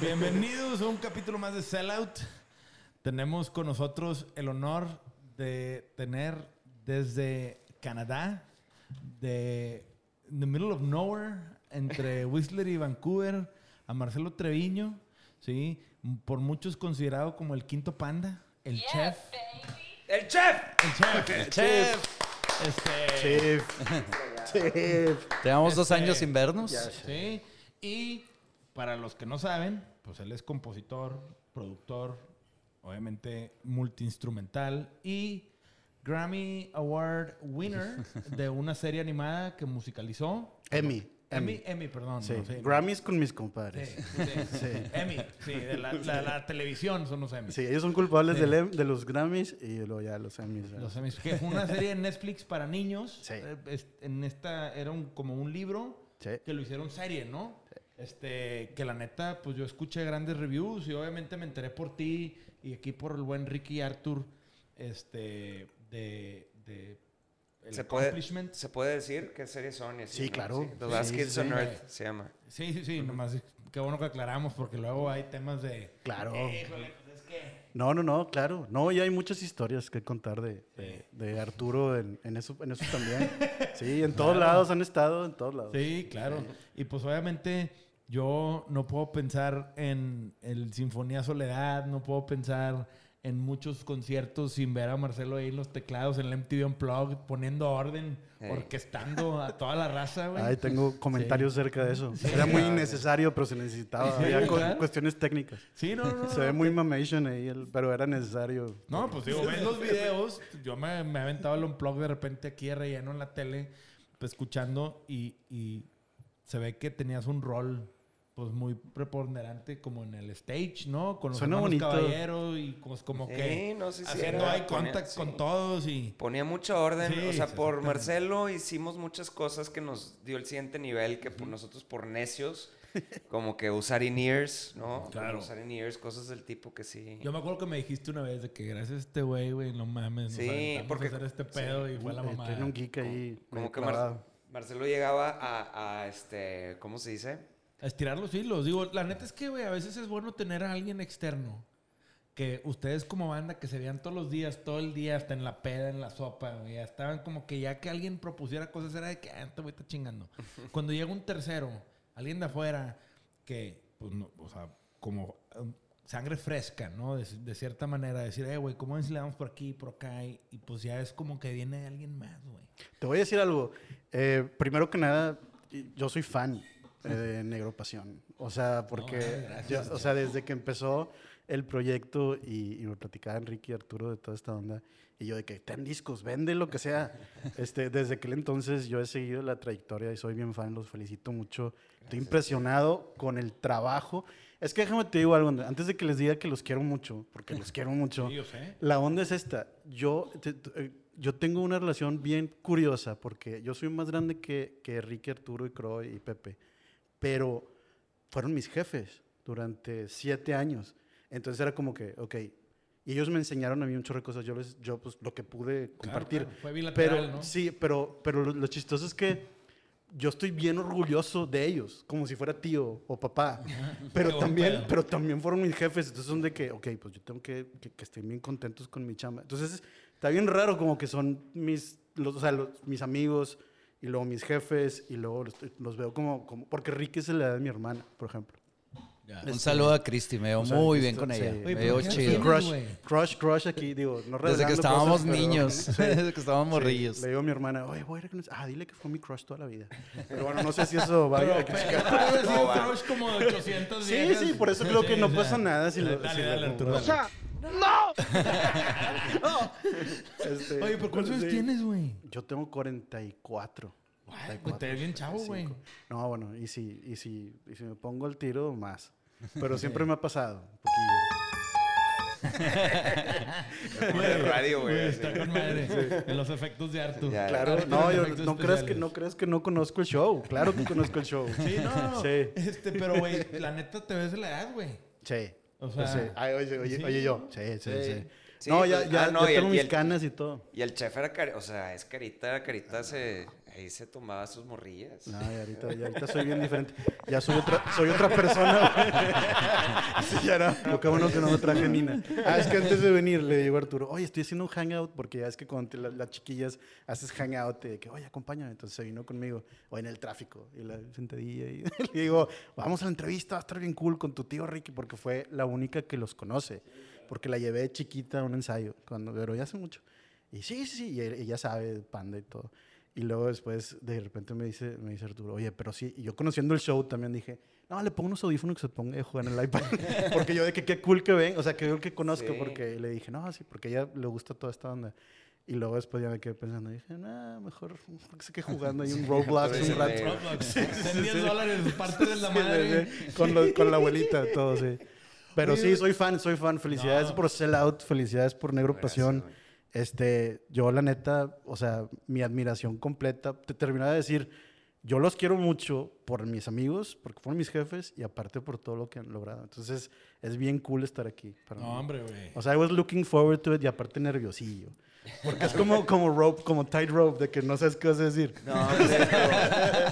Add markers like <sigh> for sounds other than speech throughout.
Bienvenidos a un capítulo más de Sellout. Tenemos con nosotros el honor de tener desde Canadá, de the middle of nowhere, entre Whistler y Vancouver, a Marcelo Treviño, ¿sí? por muchos considerado como el quinto panda, el chef. ¡El chef! El chef. <laughs> El chef. Este, Chef. <laughs> Chef. Llevamos dos Este, años sin vernos. Sí. Y para los que no saben, pues él es compositor, productor, obviamente multiinstrumental y Grammy Award winner <laughs> de una serie animada que musicalizó. Emmy. Emmy, Emmy, perdón. Sí. no sé. Grammys con mis Sí, compadres. sí, <laughs> Sí. Emmy, sí, de la, la- la televisión son los Emmys. Sí, ellos son culpables Sí. del em- de los Grammys y luego ya los Emmys. ¿verdad? Los Emmys, que fue una serie de Netflix para niños. Sí. Eh, En esta era un- como un libro Sí. que lo hicieron serie, ¿no? Este, que la neta, pues yo escuché grandes reviews y obviamente me enteré por ti y aquí por el buen Ricky Arthur, este, de, de el ¿Se puede. ¿Se puede decir qué series son? y así, Sí, no? claro. The Last Sí, Kids sí, on sí. Earth se llama. Sí, sí, sí, nomás qué bueno que aclaramos porque luego hay temas de... Claro. Híjole, pues es que... No, no, no, claro. No, y hay muchas historias que contar de, de, de Arturo en, en eso, en eso también. <laughs> Sí, en todos lados han estado, en todos lados. Sí, claro. Y pues obviamente yo no puedo pensar en el Sinfonía Soledad, no puedo pensar en muchos conciertos sin ver a Marcelo ahí en los teclados, en el MTV Unplugged, poniendo orden, orquestando a toda la raza, güey. Ahí tengo comentarios acerca de eso. Era muy innecesario, pero se necesitaba. Sí, Había cu- claro. cuestiones técnicas. Sí, no, no, no. Se ve muy mamation ahí, el- pero era necesario. No, pues digo, ves los videos, yo me, me he aventado el unplug de repente aquí de relleno en la tele, pues, escuchando y, y se ve que tenías un rol pues muy preponderante como en el stage, ¿no? Con los Suena bonito. Caballero y pues como Sí, que no, sí, sí, haciendo era- eye contact ponía- con sí. todos y... Ponía mucho orden. Sí, o sea, sí, por. Marcelo hicimos muchas cosas que nos dio el siguiente nivel, que por nosotros por necios, como que usar in-ears, ¿no? Como Claro. usar in-ears, cosas del tipo que sí. Yo me acuerdo que me dijiste una vez de que gracias a este güey, güey, no mames, nos Sí, aventamos porque- hacer este pedo y fue la mamada. Tiene un geek ahí. Como que Mar-. Marcelo llegaba a, a, este, ¿cómo se dice? A estirar los hilos. Digo, la neta es que, güey, a veces es bueno tener a alguien externo. Que ustedes como banda que se vean todos los días, todo el día, hasta en la peda, en la sopa, güey. Ya estaban como que ya que alguien propusiera cosas era de que, ah, este güey está chingando. <laughs> Cuando llega un tercero, alguien de afuera, que, pues, no, o sea, como um, sangre fresca, ¿no? De, de cierta manera, decir, eh, güey, ¿cómo ven si le damos por aquí, por acá? Y, y pues ya es como que viene alguien más, güey. Te voy a decir algo. Eh, primero que nada, yo soy fan de Negro Pasión. O sea, porque, No, gracias, yo- o sea, desde que empezó el proyecto y, y me platicaba Enrique y Arturo de toda esta onda, y yo de que ten discos, vende lo que sea. <laughs> Este, desde aquel entonces yo he seguido la trayectoria y soy bien fan, los felicito mucho. Estoy impresionado con el trabajo. Es que déjame te digo algo, antes de que les diga que los quiero mucho, porque los quiero mucho. <laughs> La onda es esta. Yo, te- te- eh, yo tengo una relación bien curiosa porque yo soy más grande que, que Enrique, Arturo y Croy y Pepe. Pero fueron mis jefes durante siete años. Entonces era como que, ok. Y ellos me enseñaron a mí un chorro de cosas. Yo, les, yo pues, lo que pude compartir. claro. Fue bilateral, pero, ¿no? Sí, pero, pero lo, lo chistoso es que yo estoy bien orgulloso de ellos, como si fuera tío o papá. <laughs> Pero también, pero también fueron mis jefes. Entonces son de que, ok, pues yo tengo que, que, que estén bien contentos con mi chamba. Entonces está bien raro como que son mis, los, o sea, los- mis amigos y luego mis jefes y luego los, los veo como, como, porque Ricky es la edad de mi hermana, por ejemplo. Ya. Un saludo a Cristi, me veo O sea, muy esto- bien con sí. ella. Oye, me ¿pero veo chido. Crush, crush, crush aquí, digo, no Desde que estábamos cosas, pero- niños, Sí. <laughs> desde que estábamos Sí, morrillos. Le digo a mi hermana, oye, voy a ir con... Ah, dile que fue mi crush toda la vida. Pero bueno, no sé si eso va Pero, a... pero, pero ha sido un crush como de 800 Sí, sí, por eso creo que Sí, no pasa nada si lo... Dale, lo- dale, Arturo, o dale. sea, este, Oye, ¿por cuántos años sí. tienes, güey? Yo tengo 44. Güey, pues te ves bien chavo, güey. No, bueno, y si, y, si, y si me pongo el tiro, más. Pero siempre me ha pasado, un poquillo. <laughs> De radio, güey. Está con madre. En los efectos de Arthur. Ya. Claro, no, yo, no creas que no creas que no conozco el show. Claro que conozco el show. Sí, no, no. Sí. Este, pero, güey, la neta te ves de la edad, güey. Sí. O sea, Ay, oye, oye, sí. oye, yo. Sí, sí, Sí. Sí. No, ya, pues, ya, ah, no, ya y el- y mis el- canas y todo. Y el chef era, cari- o sea, es carita, carita se, ahí se tomaba sus morrillas. No, y ahorita, ya ahorita soy bien diferente. Ya soy otra, soy otra persona. <laughs> Sí, ya no. Lo que bueno que no me traje Nina. Ah, es que antes de venir le digo a Arturo, oye, estoy haciendo un hangout, porque ya es que cuando te- la- las chiquillas haces hangout, de que, oye, acompáñame. Entonces se vino conmigo, o en el tráfico, y la sentadilla. Y <laughs> le digo, vamos a la entrevista, va a estar bien cool con tu tío Ricky, porque fue la única que los conoce. Porque la llevé chiquita a un ensayo, cuando, pero ya hace mucho. Y sí, sí, sí, y ella- ella sabe panda y todo. Y luego después, de repente me dice, me dice Arturo, oye, pero sí, y yo conociendo el show también dije, no, le pongo unos audífonos que se ponga a jugar en el iPad. <laughs> porque yo de que qué cool que ven, o sea, que yo que conozco, Sí. porque le dije, no, sí, porque a ella le gusta toda esta onda. Y luego después ya me quedé pensando, y dije, no, mejor que se quede jugando ahí un Roblox Sí, un rato. sí. Roblox. En 10 dólares, parte de la Sí, madre. sí, sí, Con, lo- con la abuelita, todo, sí. Pero Oye, sí, soy fan, soy fan. Felicidades No. por Sell Out, felicidades por Negro Gracias, Pasión. güey. Este, yo la neta, o sea, mi admiración completa. Te terminaba de decir, yo los quiero mucho por mis amigos, porque fueron mis jefes y aparte por todo lo que han logrado. Entonces, es bien cool estar aquí. Para No, mí. hombre, güey. O sea, I was looking forward to it y aparte nerviosillo. Porque es como, como rope, como tight rope, de que no sabes qué vas a decir. No, pero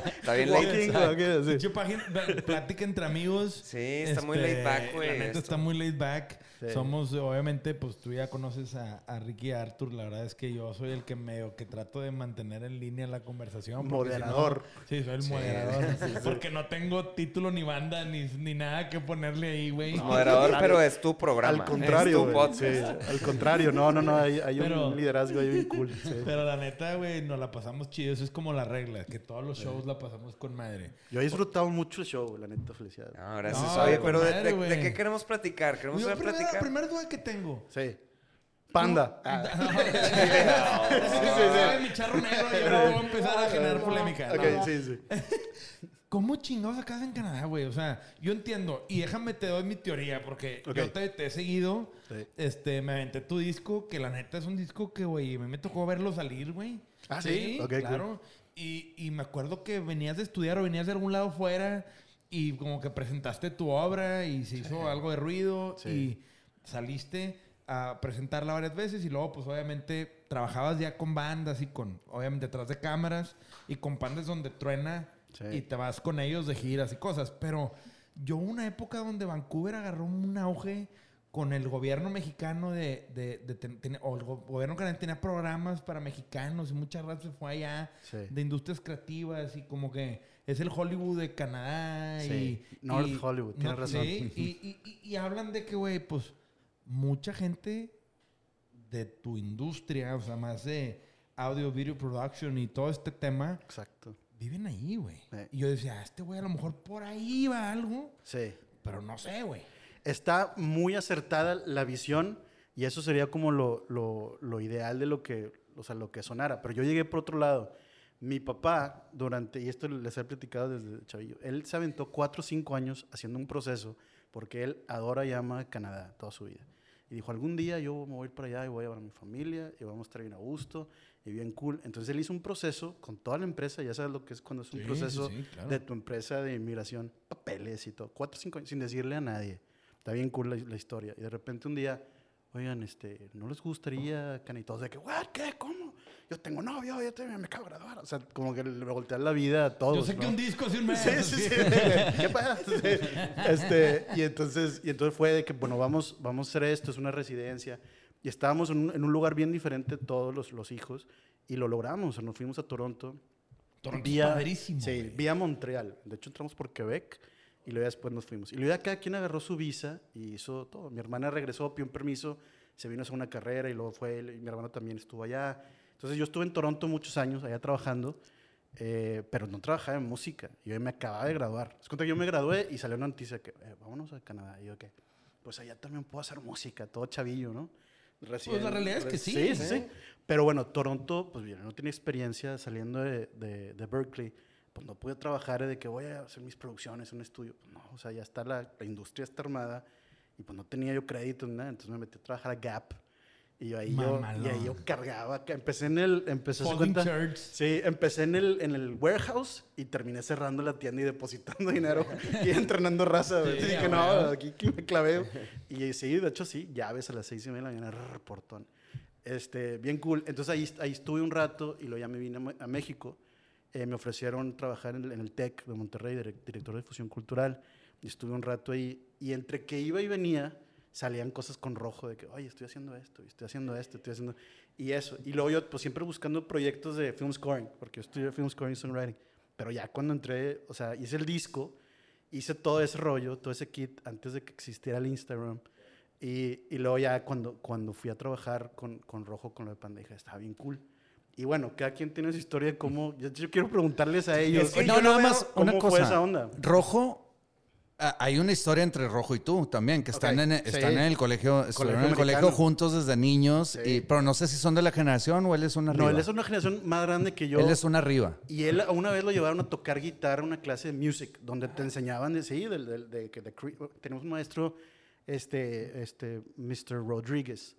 está bien late. o qué, sí. Pinche página- plática entre amigos. Sí, está muy laid back, güey, La neta esto. está muy laid back. Sí. Somos, obviamente, pues tú ya conoces a, a Ricky y a Arthur. La verdad es que yo soy el que medio que trato de mantener en línea la conversación. si no- Moderador. sí, soy el Sí, moderador. Porque no tengo título ni banda ni, ni nada que ponerle ahí, güey. Moderador, pero es tu programa. Al contrario, Es tu güey, podcast. sí, al contrario, no, no, no, hay, hay Pero- un liderazgo ahí bien cool. sí. <laughs> Pero la neta, güey, nos la pasamos chido. Eso es como la regla, que todos los shows la pasamos con madre. Yo he disfrutado mucho el show, la neta, felicidades. No, gracias. No, Oye, pero de, madre, de- güey. de qué queremos platicar? ¿Queremos Yo, primera, platicar? primera duda que tengo. Sí. Panda. Ah. <laughs> <laughs> Ay, mi charro negro y ahora voy a empezar a generar polémica. Ok, No. sí, sí. ¿Cómo chingados acá en Canadá, güey? O sea, yo entiendo. Y déjame te doy mi teoría, porque yo te, te he seguido. Sí. Este, me aventé tu disco, que la neta es un disco que, güey, a mí me tocó verlo salir, güey. Ah, ¿sí? Cool. claro. Y, y me acuerdo que venías de estudiar o venías de algún lado fuera y como que presentaste tu obra y se hizo algo de ruido Sí. y saliste a presentarla varias veces y luego pues obviamente trabajabas ya con bandas y con obviamente detrás de cámaras y con bandas donde truena Sí. y te vas con ellos de giras y cosas, pero yo una época donde Vancouver agarró un auge con el gobierno mexicano de, de, de ten- ten- o el go- gobierno canadiense tenía programas para mexicanos y muchas veces se fue allá Sí. de industrias creativas y como que es el Hollywood de Canadá Sí, y North y- Hollywood, tienes razón. sí, y- y- y hablan de que güey pues mucha gente de tu industria o sea más de audio video production y todo este tema Exacto. Viven ahí güey y yo decía "Ah, este güey a lo mejor por ahí va algo Sí. pero no sé güey Está muy acertada la visión y eso sería como lo, lo- lo ideal de lo que, o sea, lo que sonara. Pero yo llegué por otro lado. Mi papá, durante, y esto les he platicado desde chavillo, él se aventó cuatro o cinco años haciendo un proceso porque él adora y ama Canadá toda su vida. Y dijo, algún día yo me voy a ir para allá y voy a llevar a mi familia y vamos a estar bien a gusto y bien cool. Entonces él hizo un proceso con toda la empresa, ya sabes lo que es cuando es un Sí, proceso sí, sí, claro. de tu empresa de inmigración, papeles y todo, cuatro o cinco años sin decirle a nadie. Está bien cool la, la historia. Y de repente un día, oigan, este, ¿no les gustaría canitos? De que, ¿what? ¿Qué? ¿Cómo? Yo tengo novio, yo te- me acabo de graduar. O sea, como que le voltear la vida a todos. yo sé que ¿no? un disco hace un mes Sí, sí, sí. ¿Qué pasa? Este, y, entonces, y entonces fue de que, bueno, vamos, vamos a hacer esto, es una residencia. Y estábamos en un, en un lugar bien diferente todos los, los hijos y lo logramos. Nos fuimos a Toronto. Toronto es padrísimo, Sí, güey. vía Montreal. De hecho, entramos por Quebec y luego después nos fuimos. Y luego cada quien agarró su visa y hizo todo. Mi hermana regresó, pidió un permiso, se vino a hacer una carrera y luego fue él, y mi hermano también estuvo allá. Entonces yo estuve en Toronto muchos años, allá trabajando, eh, pero no trabajaba en música. Yo me acababa de graduar. Es cuenta que yo me gradué y salió una noticia que, eh, vámonos a Canadá. Y yo, que Pues allá también puedo hacer música, todo chavillo, ¿no? Recién- Pues la realidad es que sí, Sí, sí, ¿eh? sí. Pero bueno, Toronto, pues bien, no tiene experiencia saliendo de, de, de Berkeley. Pues no pude trabajar de que voy a hacer mis producciones en un estudio. Pues no, o sea, ya está la, la industria está armada Y pues no tenía yo crédito nada, entonces me metí a trabajar a Gap. Y yo ahí, yo, y ahí yo cargaba, empecé en el, empecé cuenta, sí, empecé en el, en el warehouse y terminé cerrando la tienda y depositando <laughs> dinero y entrenando raza. Sí, Sí, a que no, aquí, aquí me clavé. Y sí, de hecho sí, llaves a las seis y media de la mañana, portón. Este, bien cool. Entonces ahí, ahí estuve un rato y luego ya me vine a, México. Eh, me ofrecieron trabajar en el, en el TEC de Monterrey, direc- director de difusión cultural. Y estuve un rato ahí. Y entre que iba y venía, salían cosas con rojo de que, oye, estoy haciendo esto, estoy haciendo esto, estoy haciendo... Y eso. Y luego yo, pues siempre buscando proyectos de film scoring, porque yo estudié film scoring y songwriting. Pero ya cuando entré, o sea, hice el disco, hice todo ese rollo, todo ese kit, antes de que existiera el Instagram. Y, y luego ya cuando, cuando fui a trabajar con, con Rojo, con lo de Pandeja, estaba bien cool. Y bueno, cada quien tiene su historia de cómo... Yo, yo quiero preguntarles a ellos. Es que no, nada más ¿Cómo una fue cosa. esa onda? Rojo, hay una historia entre Rojo y tú también, que están, en, sí. están en el colegio, estuvieron en el colegio juntos desde niños, Sí. y- pero no sé si son de la generación o él es una arriba. No, él es una generación más grande que yo. Él es una arriba. Y él a una vez lo llevaron a tocar guitarra a una clase de music, donde te enseñaban de, sí, del, del- de, que de cre- tenemos un maestro, este, este, Mr. Rodríguez.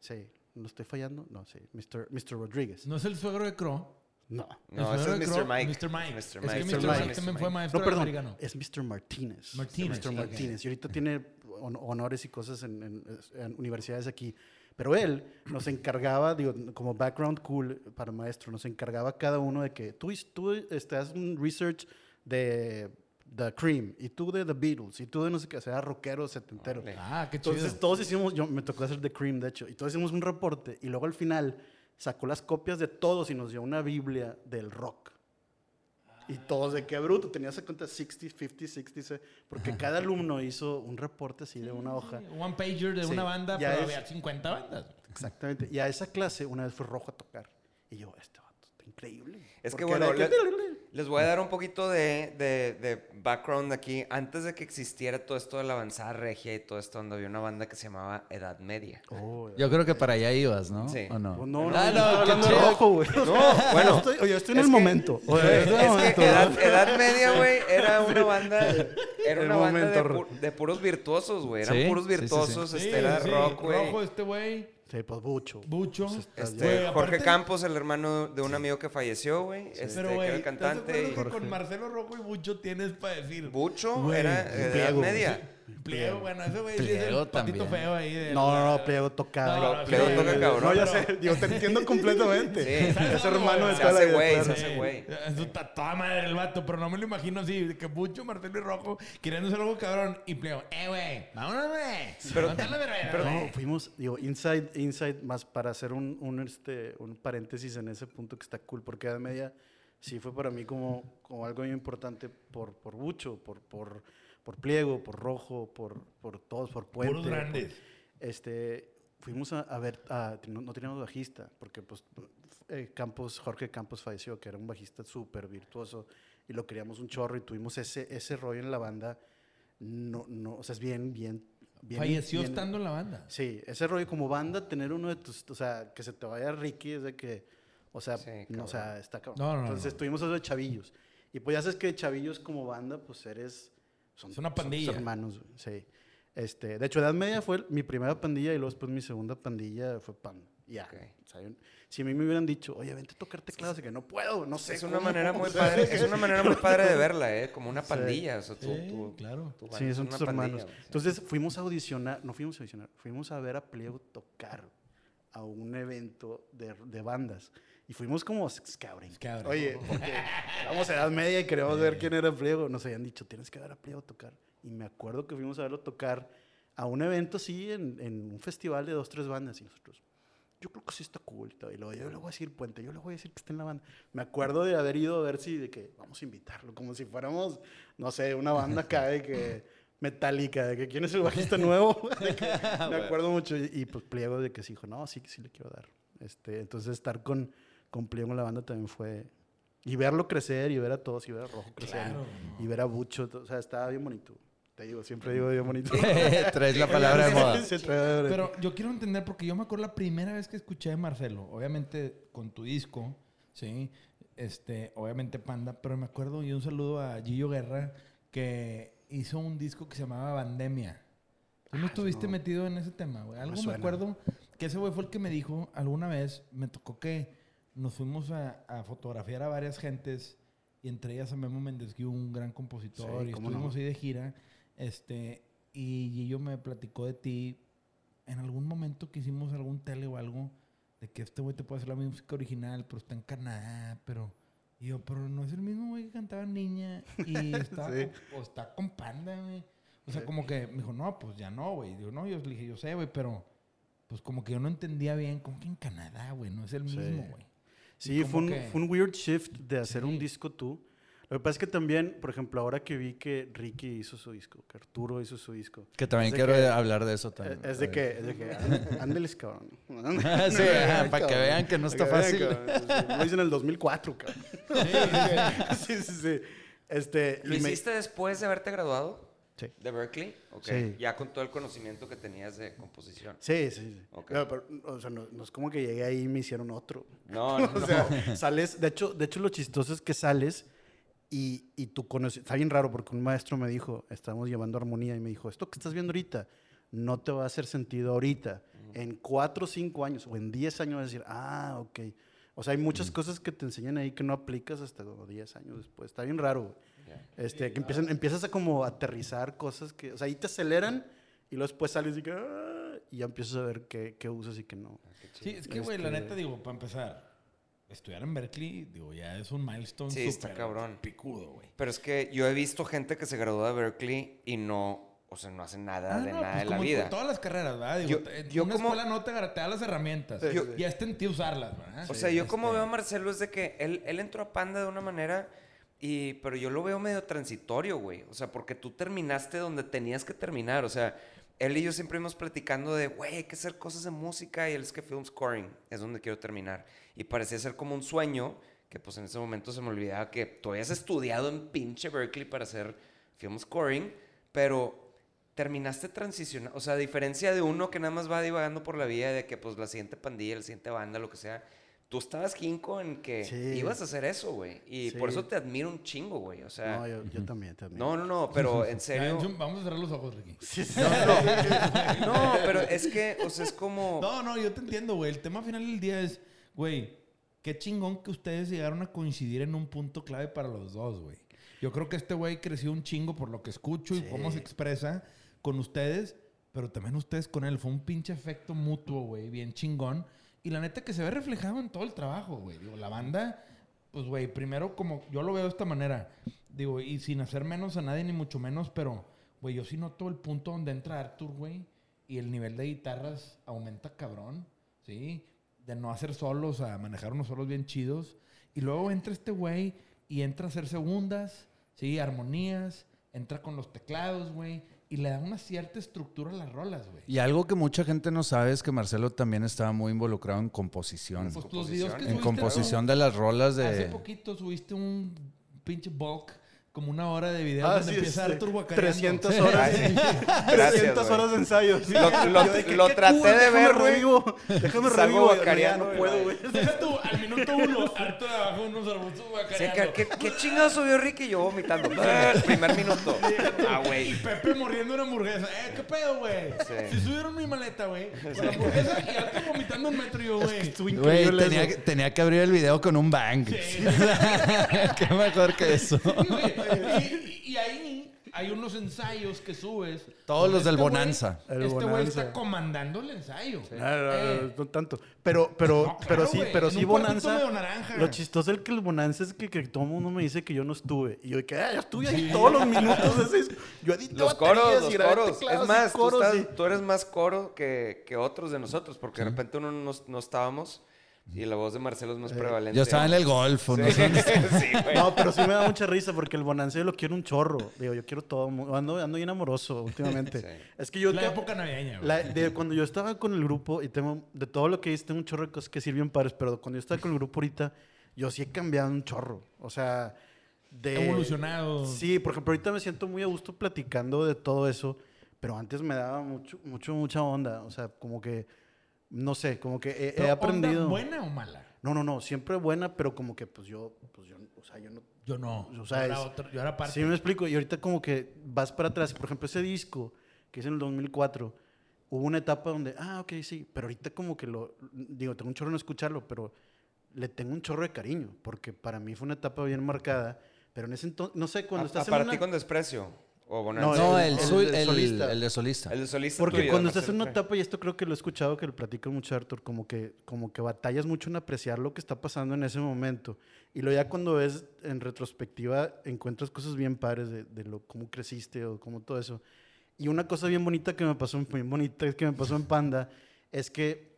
Sí, ¿no estoy fallando? No, sí, Mr. Mr. Rodríguez. ¿No es el suegro de Crow? No, No, ese es Mr. Mike. Mr. Mike. Es Es Mr. que Mike. Mr. Mike. Mike también fue maestro no, perdón, americano. es Mr. Martínez. Martínez, Mr. Martínez. Y ahorita tiene hon- honores y cosas en, en- en universidades aquí. Pero él nos encargaba, digo, como background cool para maestro, nos encargaba cada uno de que tú, tú estás un research de The Cream, y tú de The Beatles, y tú de no sé qué, o sea, rockero, setentero. Ah, qué chido. Entonces todos hicimos, yo me tocó hacer The Cream, de hecho, y todos hicimos un reporte, y luego al final sacó las copias de todos y nos dio una Biblia del rock. Y todos de qué bruto, tenías en cuenta 60, 50, 60, porque <laughs> cada alumno hizo un reporte así de una hoja. One pager de Sí, una banda, pero es- había 50 bandas. Exactamente. Y a esa clase una vez fue rojo a tocar. Y yo, este increíble. Es que bueno, le- <laughs> les voy a dar un poquito de, de- de background aquí. Antes de que existiera todo esto de la avanzada regia y todo esto, donde había una banda que se llamaba Edad Media. Oh, Yo creo que para allá ibas, ¿no? Sí. ¿O no? pues no, no, Ah, no, no, qué hablando de chido. rojo, güey. No, <laughs> bueno. Estoy, oye, estoy en Es el que- momento. <laughs> Es momento. que edad, Edad Media, güey, era una banda, era una banda de, momento. pu- de puros virtuosos, güey. Eran Sí, puros sí, sí, sí. virtuosos, Sí, este era sí, rock, güey. Rojo este güey, Sí, pues mucho. Bucho. Pues Este, ya- Güey, Jorge aparte- Campos, el hermano de un amigo que falleció, güey. Este, Pero, que güey, era el ¿estás de acuerdo cantante. que Jorge. con Marcelo Rojo y Bucho tienes para decir? Bucho Güey, era Edad. Media. Pliego, bueno, ese güey sí es Pliego el patito también. feo ahí. de No, no, la- no, Pliego tocaba. No, no, Pliego toca cabrón. No, ya sé, digo, te entiendo <laughs> completamente. Sí. Es hermano de toda la vida, güey, se hace güey. Está toda madre el vato, pero no me lo imagino así, de que Bucho, Marcelo y Rojo queriendo hacer algo cabrón y Pliego, eh, güey, vámonos, güey. Pero- Ponte la verga, pero- güey". No, fuimos, digo, inside, inside, más para hacer un, un, este, un paréntesis en ese punto que está cool, porque Edad Media sí fue para mí como, como algo muy importante por, por Bucho, por, por, por Pliego, por Rojo, por, por todos, por Puente. Puros por- grandes. este, fuimos a, a ver, a- no, no teníamos bajista, porque pues eh, Campos, Jorge Campos falleció, que era un bajista súper virtuoso, y lo queríamos un chorro, y tuvimos ese, ese rollo en la banda, no, no, o sea, es bien, bien, bien. Falleció bien- estando en la banda. Sí, ese rollo como banda, tener uno de tus, o sea, que se te vaya Ricky es de que, o sea, Sí, no, o sea, está cabrón. No, no, no, Entonces no. tuvimos eso de chavillos. Y pues ya sabes que de chavillos como banda, pues eres... Son, Es una son tus pandilla. hermanos, güey, sí. Este, de hecho, Edad Media fue mi primera pandilla y luego después mi segunda pandilla fue Pan. Ya. Ok. O sea, si a mí me hubieran dicho, oye, vente a tocar teclados, y que no puedo, no sé Es una cómo". manera muy <laughs> padre, es una manera muy padre de verla, eh, como una Sí. pandilla, o sea, tú, Sí, tú- claro. banda Sí, son tus pandilla, hermanos. sí. Entonces fuimos a audicionar, no fuimos a audicionar, fuimos a ver a Pliego tocar a un evento de, de bandas. Y fuimos como scouting. Scouting. Oye, <laughs> porque vamos a edad media y queríamos ver quién era Pliego. Nos habían dicho, tienes que ver a Pliego tocar. Y me acuerdo que fuimos a verlo tocar a un evento así, en, en un festival de dos, tres bandas. Y nosotros, yo creo que sí está cool. y luego yo le voy a decir Puente, yo le voy a decir que está en la banda. Me acuerdo de haber ido a ver si, de que vamos a invitarlo, como si fuéramos, no sé, una banda acá de que metálica, de que quién es el bajista nuevo. <laughs> De que me <laughs> acuerdo mucho. Y, y, pues Pliego de que sí dijo, no, sí, sí le quiero dar. Este, entonces estar con, con Pliego en la banda también fue... Y verlo crecer y ver a todos y ver a Rojo crecer. Claro. Y ver a Bucho, o sea, estaba bien bonito. Te digo, siempre digo bien bonito. <laughs> Traes la palabra de moda. Pero yo quiero entender, porque yo me acuerdo la primera vez que escuché de Marcelo, obviamente con tu disco, ¿sí? Este, obviamente Panda, pero me acuerdo y un saludo a Gillo Guerra, que hizo un disco que se llamaba Pandemia, Tú no estuviste metido en ese tema, güey. Algo me, suena. acuerdo que ese güey fue el que me dijo alguna vez, me tocó que nos fuimos a, a fotografiar a varias gentes y entre ellas a Memo Méndez, que un gran compositor, Sí, y estuvimos no. ahí de gira. Este, y Gillo me platicó de ti en algún momento que hicimos algún tele o algo, de que este güey te puede hacer la música original, pero está en Canadá, pero... Y yo, pero no es el mismo güey que cantaba niña y <laughs> está, Sí. o está con panda, güey. O sea, como que me dijo, no, pues ya no, güey. Digo, no, yo le dije, yo sé, güey, pero pues como que yo no entendía bien, como que en Canadá, güey, no es el mismo, güey. Sí, fue un, que- fue un weird shift de hacer Sí. un disco tú. Lo que pasa es que también, por ejemplo, ahora que vi que Ricky hizo su disco, que Arturo hizo su disco, Que también quiero que- hablar de eso es, también. es de que, es de que, <laughs> "Á- ándeles, cabrón. <laughs> <laughs> sí, ajá, para que vean que no está fácil. vean, cabrón. Sí, Lo hice en el 2004, cabrón. Sí, sí, sí. Este, ¿Lo y me- hiciste después de haberte graduado? Sí. ¿De Berkeley? Ok. Sí. Ya con todo el conocimiento que tenías de composición. Sí, sí, sí. Ok. No, pero, o sea, no, no es como que llegué ahí y me hicieron otro. No, <laughs> no, O sea, sales, de hecho, de hecho lo chistoso es que sales y, y tú conoces, está bien raro porque un maestro me dijo, estábamos llevando armonía y me dijo, esto que estás viendo ahorita no te va a hacer sentido ahorita. En cuatro o cinco años o en diez años vas a decir, ah, ok. O sea, hay muchas cosas que te enseñan ahí que no aplicas hasta como 10 años después. Está bien raro. güey. Este, que empiezan, empiezas a como aterrizar cosas que, o sea, ahí te aceleran y luego después sales y, que, "Ah", y ya empiezas a ver qué, qué usas y qué no. Sí, es que, güey, la Este- neta, digo, para empezar, estudiar en Berkeley, digo, ya es un milestone Sí, está súper cabrón. picudo, güey. Pero es que yo he visto gente que se graduó de Berkeley y no, o sea, no hacen nada Ah, de no, nada pues de la como en vida. todas las carreras, ¿verdad? Digo, Yo- yo una como- escuela no te, te da las herramientas. Sí, Yo- sí. Ya está en ti usarlas, ¿verdad? O sea, yo como Este, veo a Marcelo es de que él, él entró a Panda de una manera, y, pero yo lo veo medio transitorio, güey. O sea, porque tú terminaste donde tenías que terminar. O sea, él y yo siempre íbamos platicando de, güey, hay que hacer cosas de música y él es que film scoring es donde quiero terminar. Y parecía ser como un sueño que pues en ese momento se me olvidaba que tú habías estudiado en pinche Berkeley para hacer film scoring, pero terminaste transicionando, o sea, a diferencia de uno que nada más va divagando por la vida de que pues la siguiente pandilla, la siguiente banda, lo que sea, tú estabas jinco en que Sí. ibas a hacer eso, güey. Y por Sí. eso te admiro un chingo, güey. O sea, No, yo, yo también, también. no, no, no, pero <laughs> en serio... Vamos a cerrar los ojos, Ricky. Sí, <laughs> sí. No, pero es que, o sea, es como... No, no, yo te entiendo, güey. El tema final del día es, güey, qué chingón que ustedes llegaron a coincidir en un punto clave para los dos, güey. Yo creo que este güey creció un chingo por lo que escucho y cómo se expresa con ustedes, pero también ustedes con él. Fue un pinche efecto mutuo, güey, bien chingón. Y la neta que se ve reflejado en todo el trabajo, güey. La banda, pues, güey, primero como yo lo veo de esta manera. Digo, y sin hacer menos a nadie, ni mucho menos, pero, güey, yo sí noto el punto donde entra Arthur, güey, y el nivel de guitarras aumenta cabrón, ¿sí? De no hacer solos a manejar unos solos bien chidos. Y luego entra este güey y entra a hacer segundas, ¿sí? Armonías, entra con los teclados, güey, y le da una cierta estructura a las rolas, güey. Y algo que mucha gente no sabe es que Marcelo también estaba muy involucrado en composición. Pues los videos que En composición de las rolas Hace de... poquito subiste un pinche bulk, como una hora de video Ah, donde sí, empieza sí. Arthur guacareando. 300 horas. Gracias, 300 güey. horas de <laughs> ensayo. Sí. Lo- lo- Yo de que, lo qué traté cool, de déjame ver, güey. revivo. Déjame revivo. Guacareando, no puedo, güey. Tú, al minuto uno, Arthur abajo unos arbustos Sí, guacareando. ¿qué, qué, chingados subió Ricky y yo vomitando? El primer minuto. Ah, Y güey. Pepe mordiendo una hamburguesa. Eh, ¿qué pedo, güey? Sí. Si subieron mi maleta, güey. Con la hamburguesa y Arthur vomitando un metro y yo, güey. Estuvo Güey, increíble tenía, eso. que- tenía que abrir el video con un bang. <laughs> Qué mejor que eso. Sí. Y, y ahí hay unos ensayos que subes. Todos los del güey- Bonanza. El Este güey está comandando el ensayo. No, no, no, Eh, no tanto. Pero, pero, No, claro, pero sí, güey, pero en sí Bonanza. Lo chistoso es que el Bonanza es que, que todo el mundo me dice que yo no estuve. Y yo que, ah, yo estuve ahí todos los minutos. de ese- yo edité Los coros, los coros. Es más, tú, coros estás- y- tú eres más coro que, que otros de nosotros, porque de repente uno no, no estábamos y la voz de Marcelo es más prevalente. Yo estaba en el golf. no Sí, <laughs> sí, güey. No, pero sí me da mucha risa porque el Bonanza yo lo quiero un chorro. Digo, yo quiero todo. Ando, ando bien amoroso últimamente. <laughs> Sí. Es que yo... la te- época navideña, güey. la- de cuando yo estaba con el grupo, y tengo, de todo lo que hice, tengo un chorro de cosas que sirven padres, pero cuando yo estaba con el grupo ahorita, yo sí he cambiado un chorro. O sea, de... Evolucionado. Sí, por ejemplo, ahorita me siento muy a gusto platicando de todo eso, pero antes me daba mucho, mucho, mucha onda. O sea, como que, no sé, como que he, he Pero, ¿onda aprendido... ¿Buena o mala? No, no, no, siempre buena, pero como que pues yo, pues yo, o sea, yo no... Yo no. O sea, yo, era es- otro- yo era parte. Sí, me explico. Y ahorita como que vas para atrás. Por ejemplo, ese disco que hice en el 2004, hubo una etapa donde, ah, ok, sí, pero ahorita como que lo, digo, tengo un chorro en escucharlo, pero le tengo un chorro de cariño, porque para mí fue una etapa bien marcada, pero en ese entonces, no sé, cuando A- estás a en ti una... con desprecio. O No, bonanza. No, el- el, el sol- de el- solista. el de solista. el de solista Porque tuyo, cuando estás en una etapa, y esto creo que lo he escuchado, que lo platica mucho Arthur, como que, como que batallas mucho en apreciar lo que está pasando en ese momento. Y luego ya cuando ves en retrospectiva, encuentras cosas bien padres de, de lo, cómo creciste o cómo todo eso. Y una cosa bien bonita que me pasó, bien bonita que me pasó en Panda, es que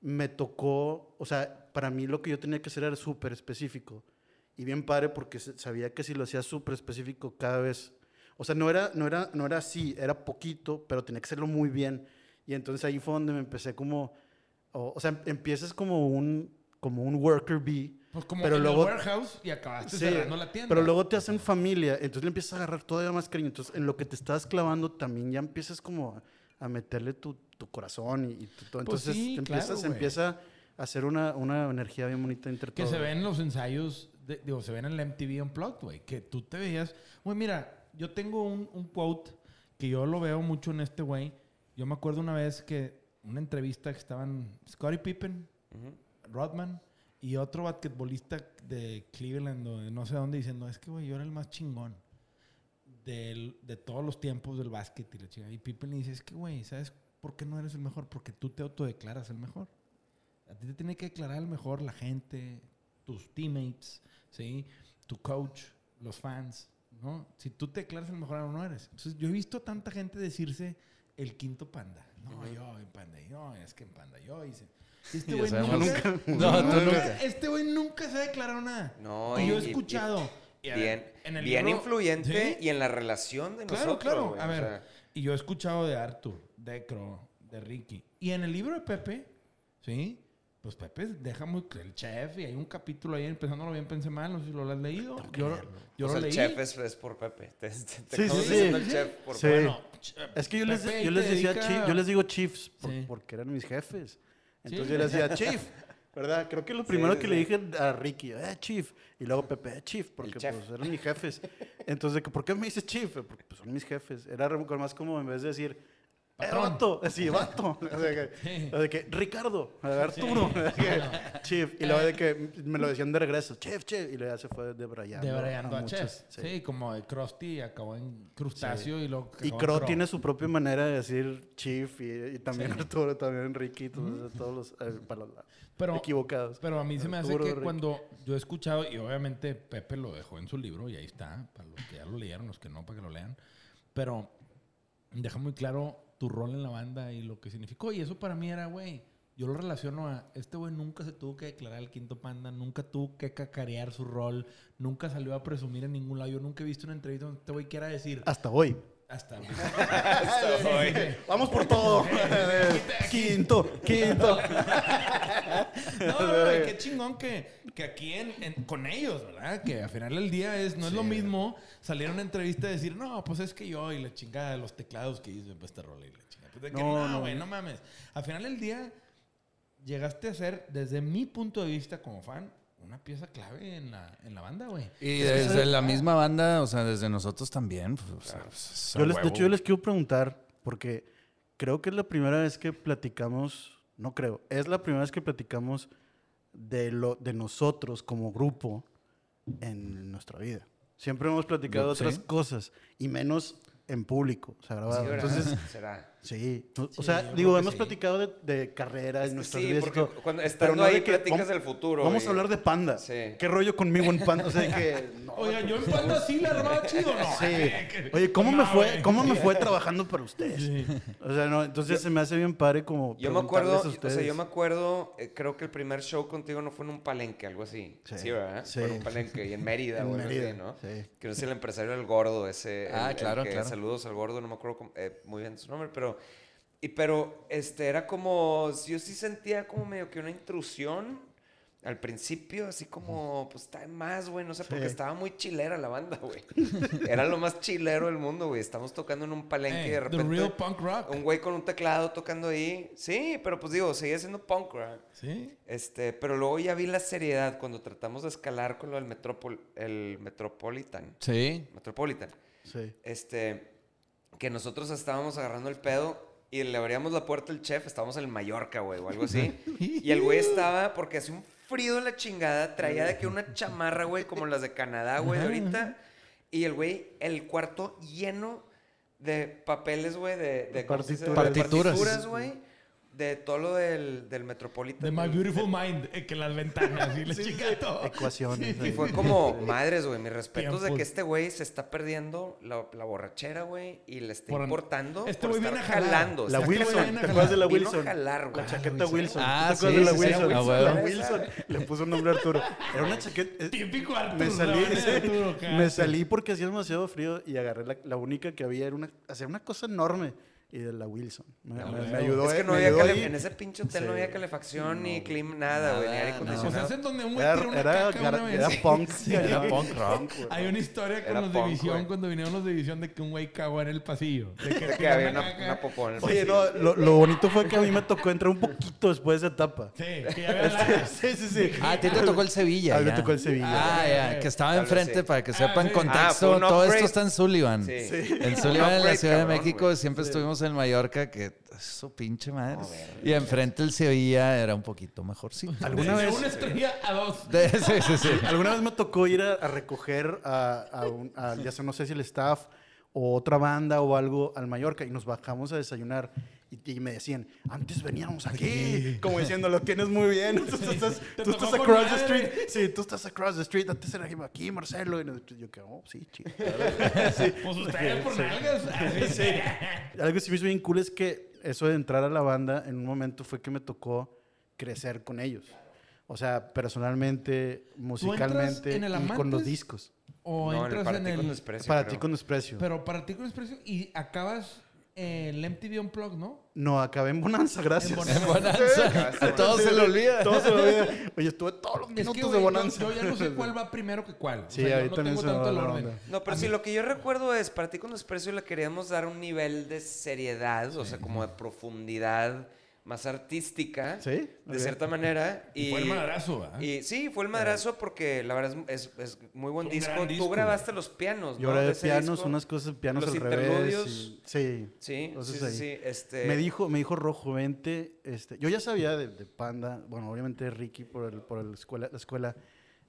me tocó, o sea, para mí lo que yo tenía que hacer era súper específico. Y bien padre porque sabía que si lo hacía súper específico cada vez, o sea, no era, no, era, no era así, era poquito, pero tenía que hacerlo muy bien. Y entonces ahí fue donde me empecé como, o, o sea, empiezas como un, como un worker bee, Pues como Pero en luego- el warehouse y acabaste Sí, cerrando la tienda. pero luego te hacen familia, entonces le empiezas a agarrar todavía más cariño. Entonces, en lo que te estás clavando también ya empiezas como a, a meterle tu, tu corazón y, y tu- todo. Pues Entonces sí, te claro, empiezas, güey. empieza a hacer una, una energía bien bonita entre Que todos. se ven los ensayos, de- digo, se ven en la MTV Unplugged, güey. Que tú te veías. Güey, mira, yo tengo un, un quote que yo lo veo mucho en este güey. Yo me acuerdo una vez que una entrevista que estaban Scottie Pippen. Rodman y otro basquetbolista de Cleveland o de no sé dónde diciendo, es que, güey, yo era el más chingón del- de todos los tiempos del básquet y la chingada. Y Pippen le dice, es que, güey, ¿sabes por qué no eres el mejor? Porque tú te autodeclaras el mejor. A ti te tiene que declarar el mejor la gente, tus teammates, ¿sí? Tu coach, los fans, ¿no? Si tú te declaras el mejor, no eres. Entonces, yo he visto tanta gente decirse el quinto panda. No, yo en panda, no, es que en panda yo hice. <laughs> Este güey nunca, <laughs> No, nunca. este güey nunca se ha declarado nada. No, y yo he y- escuchado. y Bien, ver, en el bien libro- influyente ¿Sí? y en la relación de Claro, nosotros. claro. güey, A o ver, sea, y yo he escuchado de Arthur, de Cro, de Ricky. Y en el libro de Pepe, ¿sí? Pues Pepe deja muy el chef y hay un capítulo ahí empezándolo bien pensé mal, no sé si lo has leído. Yo, lo- yo o sea, lo el leí. chef es, es por Pepe. Te, te, te Sí, sí, diciendo sí. el chef por Sí. Pepe. Bueno, ch- Es que yo les, yo les decía dedica- chief- yo les digo chiefs por- Sí. porque eran mis jefes. Sí. Entonces yo les decía chief, ¿verdad? Creo que lo primero sí, que sí. le dije a Ricky, eh, chief, y luego Pepe, eh, chief, porque chef. pues eran mis jefes. Entonces, ¿por qué me dices chief? Porque pues, son mis jefes. Era más como en vez de decir, eh, Patrón. vato, <laughs> así, vato. O sea, que, Sí. o de que, Ricardo, Arturo, que, chief. Y luego de que me lo decían de regreso, chef, chef, y luego ya se fue debrayando. Debrayando a, muchos, chef. Sí. como de Krusty acabó en crustáceo y luego Y Crow tiene su propia manera de decir chief y, y también Arturo, también Ricky, todos, todos los eh, para Pero- equivocados. Pero a mí se me hace Arturo, que cuando yo he escuchado, y obviamente Pepe lo dejó en su libro, y ahí está, para los que ya lo leyeron, los que no, para que lo lean. Pero deja muy claro tu rol en la banda y lo que significó. Y eso para mí era, güey, yo lo relaciono a, este güey nunca se tuvo que declarar el quinto panda, nunca tuvo que cacarear su rol, nunca salió a presumir en ningún lado. Yo nunca he visto una entrevista donde este güey quiera decir, Hasta hoy. Hasta... <laughs> Hasta hoy. Vamos por todo. <laughs> quinto, quinto. No, no, qué chingón que, que aquí en, en- con ellos, ¿verdad? Que al final del día es, no es lo mismo salir a una entrevista y decir, no, pues es que yo y la chingada de los teclados que hice pues, este rol y la chingada. Pues de que, No, no, no. güey, no mames. Al final del día llegaste a ser, desde mi punto de vista como fan, una pieza clave en la, en la banda, güey. Y desde la misma banda, o sea, desde nosotros también. pues, o sea, pues, Yo les, de hecho, yo les quiero preguntar, porque creo que es la primera vez que platicamos, no creo, es la primera vez que platicamos de, lo, de nosotros como grupo en nuestra vida. Siempre hemos platicado Yo- otras sí. cosas, y menos en público, o sea, grabado. Sí. Entonces, será. Sí, o- sea, digo, hemos sí. platicado de, de carreras, Es nuestras sí, vidas porque todo, cuando pero estando no ahí que platicas vamos- del futuro. Vamos y- a hablar de Panda. Sí. ¿Qué rollo conmigo en Panda? O sea, que... no, Oigan, yo en panda sí la armaba chido, ¿no? Sí. <laughs> Oye, ¿cómo me fue, güey. cómo me fue trabajando para ustedes? Sí. O sea, no, entonces se me hace bien padre como Yo me acuerdo, a o sea, yo me acuerdo, eh, creo que el primer show contigo no fue en un palenque, algo así. Sí, Sí, ¿verdad? sí. Fue en un palenque y en Mérida, En así, Mérida, ¿no? sí. Que sé, el empresario del gordo, ese. Ah, el claro, que- claro. Saludos al gordo, no me acuerdo eh, muy bien su nombre, pero. Y pero, este, era como. Yo sí sentía como medio que una intrusión al principio, así como, pues está más, güey, no sé, porque Sí. estaba muy chilera la banda, güey. <laughs> Era lo más chilero del mundo, güey. Estamos tocando en un palenque y Hey, de the repente. real punk rock. Un güey con un teclado tocando ahí. Sí, pero pues digo, seguía siendo punk rock. Sí. Este, pero luego ya vi la seriedad cuando tratamos de escalar con lo del Metropol, el Metropolitan. Sí. Metropolitan. Sí. Este, que nosotros estábamos agarrando el pedo y le abríamos la puerta al chef, estábamos en Mallorca, güey, o algo así. y el güey estaba, porque hacía un frío de la chingada, traía de que una chamarra, güey, como las de Canadá, güey, de ahorita. Y el güey, el cuarto lleno de papeles, güey, de, de. De Partituras. partituras, güey. De todo lo del, del Metropolitan. De My Beautiful Mind, eh, que las ventanas y la chica todo. Ecuaciones. Y fue como, madres, güey, mis respetos de que este güey se está perdiendo la, la borrachera, güey, y le está Por- importando este güey viene jalando. La Está Wilson, Wilson, ¿te acuerdas de la Vino a Wilson? jalar, güey. La chaqueta Wilson. Ah, ¿Te acuerdas de sí, la sí, sí, Wilson? La Wilson. Le puso un nombre a Arturo. Era una chaqueta. eh, Típico Arturo. <laughs> Me salí, ¿no? sí, Arturo, acá. me salí porque hacía demasiado frío y agarré la, la única que había, era una, hacer una cosa enorme. Y de la Wilson. Me, Ah, me- huevo. me ayudó. Es que no había en ese pinche hotel no Sí. había calefacción, ni clima, nada, güey, ni aire Nada, no. Pues acondicionado. hacen donde un güey Era, tira una era, caca era, una vez. era punk. Era punk rock. Hay una historia con Era los de punk, Visión, güey. cuando vinieron los de Visión, de que un güey cagó en el pasillo. De que, De <laughs> que tiró había una una, popó en el Oye, pasillo. no, lo, lo bonito fue que a mí me tocó entrar un poquito después de esa etapa. Sí, que ya había <laughs> la- Sí, sí, sí. Ah, a ti te tocó el Sevilla. A mí me tocó el Sevilla. Ah, ya, que estaba enfrente sí. para que Ah, sepan sí. Ah, contexto. Todo esto está en Sullivan. Sí. En Sullivan, en la Ciudad de México, siempre estuvimos en Mallorca, que eso pinche madre. y enfrente el Sevilla era un poquito mejorcito. ¿Alguna de vez, una estrella a dos. De- sí, sí, sí. alguna vez me tocó ir a, a recoger a, a un- a, ya sea, no sé si el staff o otra banda o algo al Mallorca y nos bajamos a desayunar y, y me decían, antes veníamos aquí, como diciendo, lo tienes muy bien, <laughs> tú estás, tú across the street, sí, tú estás across the street, antes era aquí, Marcelo, y yo que, oh, sí, chido. <laughs> Pues ustedes por nalgas. <laughs> Sí. Algo que sí me hizo bien cool es que eso de entrar a la banda en un momento fue que me tocó crecer con ellos. O sea, personalmente, musicalmente en el y con los discos. O No, en el entras para en ti con el... desprecio, Para creo. ti con desprecio. Pero para ti con desprecio y acabas el MTV Unplugged, ¿no? No, acabé en Bonanza, gracias. En Bonanza. En Bonanza. A todos se le olvida. Todo se me olvida. Oye, estuve todos los Es minutos de yo, Bonanza. yo ya no sé cuál va <laughs> primero que cuál. O Sí, sea, yo ahí no también tengo tanto va el orden. onda. No, pero A sí, mí- lo que yo recuerdo es, para ti con desprecio le queríamos dar un nivel de seriedad, o sea, como de profundidad más artística, ¿Sí? de cierta manera. Y, Fue el madrazo. Y sí, fue el madrazo porque la verdad es, es- es muy buen disco. gran Tú disco. grabaste los pianos, Yo ¿no? grabé pianos, disco. unas cosas, pianos Los al revés. interludios. y- sí. Sí, Entonces sí, sí, ahí. sí, Este, Me dijo, me dijo Rojo, vente. Este, yo ya sabía de, de Panda, bueno, obviamente de Ricky por, el, por el escuela, la escuela,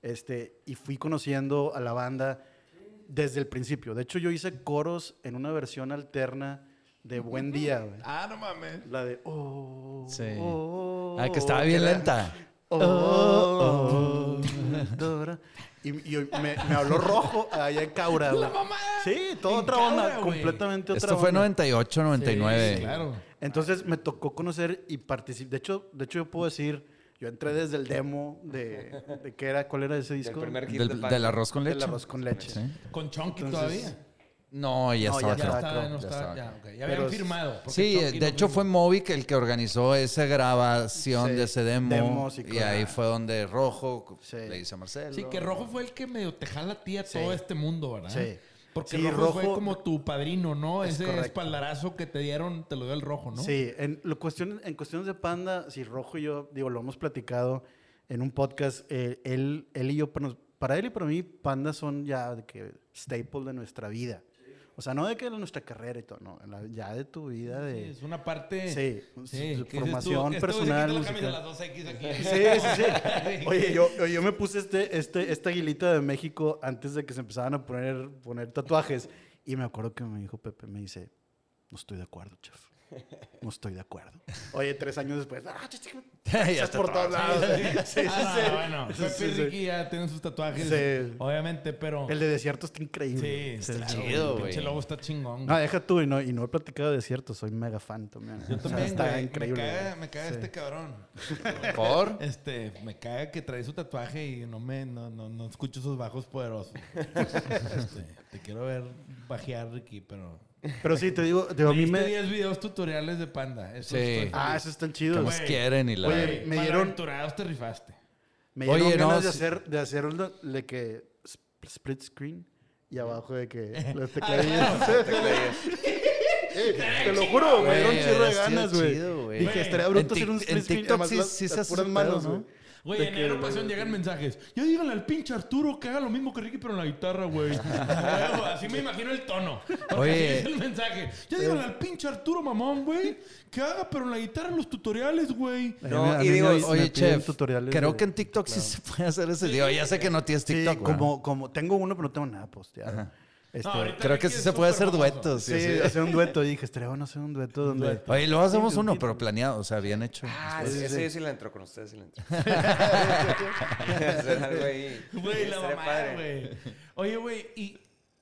este, y fui conociendo a la banda desde el principio. De hecho, yo hice coros en una versión alterna de Buen Día, güey. Ah, no mames. La de oh, Sí. oh, Ah, que estaba bien era- lenta. <laughs> oh, oh, Dora. Y, y me, me habló Rojo allá en Caura, güey. Sí, toda otra Caura, onda, güey. completamente otra Esto fue onda. 98, 99. Sí, claro. Entonces me tocó conocer y participar. De hecho, de hecho yo puedo decir, yo entré desde el demo de, de qué era, cuál era ese del disco. primer hit Del, de del arroz con Del leche. arroz con leche. Sí. Con Chonky Entonces, todavía. No, ya No, estaba ya Ya acá. estaba. estaba, no ya estaba, estaba. ya, ok. Ya Pero habían firmado. Sí, de no hecho firmó. fue Movic el que organizó esa grabación Sí, de ese demo. demos y ahí fue donde Rojo Sí. le dice a Marcelo. Sí, que Rojo fue el que medio te jala a ti a Sí. todo este mundo, ¿verdad? Sí. Porque Sí, Rojo, fue como tu padrino, ¿no? Es Ese correcto. espaldarazo que te dieron, te lo dio el Rojo, ¿no? Sí, en, lo cuestión, en cuestiones de Panda, si Rojo y yo, digo, lo hemos platicado en un podcast, eh, él, él y yo, para él y para mí, Panda son ya de que staple de nuestra vida. O sea, no de que nuestra carrera y todo, no, ya de tu vida, Sí, de... es una parte. Sí, Sí, tú, formación este personal, la las dos X aquí. Sí, sí, sí. <laughs> Oye, yo, yo- me puse este, este, esta aguilita de México antes de que se empezaran a poner, poner tatuajes. Y me acuerdo que me dijo Pepe, me dice, no estoy de acuerdo, chef. No estoy de acuerdo. Oye, tres años después, ah, <laughs> ya estás está por todos lados. <laughs> Sí, sí, Ah, sí. no, bueno, Pepe y. Ricky ya tienen sus tatuajes. Sí. Obviamente, pero. El de desierto está increíble. Sí, está chido, El pinche güey. logo está chingón. Ah, deja tú, y no, y no he platicado de desierto, soy mega fan también. Yo también, está güey. increíble. Me caga, güey. me caga Sí. este cabrón. ¿Por? Este, me caga que trae su tatuaje y no me, no, no, no escucho sus bajos poderosos. <laughs> Este, te quiero ver bajear, Ricky, pero. Pero sí, te digo, digo, a Me mí me... 10 videos tutoriales de panda. Eso Sí. Ah, feliz. eso están Que chidos. nos Güey. quieren y la... Oye, me dieron- te rifaste. Me dieron Oye, no, ganas de sí. hacer, de hacer un, de que sp- split screen y abajo de que <laughs> los Ah. Tecladillas. <laughs> Te lo juro, me dieron Güey, chirro de ganas, güey. Dije, estaría en bruto hacer un en split screen. TikTok además sí- se hace puras manos, ¿no? Güey. En güey, Pasión llegan mensajes. Ya díganle al pinche Arturo que haga lo mismo que Ricky, pero en la guitarra, güey. <laughs> Así me imagino el tono. Oye. así es el mensaje. Ya díganle al pinche Arturo mamón, güey, que haga, pero en la guitarra los tutoriales, güey. No, y digo, Oye, chef, tutoriales creo que en TikTok sí se puede hacer ese video. Ya sé que no tienes TikTok, como, como tengo uno, pero no tengo nada posteado. Este, No, Creo que sí se puede hacer famoso. duetos. sí, Sí, sí. hacer un dueto. Y dije, estaría bueno hacer un dueto donde... dueto. Oye, luego hacemos Sí, uno, un pero planeado, o sea, bien hecho. Ah, Sí, sí, sí, ese sí. yo sí le entro con ustedes, sí le entro. <laughs> Güey, la mamada, güey. Oye, güey, ¿y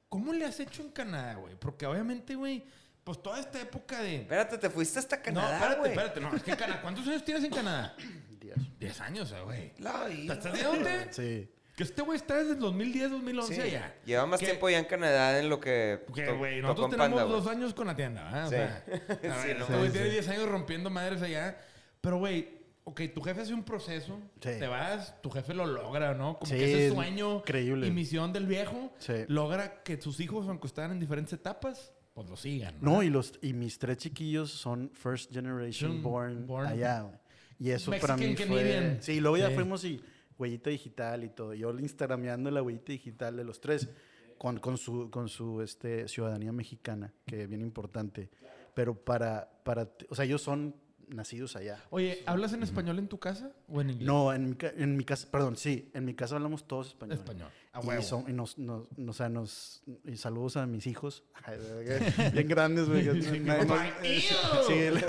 cómo le has hecho en Canadá, güey? Porque obviamente, güey, pues toda esta época de... Espérate, te fuiste hasta no, Canadá, espérate, güey. espérate. No, es que Canadá... ¿Cuántos años tienes en Canadá? Diez. Diez años, güey. La ¿Te vida. estás dónde? Sí. Que este güey está desde el 2010, 2011 Sí. allá. Lleva más ¿Qué? tiempo ya en Canadá en lo que Que, güey, nosotros en tenemos Panda, dos güey. años con la tienda, ¿verdad? O Sí. sea, <laughs> a Sí, ver, no este mames. tiene 10 años rompiendo madres allá. Pero, güey, ok, tu jefe hace un proceso, Sí. te vas, tu jefe lo logra, ¿no? Como Sí, que ese es sueño increíble. y misión del viejo Sí. logra que sus hijos, aunque están en diferentes etapas, pues lo sigan. ¿no? No, y, los, y mis tres chiquillos son first generation born, born. allá. Y eso para mí Mexican fue... Canadian. Sí, luego ya Sí. fuimos y huellita digital y todo. Yo instagrameando la huellita digital de los tres con, con su, con su este, ciudadanía mexicana, que es bien importante. Pero para, para... O sea, ellos son nacidos allá. Oye, ¿hablas en español en tu casa o en inglés? No, en mi, ca- en mi casa, perdón, sí, en mi casa hablamos todos español. Español. A Y, son- y nos, nos, o sea, nos, y saludos a mis hijos. <laughs> Bien grandes, güey. <laughs> Sí. <laughs>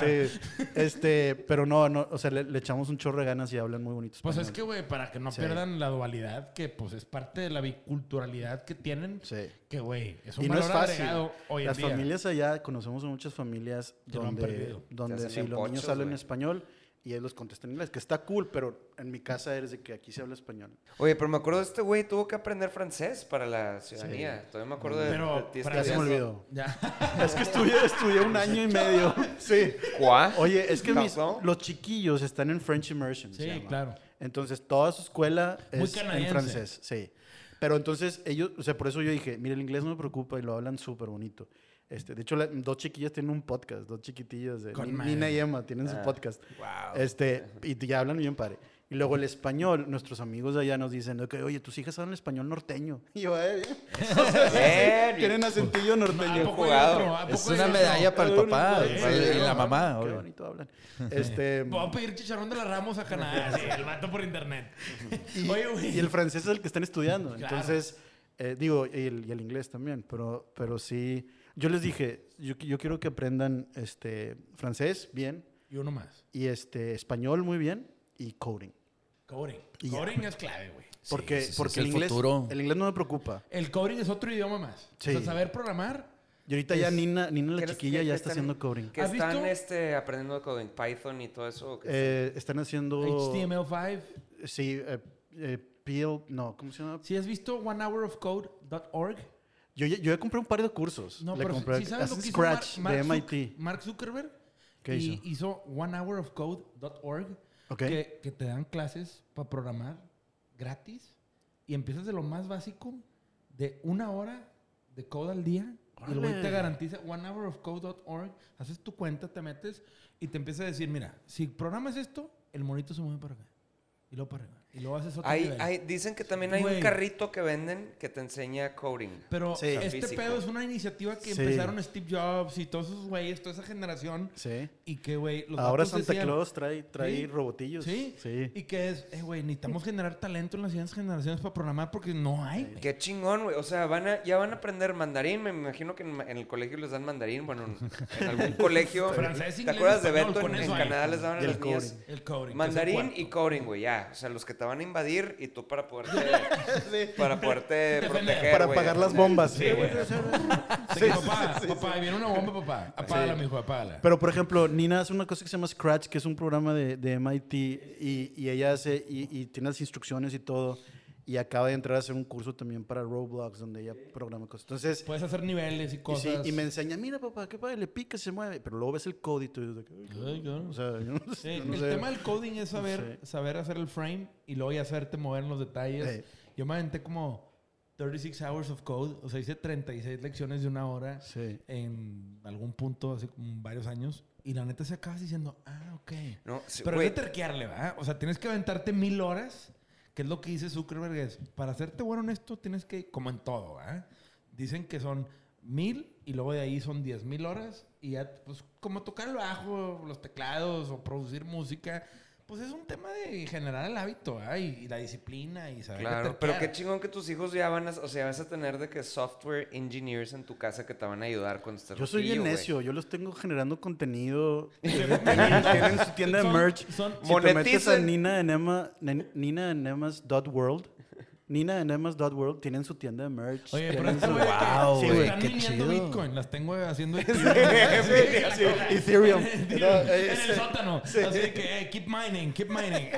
Sí, este, pero no, no, o sea, le, le echamos un chorro de ganas y hablan muy bonito Pues es que, güey, para que no Sí. pierdan la dualidad, que pues es parte de la biculturalidad que tienen, Sí. que, güey, es un Y no es fácil. agregado hoy en Las día. familias allá, conocemos a muchas familias Que lo han donde, perdido. donde sí, los niños hablan español y ellos los contestan en inglés, que está cool, pero en mi casa eres de que aquí se habla español. Oye, pero me acuerdo de este güey, tuvo que aprender francés para la ciudadanía. Todavía me acuerdo de, Pero de ti para- Ya se me olvidó. Ya. <laughs> Es que estudié, estudié un año y medio. <laughs> Sí. ¿Cuá? Oye, es que mis- los chiquillos están en French Immersion. se Sí, llama. claro. Entonces, toda su escuela es en francés, sí. Pero entonces ellos, o sea, por eso yo dije, mira, el inglés no me preocupa y lo hablan súper bonito. Este, de hecho, la- dos chiquillas tienen un podcast, dos chiquitillas. Nina y Emma tienen su Ah. podcast. Wow. Este, y ya hablan bien padre. Y luego el español, nuestros amigos de allá nos dicen, que, oye, tus hijas hablan español norteño. <laughs> Y yo, eh, <laughs> <laughs> Bien. tienen acentillo ¿A norteño. Es una otro? medalla para el papá Sí, para- sí, y la mamá. Qué obvio. bonito hablan. Este, Voy a pedir chicharrón de la Ramos a Canadá. Sí, el mato por internet. y, Oye, güey. y el francés es el que están estudiando. Claro. Entonces, eh, digo, y el, y el inglés también, pero, pero sí. Yo les dije, yo, yo quiero que aprendan este, francés bien, Y uno más. y este, español muy bien, y coding. Coding. Y ya. Coding es clave, güey. <laughs> Porque, sí, sí, porque el, el inglés, futuro. el inglés no me preocupa. El coding es otro idioma más. Sí. O sea, saber programar. Y ahorita ya Nina, Nina la ¿Qué eres- chiquilla ya está están- haciendo coding. Que ¿Has están visto? este, aprendiendo coding Python y todo eso. ¿o qué Eh, están haciendo... HTML5. Sí, eh, eh, PL, no, ¿cómo se llama? Si has visto onehourofcode.org. Yo, yo ya compré un par de cursos. No, Le pero compré si sabes lo hace que hizo Scratch Mark, de MIT. Mark Zuckerberg. ¿Qué y hizo? hizo onehourofcode.org. Ok. Que, que te dan clases para programar gratis. Y empiezas de lo más básico, de una hora de code al día. Y el güey te garantiza onehourofcode.org. Haces tu cuenta, te metes y te empieza a decir, mira, si programas esto, el monito se mueve para acá. Y luego para arriba. Y luego haces otro Hay, nivel. hay- dicen que también hay Güey. un carrito que venden que te enseña coding. Pero Sí. este Físico. pedo es una iniciativa que Sí. empezaron Steve Jobs y todos esos güeyes, toda esa generación. Sí. Y que, güey, los Ahora vatos Santa decían- Claus trae, trae Sí. robotillos. Sí. Sí. Y que es, eh, güey, necesitamos generar talento en las siguientes generaciones para programar porque no hay. güey. Qué chingón, güey. O sea, van a, ya van a aprender mandarín. Me imagino que en, en el colegio les dan mandarín. Bueno, en, en algún <laughs> colegio. Francés, ¿Te inglés, acuerdas de español, Beto? con En, en hay. Canadá les daban a Y el las niñas coding. El coding. que es el mandarín cuarto. y coding, güey. Ya. O sea, los que te van a invadir y tú para poderte, <laughs> para poderte proteger. Para apagar las bombas. Sí, güey. Papá, papá, viene una bomba, papá. Apágala, mijo, apágala. Pero, por ejemplo, Nina hace una cosa que se llama Scratch, que es un programa de, de MIT, y, y ella hace, y, y tiene las instrucciones y todo, y acaba de entrar a hacer un curso también para Roblox, donde ella programa cosas. Entonces, Puedes hacer niveles y y, sí, cosas. y me enseña, mira papá, qué padre, le pica, se mueve, pero luego ves el código y tú no, sé, no el sé. tema del coding es saber, saber hacer el frame y luego ya hacerte mover en los detalles. Sí. Yo me aventé como 36 Hours of Code. O sea, hice 36 lecciones de una hora Sí. en algún punto hace como varios años. Y la neta se acabas diciendo, ah, ok. No, sí, Pero es de terquearle, ¿verdad? O sea, tienes que aventarte mil horas, que es lo que dice Zuckerberg, es, para hacerte bueno en esto tienes que, como en todo. Dicen que son mil y luego de ahí son diez mil horas y ya, pues, como tocar el bajo, los teclados o producir música, pues es un tema de generar el hábito, ¿verdad? Y, y la disciplina y saber Claro, pero qué chingón que tus hijos ya van a, o sea, vas a tener de que software engineers en tu casa que te van a ayudar cuando estés Yo soy bien necio, yo los tengo generando contenido. <laughs> tienen, su tienda de merch. son- si te metes a. Nina Nina Nina en Emma's dot world tienen su tienda de merch. Oye, pero su- de Wow, se güey, qué chido. Bitcoin, las tengo haciendo <laughs> Ethereum. en el sótano. Así de que, eh, keep mining, keep mining.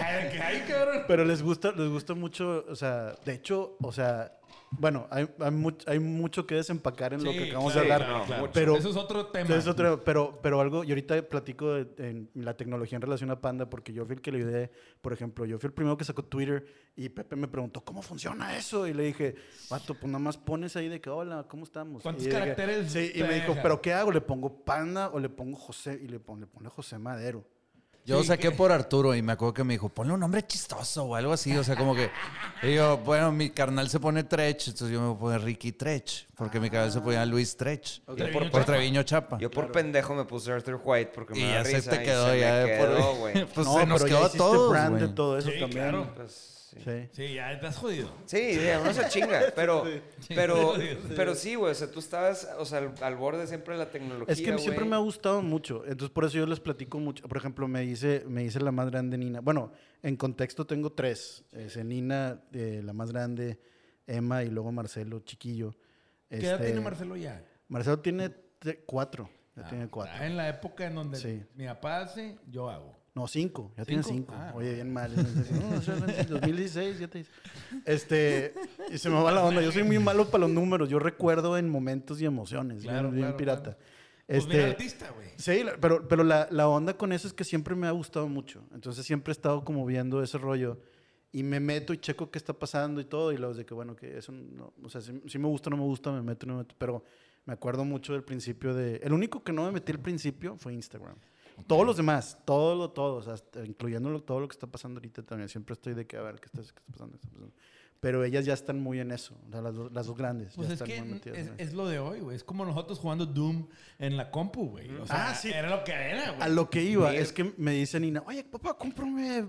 Pero les gusta, les gusta mucho, o sea, de hecho, o sea, bueno, hay, hay, much- hay mucho que desempacar en lo que acabamos claro, de hablar. claro, claro. Pero, Eso es otro tema. Otro- pero, pero algo, y ahorita platico de, en la tecnología en relación a Panda, porque yo fui el que le ayudé, por ejemplo, yo fui el primero que sacó Twitter y Pepe me preguntó, ¿cómo funciona eso? Y le dije, vato, pues nada más pones ahí de que, hola, ¿cómo estamos? ¿Cuántos Y dije, caracteres Sí, y me dijo? ¿pero qué hago? ¿Le pongo Panda o le pongo José? Y le pone, le pone José Madero. Yo Sí, saqué que- por Arturo y me acuerdo que me dijo, ponle un nombre chistoso o algo así. O sea, como que. Y yo, bueno, mi carnal se pone Trech, entonces yo me voy a poner Ricky Trech, porque mi cabeza se ponía Luis Trech. Por, Treviño por Chapa. Treviño Chapa. Yo por pendejo me puse Arthur White porque me y da ya se risa te y quedó se ya me de por- quedó, güey. <laughs> Pues no, se nos pero quedó a todos, brand de todo eso Sí, también. claro. Pues, sí. Sí. Sí, ya te has jodido. Sí, ya, uno se chinga, <laughs> pero, pero, Sí. pero sí, güey, o sea, tú estabas, o sea, al, al borde siempre de la tecnología, Es que siempre me ha gustado mucho. Entonces, por eso yo les platico mucho. Por ejemplo, me dice, me dice la más grande Nina. Bueno, en contexto tengo tres. Es Nina, eh, la más grande, Emma y luego Marcelo, chiquillo. ¿Qué edad Este, tiene Marcelo ya? Marcelo tiene cuatro. Ya Ah, tiene cuatro. en la época en donde Sí. mi papá hace, yo hago. No, cinco. Ya tiene ¿Cinco? Ah. Oye, bien mal. No, o sea, 2016, ya te dice. Este, y se me va la onda. Yo soy muy malo para los números. Yo recuerdo en momentos y emociones. bien- Claro, bien, claro, pirata. claro. Pues Este, artista, güey. Sí, pero, pero la, la onda con eso es que siempre me ha gustado mucho. Entonces siempre he estado como viendo ese rollo y me meto y checo qué está pasando y todo. Y luego de que, bueno, que eso no, o sea, si, si me gusta o no me gusta, me meto no me meto. Pero me acuerdo mucho del principio de. El único que no me metí al principio fue Instagram. Todos los demás, todo lo, todos, hasta incluyendo todo lo que está pasando ahorita también. Siempre estoy de que, a ver, ¿qué está, qué está pasando? ¿Qué está pasando? Pero ellas ya están muy en eso, o sea, las, dos- las dos grandes. Pues ya es están que muy metidas es, en eso. es lo de hoy, güey. Es como nosotros jugando Doom en la compu, güey. O sea, Ah, sí. era lo que era, güey. A lo que iba, es que me dice Nina, oye, papá, cómprame.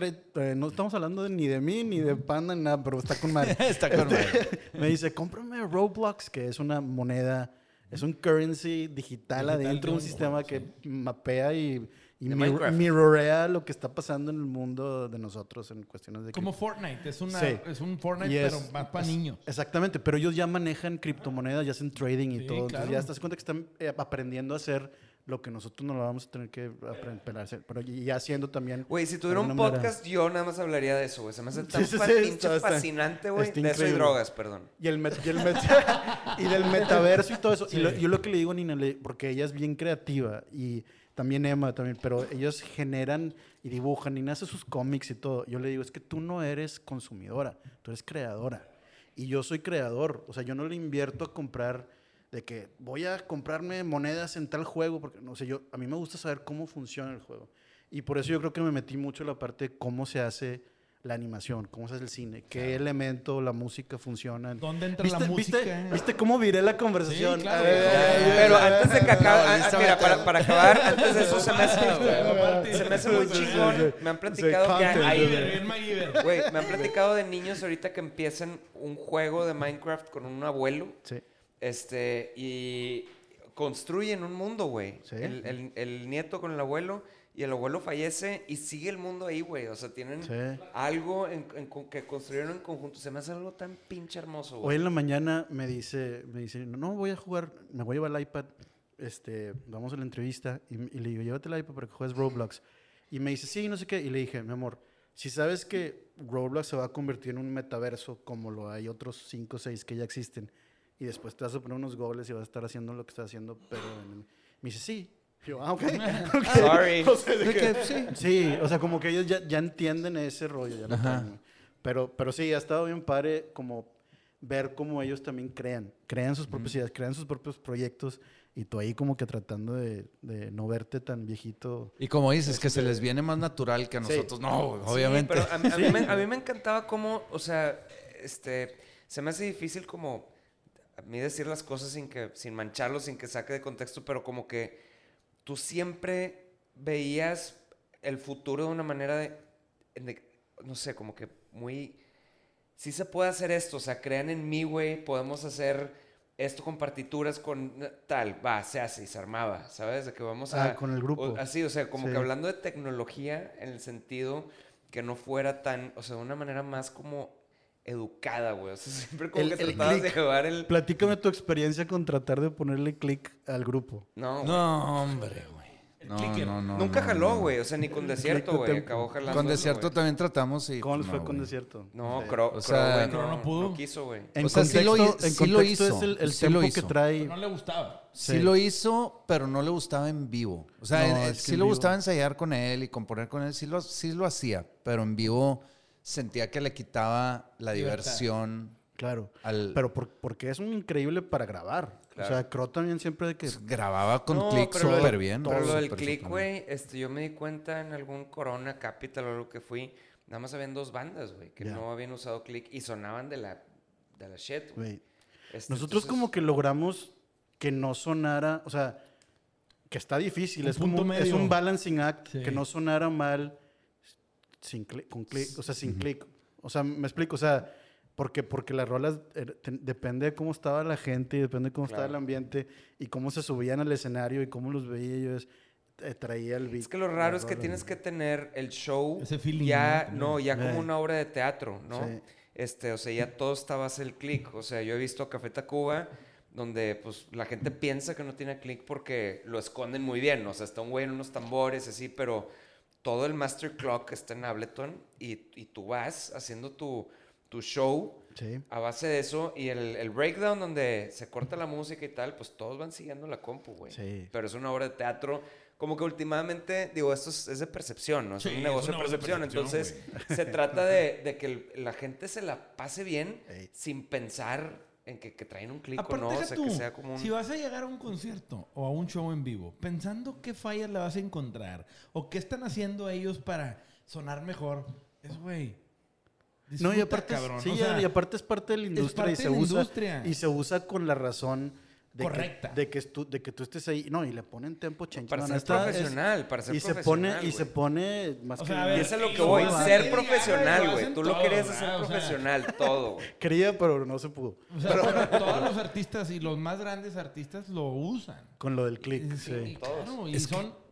eh, no estamos hablando de- ni de mí ni de Panda ni nada, pero está con madre. <laughs> Está con madre. <laughs> me dice, cómprame Roblox, que es una moneda, es un currency digital, Digital adentro de un sistema juego, que mapea y, y De mir- Minecraft. mirrorea lo que está pasando en el mundo de nosotros en cuestiones de Como. Fortnite. Es, una, Sí. es un Fortnite, pero más para niños. Exactamente, pero ellos ya manejan criptomonedas, ya hacen trading y Sí, todo. Entonces ya te das cuenta que están eh, aprendiendo a hacer lo que nosotros no lo vamos a tener que hacer. Pero y ya haciendo también. Güey, si tuviera un manera- podcast, yo nada más hablaría de eso, güey. Se me hace tan sí, está- fascinante, güey. De eso y drogas, perdón. Y, el met- y, el met- <laughs> y del metaverso y todo eso. Y lo- yo lo que le digo a Nina, porque ella es bien creativa y también Emma también, pero ellos generan y dibujan. Nina hace sus cómics y todo. Yo le digo, es que tú no eres consumidora, tú eres creadora. Y yo soy creador. O sea, yo no le invierto a comprar de que voy a comprarme monedas en tal juego, porque no sé, yo, a mí me gusta saber cómo funciona el juego. Y por eso yo creo que me metí mucho en la parte de cómo se hace la animación, cómo se hace el cine, qué elemento, la música funciona. ¿Dónde entra ¿Viste, la música? ¿viste, ¿Viste cómo viré la conversación? Sí, claro. Pero antes de que acabe, no, mira, para, para acabar, antes de eso se me hace, <laughs> <laughs> se me hace muy chingón. Me han platicado que hay, me han platicado de niños ahorita que empiezan un juego de Minecraft con un abuelo, Sí. Este, y construyen un mundo, güey. Sí. El, el- el nieto con el abuelo y el abuelo fallece y sigue el mundo ahí, güey. O sea, tienen Sí. algo en- que construyeron en conjunto. Se me hace algo tan pinche hermoso, Hoy güey. en la mañana me dice, me dice, no, no, voy a jugar, me voy a llevar el iPad, este, vamos a la entrevista, y, y le digo, llévate el iPad para que juegues Roblox. Y me dice, sí, no sé qué, y le dije, mi amor, si sabes que Roblox se va a convertir en un metaverso como lo hay otros 5 o 6 que ya existen, y después te vas a poner unos goles y vas a estar haciendo lo que estás haciendo, pero en el- me dice, sí. Y yo, ah, ok. <laughs> ok". Sorry. <laughs> O sea, de que- que, sí. Sí, o sea, como que ellos ya, ya entienden ese rollo. ya lo Ajá. traen. Pero, pero sí, ha estado bien padre como ver cómo ellos también crean, crean sus propias ideas, crean sus propios proyectos y tú ahí como que tratando de, de no verte tan viejito. Y como dices, que se les viene más natural que a Sí. nosotros. No, güey, Sí, obviamente. pero a, mí- a mí <laughs> me, a mí me encantaba cómo, o sea, este, se me hace difícil como mí decir las cosas sin que, sin mancharlo, sin que saque de contexto, pero como que tú siempre veías el futuro de una manera de, de- no sé, como que muy, sí se puede hacer esto, o sea, crean en mí, güey, podemos hacer esto con partituras, con tal, va, se hace y se armaba, ¿sabes? De que vamos a... Ah, con el grupo. o- así, o sea, como Sí. que hablando de tecnología en el sentido que no fuera tan, o sea, de una manera más como educada, güey. O sea, <laughs> siempre como El- que el tratabas de llevar el... Platícame tu experiencia con tratar de ponerle clic al grupo. No, güey. No, hombre, güey. No, clicker. no, no. Nunca no, jaló, no. güey. O sea, ni con desierto, güey. Acabó jalando. Con desierto también tratamos y. ¿Cómo fue con desierto? No, Sí. Cro, O sea, Cro, no, no pudo. no quiso, güey. En O sea, sí lo contexto, en sí lo contexto hizo, es el, el sí lo tempo que hizo. trae. No le gustaba. Sí. Sí. lo hizo, pero no le gustaba en vivo. O sea, No, él- es que sí en le vivo- gustaba ensayar con él y componer con él. Sí lo, sí lo hacía, pero en vivo sentía que le quitaba la diversión Claro. al... Pero por- porque es un increíble para grabar. Claro. O sea, Crow también siempre de que... pues, grababa con No, click súper bien. Pero lo del click, güey, este, yo me di cuenta en algún Corona Capital o lo que fui, nada más habían dos bandas, güey, que no habían usado click y sonaban de la, de la shit, güey. Este, Nosotros entonces- como que logramos que no sonara, o sea, que está difícil, Un es como es un balancing act, Sí. que no sonara mal sin con click, o sea, sin click. O sea, me explico, o sea, porque, porque las rolas eh, te- depende de cómo estaba la gente y depende de cómo estaba el ambiente y cómo se subían al escenario y cómo los veía ellos, eh, traía el beat. Es que lo raro es que rola, tienes que tener el show Ese feeling, ya, ¿no? no, ya Eh. como una obra de teatro, ¿no? Sí. Este, o sea, ya todo estaba a hacer el click. O sea, yo he visto Café Tacuba donde pues la gente piensa que no tiene click porque lo esconden muy bien. O sea, está un güey en unos tambores así, pero todo el master clock está en Ableton y, y tú vas haciendo tu, tu show Sí. a base de eso y el, el breakdown donde se corta la música y tal, pues todos van siguiendo la compu, güey. Sí. Pero es una obra de teatro. Como que últimamente, digo, esto es, es de percepción, ¿no? Es Sí, un negocio de percepción. Entonces, se trata de, de que el- la gente se la pase bien Ey. sin pensar en que, que traen un clic o no. O sea, tú, que sea como un... si vas a llegar a un concierto o a un show en vivo, pensando qué fallas le vas a encontrar o qué están haciendo ellos para sonar mejor, es güey. No, y aparte, es- cabrón. sí, o sea, y aparte es parte de la industria y se de la usa industria. y se usa con la razón de Correcta. Que, de que tú de que tú estés ahí, no, y le ponen tempo change. Para man, ser es- profesional, para ser y se pone profesional, y se pone más O que Y eso es lo que voy, lo ser profesional, güey. Tú lo querías hacer ¿verdad? O sea, profesional, <laughs> todo, güey. quería, pero no se pudo O sea, pero todos <laughs> los artistas y los más grandes artistas lo usan. con lo del click. Sí, Sí. claro. Y Es que- son.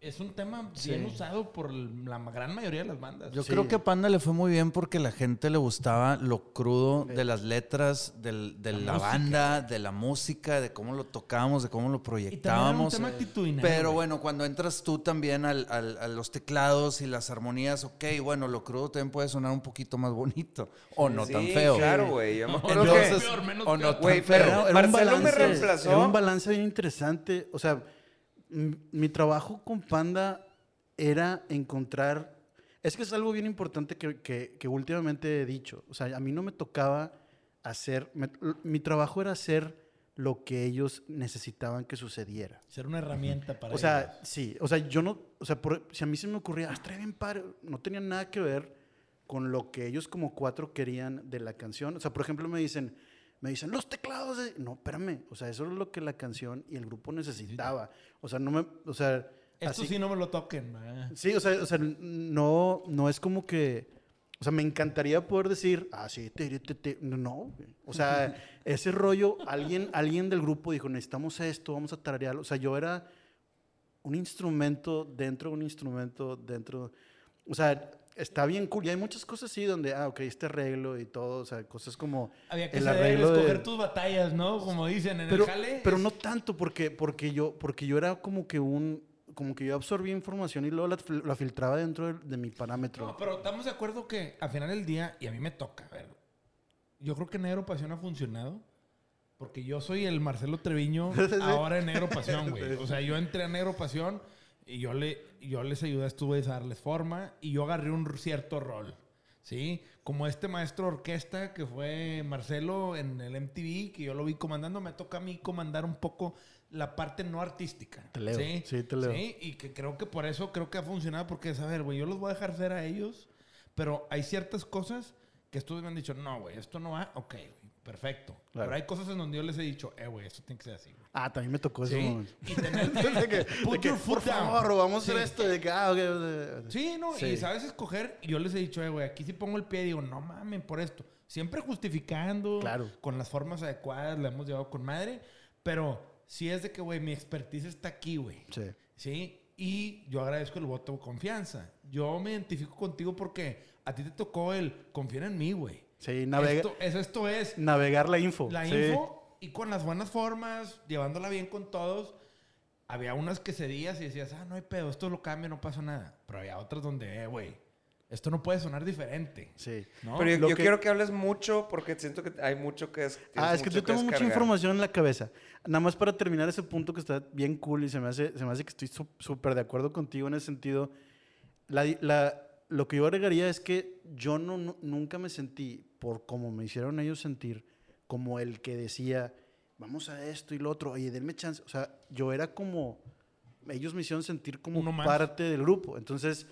Es un tema bien usado por la gran mayoría de las bandas. Yo Sí. creo que a Panda le fue muy bien porque la gente le gustaba lo crudo de las letras, del- de la, banda, de la música, de cómo lo tocábamos, de cómo lo y también era un proyectábamos. tema actitudinal. Pero bueno, cuando entras tú también al- al- a los teclados y las armonías, ok, bueno, lo crudo también puede sonar un poquito más bonito o no Sí, tan feo. claro, güey. Yo me acuerdo Entonces, que... Peor, menos o no peor. tan Güey, feo. pero- Marcelo me reemplazó. Era un balance bien interesante. O sea, mi trabajo con Panda era encontrar. Es que es algo bien importante que, que- que últimamente he dicho. O sea, a mí no me tocaba hacer. me- mi trabajo era hacer lo que ellos necesitaban que sucediera. Ser una herramienta para O sea, ellos. sí, o sea, yo no, o sea, por- si a mí se me ocurría, ah, estaría bien padre, no tenía nada que ver con lo que ellos como cuatro querían de la canción. O sea, por ejemplo, me dicen, me dicen, los teclados de... No, espérame, o sea, eso es lo que la canción y el grupo necesitaba. O sea, no me, o sea... Esto así- sí no me lo toquen. ¿verdad? Sí, o sea, o sea, no, no es como que... O sea, me encantaría poder decir, ah, sí, te, te, te", no. O sea, <laughs> ese rollo, alguien, alguien del grupo dijo, necesitamos esto, vamos a tararearlo. O sea, yo era un instrumento dentro de un instrumento dentro. O sea, está bien cool. Y hay muchas cosas así donde, ah, ok, este arreglo y todo. O sea, cosas como Había que el saber arreglo de- escoger tus batallas, ¿no? Como dicen en pero, el jale. pero no tanto porque, porque, yo, porque yo era como que un... Como que yo absorbía información y luego la, la filtraba dentro de, de mi parámetro. No, pero estamos de acuerdo que al final del día, y a mí me toca, a ver, yo creo que Negro Pasión ha funcionado. Porque yo soy el Marcelo Treviño <laughs> ahora en Negro Pasión, <laughs> güey. O sea, yo entré a Negro Pasión y yo, le, yo les ayudé a estos güeyes a darles forma y yo agarré un cierto rol. Sí, como este maestro de orquesta que fue Marcelo en el MTV, que yo lo vi comandando, me toca a mí comandar un poco la parte no artística. Te leo. Sí, Sí, te leo. Sí, y que creo que por eso creo que ha funcionado, porque es, a ver, güey, yo los voy a dejar ser a ellos, pero hay ciertas cosas que estos me han dicho, no, güey, esto no va, ok, güey, perfecto. Claro. Pero hay cosas en donde yo les he dicho, eh, güey, esto tiene que ser así, güey. Ah, también me tocó Sí, momento. y tener <laughs> que, put your foot por down. favor, vamos a hacer esto. De que, ah, ok, ok, ok. Sí, no, Sí. y sabes escoger. Y yo les he dicho, eh, güey, aquí sí pongo el pie y digo, no mames, por esto. Siempre justificando, Claro. con las formas adecuadas, la hemos llevado con madre. Pero sí es de que, güey, mi expertise está aquí, güey. Sí. Sí, y yo agradezco el voto de confianza. Yo me identifico contigo porque a ti te tocó el confiar en mí, güey. Sí, navega- Esto, es, esto es navegar la info. la sí. info y con las buenas formas, llevándola bien con todos. Había unas que cedías y decías, ah, no hay pedo, esto lo cambio, no pasa nada. Pero había otras donde, eh, güey, esto no puede sonar diferente. Sí. ¿no? Pero yo, yo que- quiero que hables mucho porque siento que hay mucho que es. Ah, es que yo tengo mucha descargar. información en la cabeza. Nada más para terminar ese punto que está bien cool y se me hace, se me hace que estoy su- súper de acuerdo contigo en ese sentido. La, la- lo que yo agregaría es que yo no, nu- nunca me sentí, por como me hicieron ellos sentir, como el que decía, vamos a esto y lo otro, oye, denme chance. O sea, yo era como, ellos me hicieron sentir como Uno parte del grupo. Entonces,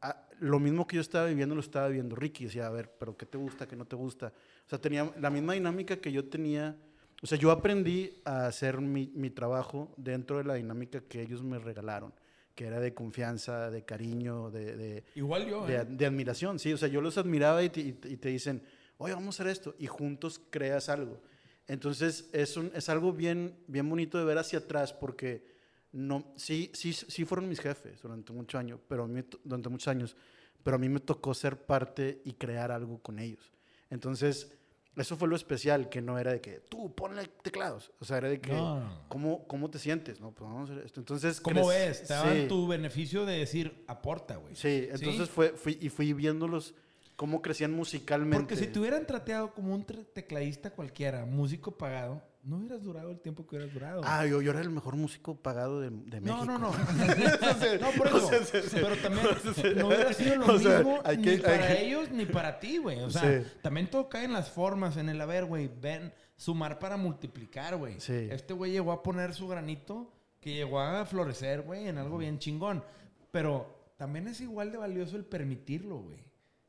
ah, lo mismo que yo estaba viviendo, lo estaba viviendo Ricky. Decía, a ver, pero ¿qué te gusta, qué no te gusta? O sea, tenía la misma dinámica que yo tenía. O sea, yo aprendí a hacer mi, mi trabajo dentro de la dinámica que ellos me regalaron, que era de confianza, de cariño, de, de, Igual yo, de, ¿eh? de admiración. Sí, o sea, yo los admiraba y te- y te dicen, oye, vamos a hacer esto, y juntos creas algo. Entonces, es, un, es algo bien, bien bonito de ver hacia atrás, porque no, sí, sí, sí fueron mis jefes durante muchos años, pero a mí, durante muchos años, pero a mí me tocó ser parte y crear algo con ellos. Entonces, eso fue lo especial, que no era de que tú ponle teclados, o sea, era de que, No. ¿cómo, ¿cómo te sientes? No, pues vamos a hacer esto. Entonces, ¿Cómo ves? Te daban sí. tu beneficio de decir, aporta, güey. Sí, entonces Fue, fui, y fui viéndolos cómo crecían musicalmente. Porque si te hubieran trateado como un tecladista cualquiera, músico pagado, no hubieras durado el tiempo que hubieras durado. Ah, yo, yo era el mejor músico pagado de, de no, México. no, no. sea, <laughs> no, por o eso. sea. Pero también <laughs> no hubiera sido lo o sea, mismo ni para que- ellos ni para ti, güey. O sea, Sí. también todo cae en las formas, en el a ver, güey, ven, sumar para multiplicar, güey. Sí. Este güey llegó a poner su granito que llegó a florecer, güey, en algo bien chingón. Pero también es igual de valioso el permitirlo, güey.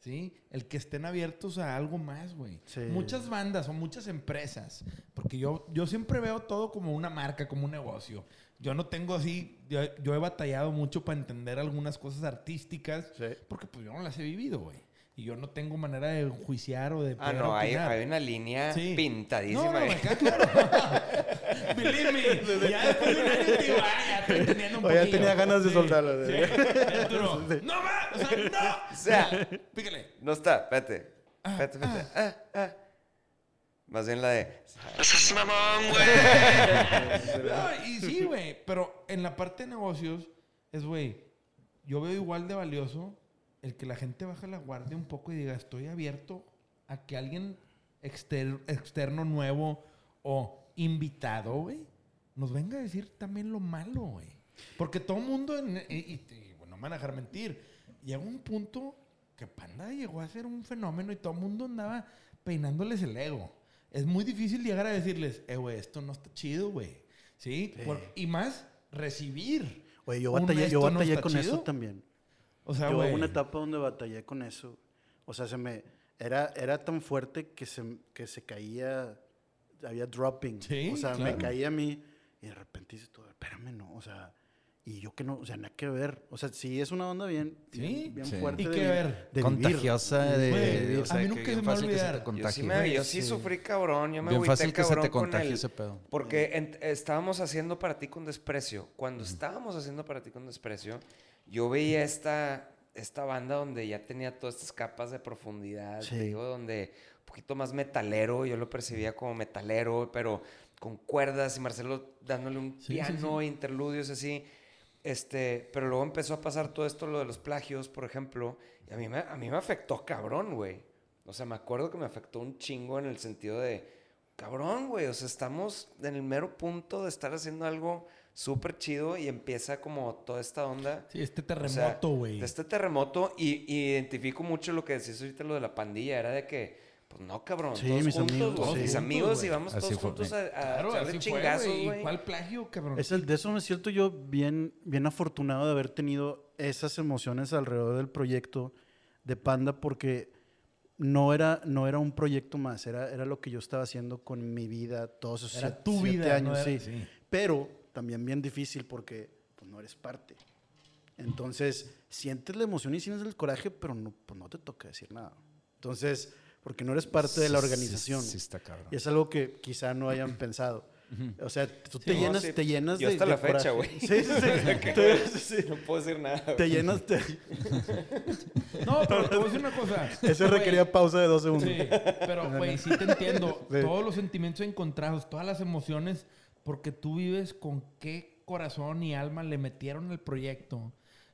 ¿Sí? El que estén abiertos a algo más, güey. Sí. Muchas bandas o muchas empresas. Porque yo, yo siempre veo todo como una marca, como un negocio. Yo no tengo así. Yo, yo he batallado mucho para entender algunas cosas artísticas. Sí. Porque pues yo no las he vivido, güey. Y yo no tengo manera de juiciar o de. Ah, no, hay, hay una línea Sí. pintadísima. No, no, me claro. <laughs> Believe me. Ya después de un año, digo, ah, ya estoy un ya tenía ganas de soltarlo. <laughs> <laughs> No más. O sea, <laughs> no. O sea, Pícale. no está, espérate. Espérate, espérate. Ah, ah. Más bien la de. <laughs> No, y sí, güey. Pero en la parte de negocios, es, güey, yo veo igual de valioso el que la gente baje la guardia un poco y diga, estoy abierto a que alguien exter- externo nuevo o invitado, güey, nos venga a decir también lo malo, güey. Porque todo el mundo, en- y, y- y, bueno, no me van a dejar mentir, un punto que Panda llegó a ser un fenómeno y todo el mundo andaba peinándoles el ego. Es muy difícil llegar a decirles, eh, güey, esto no está chido, güey. ¿Sí? Por- y más, recibir. Oye, yo batallé, yo no batallé está con chido. eso también. O sea, yo güey. hubo una etapa donde batallé con eso. O sea, se me era era tan fuerte que se que se caía había dropping. Sí, o sea, me caía a mí y de repente dices todo, espérame, no, o sea, y yo que no, o sea, nada que ver. O sea, sí es una onda bien Sí, bien, bien sí. fuerte ¿Y de qué vi- ver? de Contagiosa vivir. de, Güey, o sea, a mí que nunca se me va a que te olvidar. Yo sí, me, yo sí, sí. sufrí cabrón. Yo me Bien fácil que se te cabrón con contagie ese pedo. Porque en- estábamos haciendo para ti con desprecio. Cuando estábamos haciendo para ti con desprecio, yo veía esta, esta banda donde ya tenía todas estas capas de profundidad, te Sí. digo, donde un poquito más metalero, yo lo percibía como metalero, pero con cuerdas y Marcelo dándole un Sí, sí, piano, interludios así. Este, pero luego empezó a pasar todo esto, lo de los plagios, por ejemplo, y a mí me, a mí me afectó cabrón, güey. O sea, me acuerdo que me afectó un chingo en el sentido de, cabrón, güey, o sea, estamos en el mero punto de estar haciendo algo súper chido y empieza como toda esta onda. Sí, este O terremoto, güey. de este terremoto y, y identifico mucho lo que decías ahorita lo de la pandilla, era de que, pues no, cabrón, Sí, todos mis juntos, amigos, sí. mis amigos güey. y vamos Así todos fue, juntos a, a Claro, echarle así chingazos, güey. ¿Cuál plagio, cabrón? Es el- de eso me siento yo bien, bien afortunado de haber tenido esas emociones alrededor del proyecto de Panda porque no era, no era un proyecto más, era, era lo que yo estaba haciendo con mi vida todos esos Era siete- tu siete vida, años. no era- sí. sí. Pero también bien difícil porque pues, no eres parte. Entonces, sientes la emoción y sientes el coraje, pero no, pues, no te toca decir nada. Entonces, porque no eres parte de la Sí, sí, organización. Sí, está cabrón. Y es algo que quizá no hayan pensado. O sea, tú te no, llenas, sí. te llenas Yo de, hasta de la fecha, coraje. güey. Sí, sí, sí. <laughs> Te-. No puedo decir nada. Te güey. llenas de... <laughs> No, pero te voy a decir una cosa. Eso Güey, requería pausa de dos segundos. Sí, pero, güey, sí te entiendo. <laughs> Sí. Todos los sentimientos encontrados, todas las emociones, porque tú vives con qué corazón y alma le metieron al proyecto.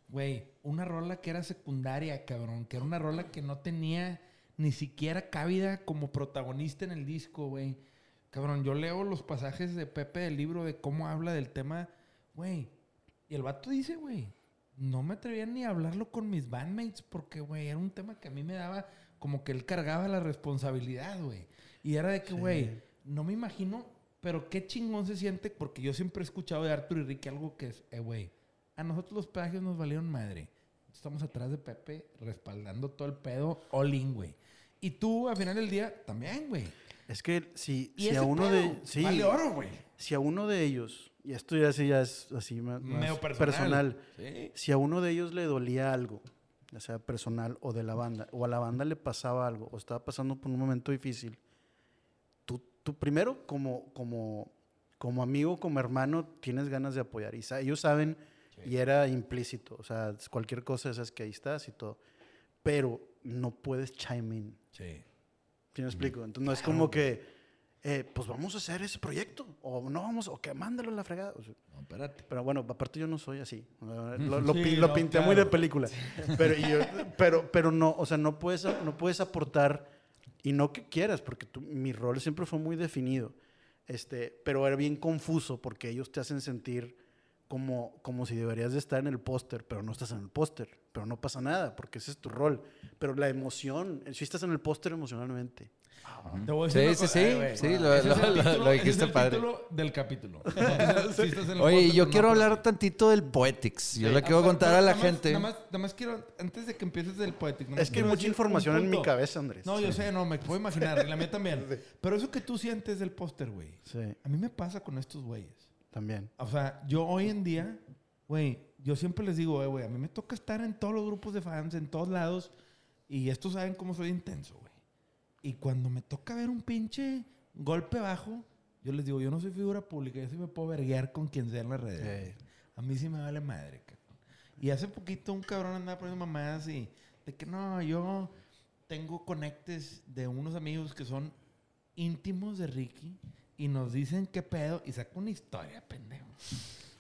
Güey, una rola que era secundaria, cabrón, que era una rola que no tenía ni siquiera cabida como protagonista en el disco, güey. Cabrón, yo leo los pasajes de Pepe del libro de cómo habla del tema, güey. Y el vato dice, güey, no me atrevía ni a hablarlo con mis bandmates porque, güey, era un tema que a mí me daba como que él cargaba la responsabilidad, güey. Y era de que, güey, no me imagino, pero qué chingón se siente porque yo siempre he escuchado de Arthur y Ricky algo que es, eh, güey, a nosotros los peajes nos valieron madre. Estamos atrás de Pepe respaldando todo el pedo all in, güey. Y tú, al final del día, también, güey. Es que si, si a uno de... Sí, vale oro, güey. si a uno de ellos, y esto ya, sí ya es así más, Medio personal, personal. Sí. si a uno de ellos le dolía algo, ya sea personal o de la banda, o a la banda le pasaba algo, o estaba pasando por un momento difícil, tú, tú primero como, como, como amigo, como hermano, tienes ganas de apoyar. Y sa- ellos saben, y era implícito, o sea, cualquier cosa esas que ahí estás y todo, pero no puedes chime in. Sí. ¿Sí me explico? Entonces no es como que, eh, pues vamos a hacer ese proyecto, o no vamos, o que mándalo a la fregada. O sea, No, espérate. pero bueno, aparte yo no soy así. Lo, lo Sí, pi- lo no, pinté muy claro. de película. Pero, y yo- pero, pero no, o sea, no puedes, no puedes aportar, y no que quieras, porque tú- mi rol siempre fue muy definido. Este, pero era bien confuso porque ellos te hacen sentir como, como si deberías de estar en el póster, pero no estás en el póster. Pero no pasa nada, porque ese es tu rol. Pero la emoción, si estás en el póster emocionalmente. Te voy a Sí, decir sí, sí, güey. sí, lo- lo- lo- título- lo ese es dijiste el padre. título del capítulo. <laughs> Entonces, sí estás en el Oye, póster, yo quiero no, hablar pues, tantito del Poetics. Yo sí. le quiero Ah, contar a la nada más- gente. Nada más, nada más quiero, antes de que empieces del Poetic. nada más Es que hay mucha información en mi cabeza, Andrés. No, yo sé, no, me puedo imaginar, y la mía también. <laughs> Pero eso que tú sientes del póster, güey, Sí, a mí me pasa con estos güeyes. También. O sea, yo hoy en día, güey, yo siempre les digo, eh, güey, a mí me toca estar en todos los grupos de fans, en todos lados, y estos saben cómo soy intenso, güey. Y cuando me toca ver un pinche golpe bajo, yo les digo, yo no soy figura pública, yo sí me puedo verguear con quien sea en las redes. Sí. A mí sí me vale madre, cabrón. Y hace poquito un cabrón andaba poniendo mamadas y de que no, yo tengo conectes de unos amigos que son íntimos de Ricky y nos dicen qué pedo y saca una historia, pendejo.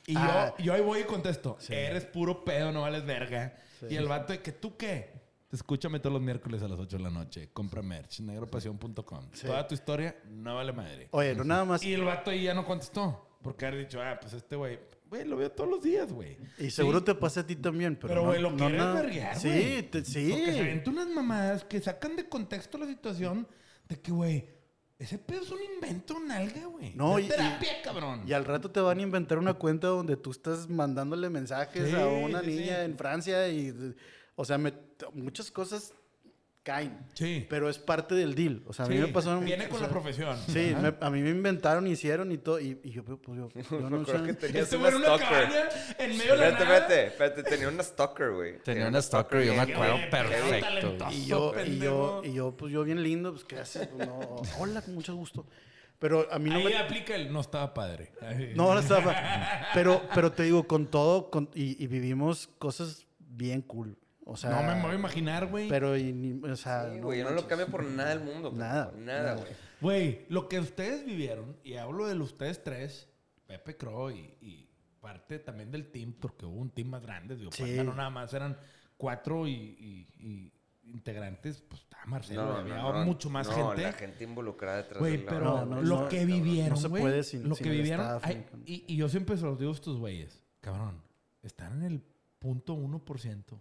Y Ah. yo, yo ahí voy y contesto, Sí. eres puro pedo, no vales verga. Sí. Y el vato de que tú qué. Escúchame todos los miércoles a las 8 de la noche. Compra merch, negropasión.com. Sí. Toda tu historia no vale madre. Oye, no nada más. Y el vato ahí ya no contestó. Porque haber dicho, ah, pues este güey, güey, lo veo todos los días, güey. Y seguro Sí. te pasa a ti también, pero. Pero, no- güey, lo no quieres verguear, Sí, te- sí. Porque se unas mamadas que sacan de contexto la situación de que, güey, ese pedo es un invento, nalga, güey. No, Es y- terapia, cabrón. Y al rato te van a inventar una cuenta donde tú estás mandándole mensajes Sí, a una sí, niña sí. en Francia y. O sea, me- muchas cosas caen. Sí. Pero es parte del deal. O sea, a mí Sí, me pasó. Viene o con sea, la profesión. Sí, me- a mí me inventaron, hicieron y todo. Y, y yo, pues yo, <laughs> no sé. que tenías Este una stalker. cabaña en medio de la nada. espérate, espérate, tenía una stalker, güey. Tenía una stalker, yo me acuerdo perfecto. Y yo, y yo, y yo, pues yo bien lindo, pues qué haces, Pues, no, hola, con mucho gusto. Pero a mí no Ahí me. aplica el no estaba padre. No, no estaba. <laughs> Pero, pero te digo, con todo, con- y, y vivimos cosas bien cool. O sea. no me voy a imaginar, güey. Pero, y ni- o sea. Sí, güey, yo no lo cambio por nada del mundo. Nada, por Nada, güey. Güey, lo que ustedes vivieron, y hablo de los ustedes tres, Pepe Crow y, y parte también del team, porque hubo un team más grande, digo, Sí. No nada más, eran cuatro y, y- y- integrantes, pues estaba Marcelo, No, había no, no, mucho más no, gente. la gente involucrada detrás Güey, pero No, no, lo no, que vivieron, no se güey, puede sin- lo sin que vivieron, staff, y yo siempre se los digo a estos güeyes, cabrón, están en el punto 1%.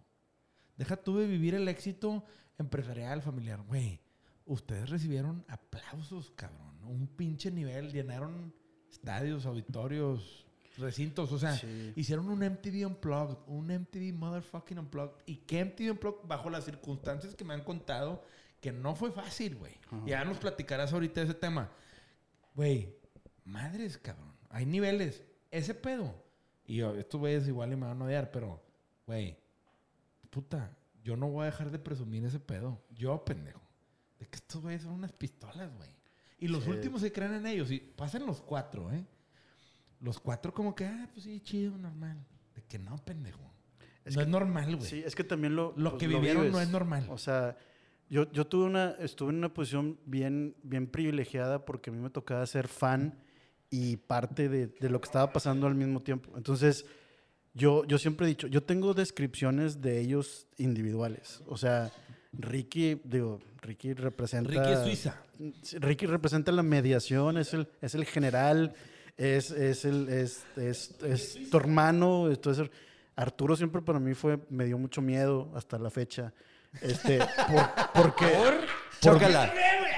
Deja tú de vivir el éxito empresarial, familiar, güey. Ustedes recibieron aplausos, cabrón. Un pinche nivel, llenaron estadios, auditorios, recintos, o sea, Sí. hicieron un MTV Unplugged, un MTV Motherfucking Unplugged. Y que MTV Unplugged, bajo las circunstancias que me han contado, que no fue fácil, güey. Ya nos platicarás ahorita ese tema. Güey, madres, cabrón. Hay niveles. Ese pedo. Y yo, estos güeyes igual y me van a odiar, pero, güey, puta, yo no voy a dejar de presumir ese pedo. Yo, pendejo. De que estos güeyes son unas pistolas, güey. Y los Sí. últimos se creen en ellos. Y pasan los cuatro, ¿eh? Los cuatro como que, ah, pues sí, chido, normal. De que no, pendejo. Es no que- es normal, güey. Sí, es que también lo. Lo pues, que vivieron no es normal. O sea, yo, yo tuve una, estuve en una posición bien, bien privilegiada porque a mí me tocaba ser fan y parte de, de lo que estaba pasando al mismo tiempo. Entonces, yo, yo siempre he dicho, yo tengo descripciones de ellos individuales. O sea, Ricky, digo, Ricky representa... Ricky es Suiza. Ricky representa la mediación, es el, es el general, es, es, el, es, es, es tu hermano. Entonces, Arturo siempre para mí fue, me dio mucho miedo hasta la fecha. Este, por, porque, Chócala.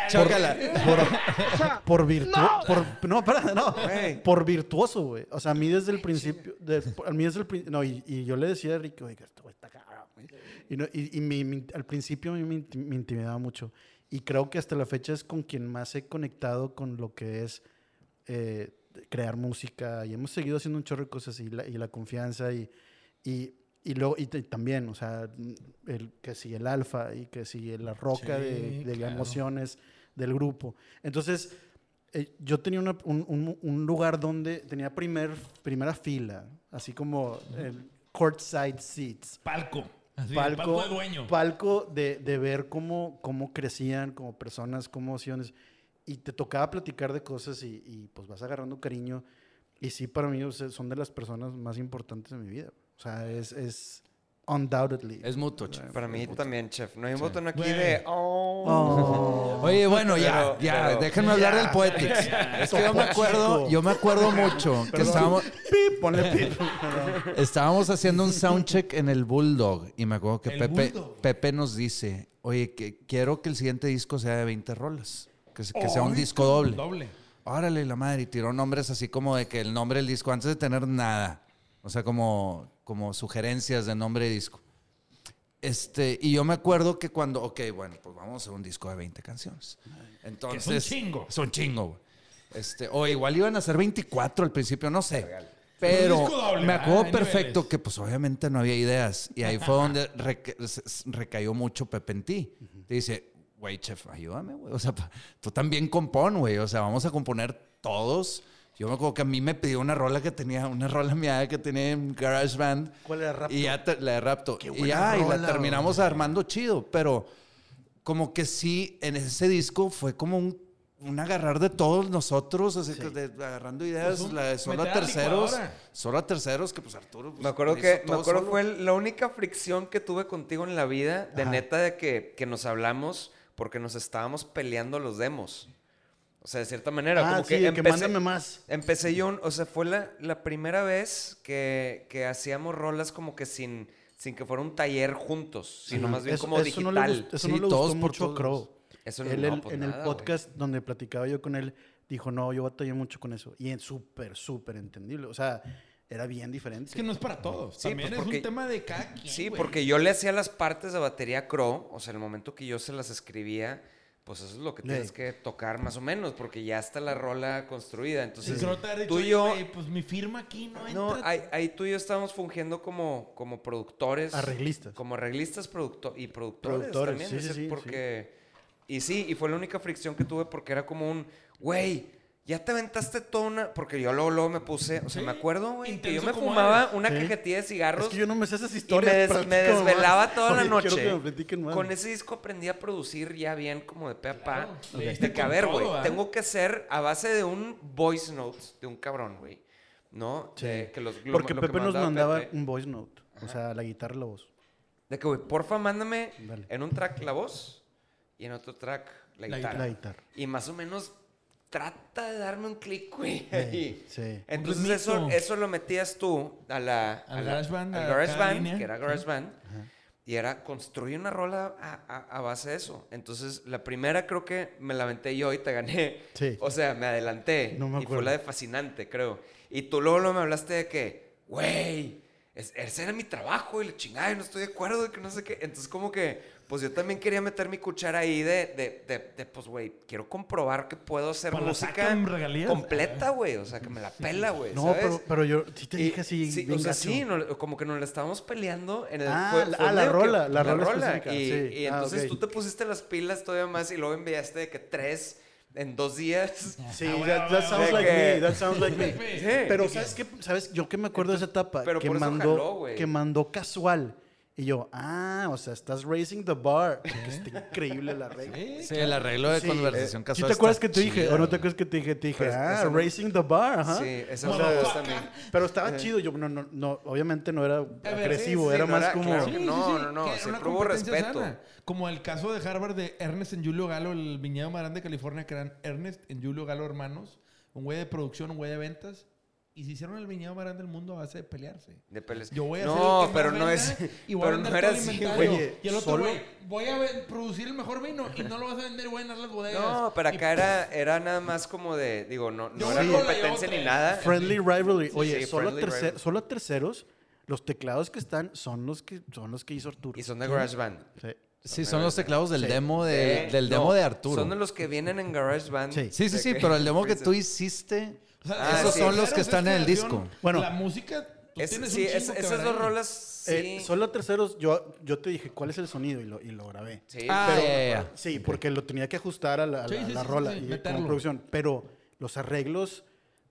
Chócala. por, por virtuoso. Por, no, para, no. Güey. Por virtuoso, güey. O sea, a mí desde el principio. de- a mí desde el prin- No, y, y yo le decía a Ricky, oye, que esto está cabrón, güey". Y, no- y, y mi- mi- al principio a mí me, inti- me intimidaba mucho. Y creo que hasta la fecha es con quien más he conectado con lo que es eh, crear música. Y hemos seguido haciendo un chorro de cosas y la, y la confianza y. y y luego, y, t- también, o sea, el, que si el alfa y que si la roca Sí, de, de claro. emociones del grupo. Entonces, eh, yo tenía una- un, un- un lugar donde tenía primer, primera fila, así como el courtside seats. Palco. Así, palco, palco de dueño. palco de, de ver cómo, cómo crecían como personas, como opciones. Y te tocaba platicar de cosas y, y, pues vas agarrando cariño. Y sí, para mí o sea, son de las personas más importantes de mi vida. O sea, es, es undoubtedly. Es mutuo, chef. Para mí también, chef. No hay un botón aquí de... Oh. Oh. Oye, bueno, ya, Pero- ya, pero- déjenme hablar del Poetics. <laughs> Es que yo me acuerdo, yo me acuerdo mucho que estábamos, Pip, ponle pip. <laughs> estábamos haciendo un soundcheck en el Bulldog y me acuerdo que Pepe, Bulldog. Pepe nos dice, oye, que quiero que el siguiente disco sea de 20 rolas, que, se- que sea un disco doble. Doble. Órale, la madre, y tiró nombres así como de que el nombre del disco, antes de tener nada, o sea, como, como sugerencias de nombre de disco. Este, y yo me acuerdo que cuando, ok, bueno, pues vamos a hacer un disco de 20 canciones. Entonces, chingo. Es un chingo, güey. Este, o igual iban a ser 24 al principio, no sé. Pero un doble, me acuerdo ah, perfecto niveles. que pues obviamente no había ideas. Y ahí fue donde <laughs> reca- recayó mucho Pepe en ti. Te dice, güey, chef, ayúdame, güey. O sea, <laughs> tú también compón, güey. O sea, vamos a componer todos. Yo me acuerdo que a mí me pidió una rola que tenía, una rola mía que tenía en GarageBand. ¿Cuál era Rapto? Y ya te- la de Rapto. Qué y buena ya, y rola, la terminamos güey. armando chido. Pero como que sí, en ese disco fue como un, un agarrar de todos nosotros, así que de- agarrando ideas, Pues un- la de solo a terceros. licuadora. Solo a terceros, que pues Arturo. pues, Me acuerdo que me acuerdo solo. fue el- la única fricción que tuve contigo en la vida, de Ajá. neta de que, que nos hablamos porque nos estábamos peleando los demos. O sea, de cierta manera, Ah, como sí, que de que empecé, mándame más. empecé yo, o sea, fue la, la primera vez que, que hacíamos rolas como que sin, sin que fuera un taller juntos, sino Ajá. más bien Eso- como eso digital. No le, eso Sí, no le todos gustó por mucho a. Crow. Eso no, Él, no, pues en nada, el podcast donde platicaba yo con él, dijo, no, yo batallé mucho con eso. Y es súper, súper entendible. O sea, era bien diferente. Es que no es para todos. Sí, También pues, es porque- un tema de cada quien. Sí, güey. porque yo le hacía las partes de batería a Crow, o sea, el momento que yo se las escribía, pues eso es lo que tienes que tocar más o menos, porque ya está la rola construida. Entonces, tú y "Oye, yo, pues mi firma aquí no entra. no, ahí, ahí tú y yo estábamos fungiendo como, como productores. Arreglistas. Como arreglistas producto y productores, Productores, también. sí, ese- sí, sí, porque, Y sí, y fue la única fricción que tuve porque era como un, güey, ya te aventaste toda una... Porque yo luego, luego me puse, o sea, Sí, me acuerdo, güey, que yo me fumaba eres. una Sí. cajetilla de cigarros. Es que yo no me sé esas Y me, historias. des- pero me desvelaba más. toda la Oye, noche. que me. Con ese disco aprendí a producir ya bien como de pe a pa. Claro, De diste que, a ver, güey, ¿ah? tengo que ser a base de un voice note de un cabrón, güey. ¿No? Sí. De que los, lo- Porque lo que Pepe nos mandaba Pepe. un voice note. O sea, la guitarra y la voz. De que, güey, porfa, mándame Dale. en un track la voz y en otro track la La guitarra. La guitarra. Y más o menos trata de darme un clic, güey. Sí, sí. Entonces eso, eso lo metías tú a la, Al a la- GarageBand, al a GarageBand, que era GarageBand. Y era construir una rola a, a- a base de eso. Entonces, la primera creo que me la aventé yo y te gané. Sí. O sea, me adelanté. No me y fue acuerdo. la de fascinante, creo. Y tú luego, luego me hablaste de que, güey, es- ese era mi trabajo y la chingada, y no estoy de acuerdo y que no sé qué. Entonces, como que, pues yo también quería meter mi cuchara ahí de, de, de, de, pues, güey, quiero comprobar que puedo hacer Para la música completa, güey. O sea, que me la pela, güey. No, ¿sabes? pero, pero yo sí te dije así. sí, o sea, sí, no- como que nos la estábamos peleando en el. Ah, fue- la- fue ah, la que- rola, la rola Y, sí. y Ah, entonces tú te pusiste las pilas todavía más y luego enviaste de que tres en dos días. Sí, <laughs> Ah, that, bueno, that bueno, sounds like que- me. That sounds like me. <laughs> Sí. Pero ¿sabes qué? ¿Sabes? Yo que me acuerdo de esa etapa. pero que por eso mandó, jaló, güey. que mandó casual. Y yo, ah, o sea, estás raising the bar. Que está increíble la regla. Sí, Sí, el arreglo de Sí, conversación eh, casual. ¿Sí te acuerdas que te dije? chido, ¿O no te acuerdas que te dije? Te dije, ah, no- raising the bar, ajá. Sí, eso O me sea, gusta a mí. Pero estaba chido. Yo, no, no, no, obviamente no era ver, agresivo, era no más era- como... claro no, no, no, siempre una hubo competencia respeto. sana. Como el caso de Harvard de Ernest en Julio Galo, el viñedo más grande de California, que eran Ernest en Julio Galo hermanos, un güey de producción, un güey de ventas, y se hicieron el viñedo más grande del mundo a base de pelearse. De peles. Yo voy a no, hacer pero no es. <laughs> y voy a pero no era así, güey. Y el otro solo- güey, voy a producir el mejor vino y no lo vas a vender y voy a llenar las bodegas. No, pero Y acá era, era nada más como de. Digo, no, no era competencia ni nada. Friendly rivalry. Oye, sí, solo, tercer- rivalry. solo a terceros, los teclados que están son los que, son los que hizo Arturo. Y son de GarageBand. Sí. Sí, son los teclados del Sí. demo de, Eh, del no, demo de Arturo. Son de los que vienen en GarageBand. Sí. Sí, sí, sí, pero el demo que <laughs> tú hiciste, O sea, Ah, esos sí. son los que están en el disco. Bueno. la música, tú Es- tienes sí, un es- esas dos rolas. Sí. Eh, solo a terceros, yo, yo te dije cuál es el sonido y lo, y lo grabé. Sí, Ah, pero- porque lo tenía que ajustar a la, a la- sí, la rola sí, sí, y meterlo. como producción. Pero los arreglos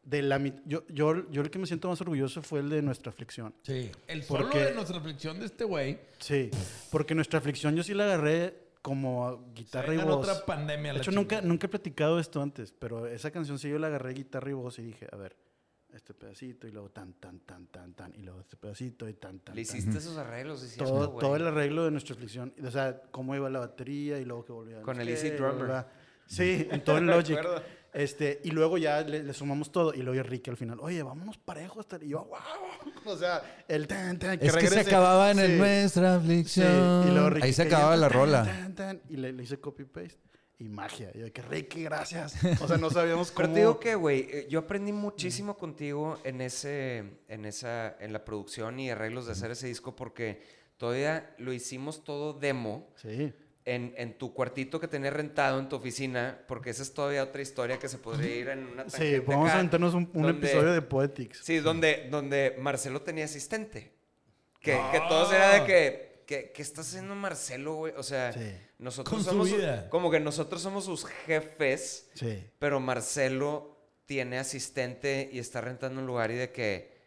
de la yo, yo, yo el que me siento más orgulloso fue el de Nuestra Aflicción. Sí. El solo Porque- de nuestra reflexión de este güey. Sí, porque Nuestra Aflicción yo sí la agarré como se guitarra y voz. otra pandemia. a De la hecho, nunca, chingada. nunca he platicado esto antes, pero esa canción sí yo la agarré guitarra y voz y dije, a ver, este pedacito y luego tan, tan, tan, tan, tan, y luego este pedacito y tan, tan, Le tan. hiciste esos arreglos, todo, güey. todo el arreglo de nuestra aflicción. O sea, cómo iba la batería y luego que volvía. Con el Easy Drummer. bla, bla. Sí, en todo el <laughs> Logic. Este, y luego ya le, le sumamos todo. Y luego Ricky al final, oye, vámonos parejos. hasta-". Y yo, wow. <laughs> O sea, el tan, tan, es que se acababa en el Sí. nuestra Sí, aflicción. y luego Ricky Ahí se acababa la tan, rola. y le, le hice copy-paste. Y magia. Y yo de que, Ricky, gracias. O sea, no <laughs> sabíamos Pero cómo... te digo que, güey, eh, yo aprendí muchísimo contigo en ese, en esa, en la producción y arreglos de hacer ese disco porque todavía lo hicimos todo demo Sí. En, en tu cuartito que tenías rentado en tu oficina, porque esa es todavía otra historia que se podría ir en una Sí, vamos a acá, aventarnos un, un donde- episodio de Poetics. Sí, donde, donde Marcelo tenía asistente. Que, que todos era de que, que, ¿qué está haciendo Marcelo, güey? O sea, Sí. nosotros Con su somos, vida. como que nosotros somos sus jefes, Sí. pero Marcelo tiene asistente y está rentando un lugar y de que,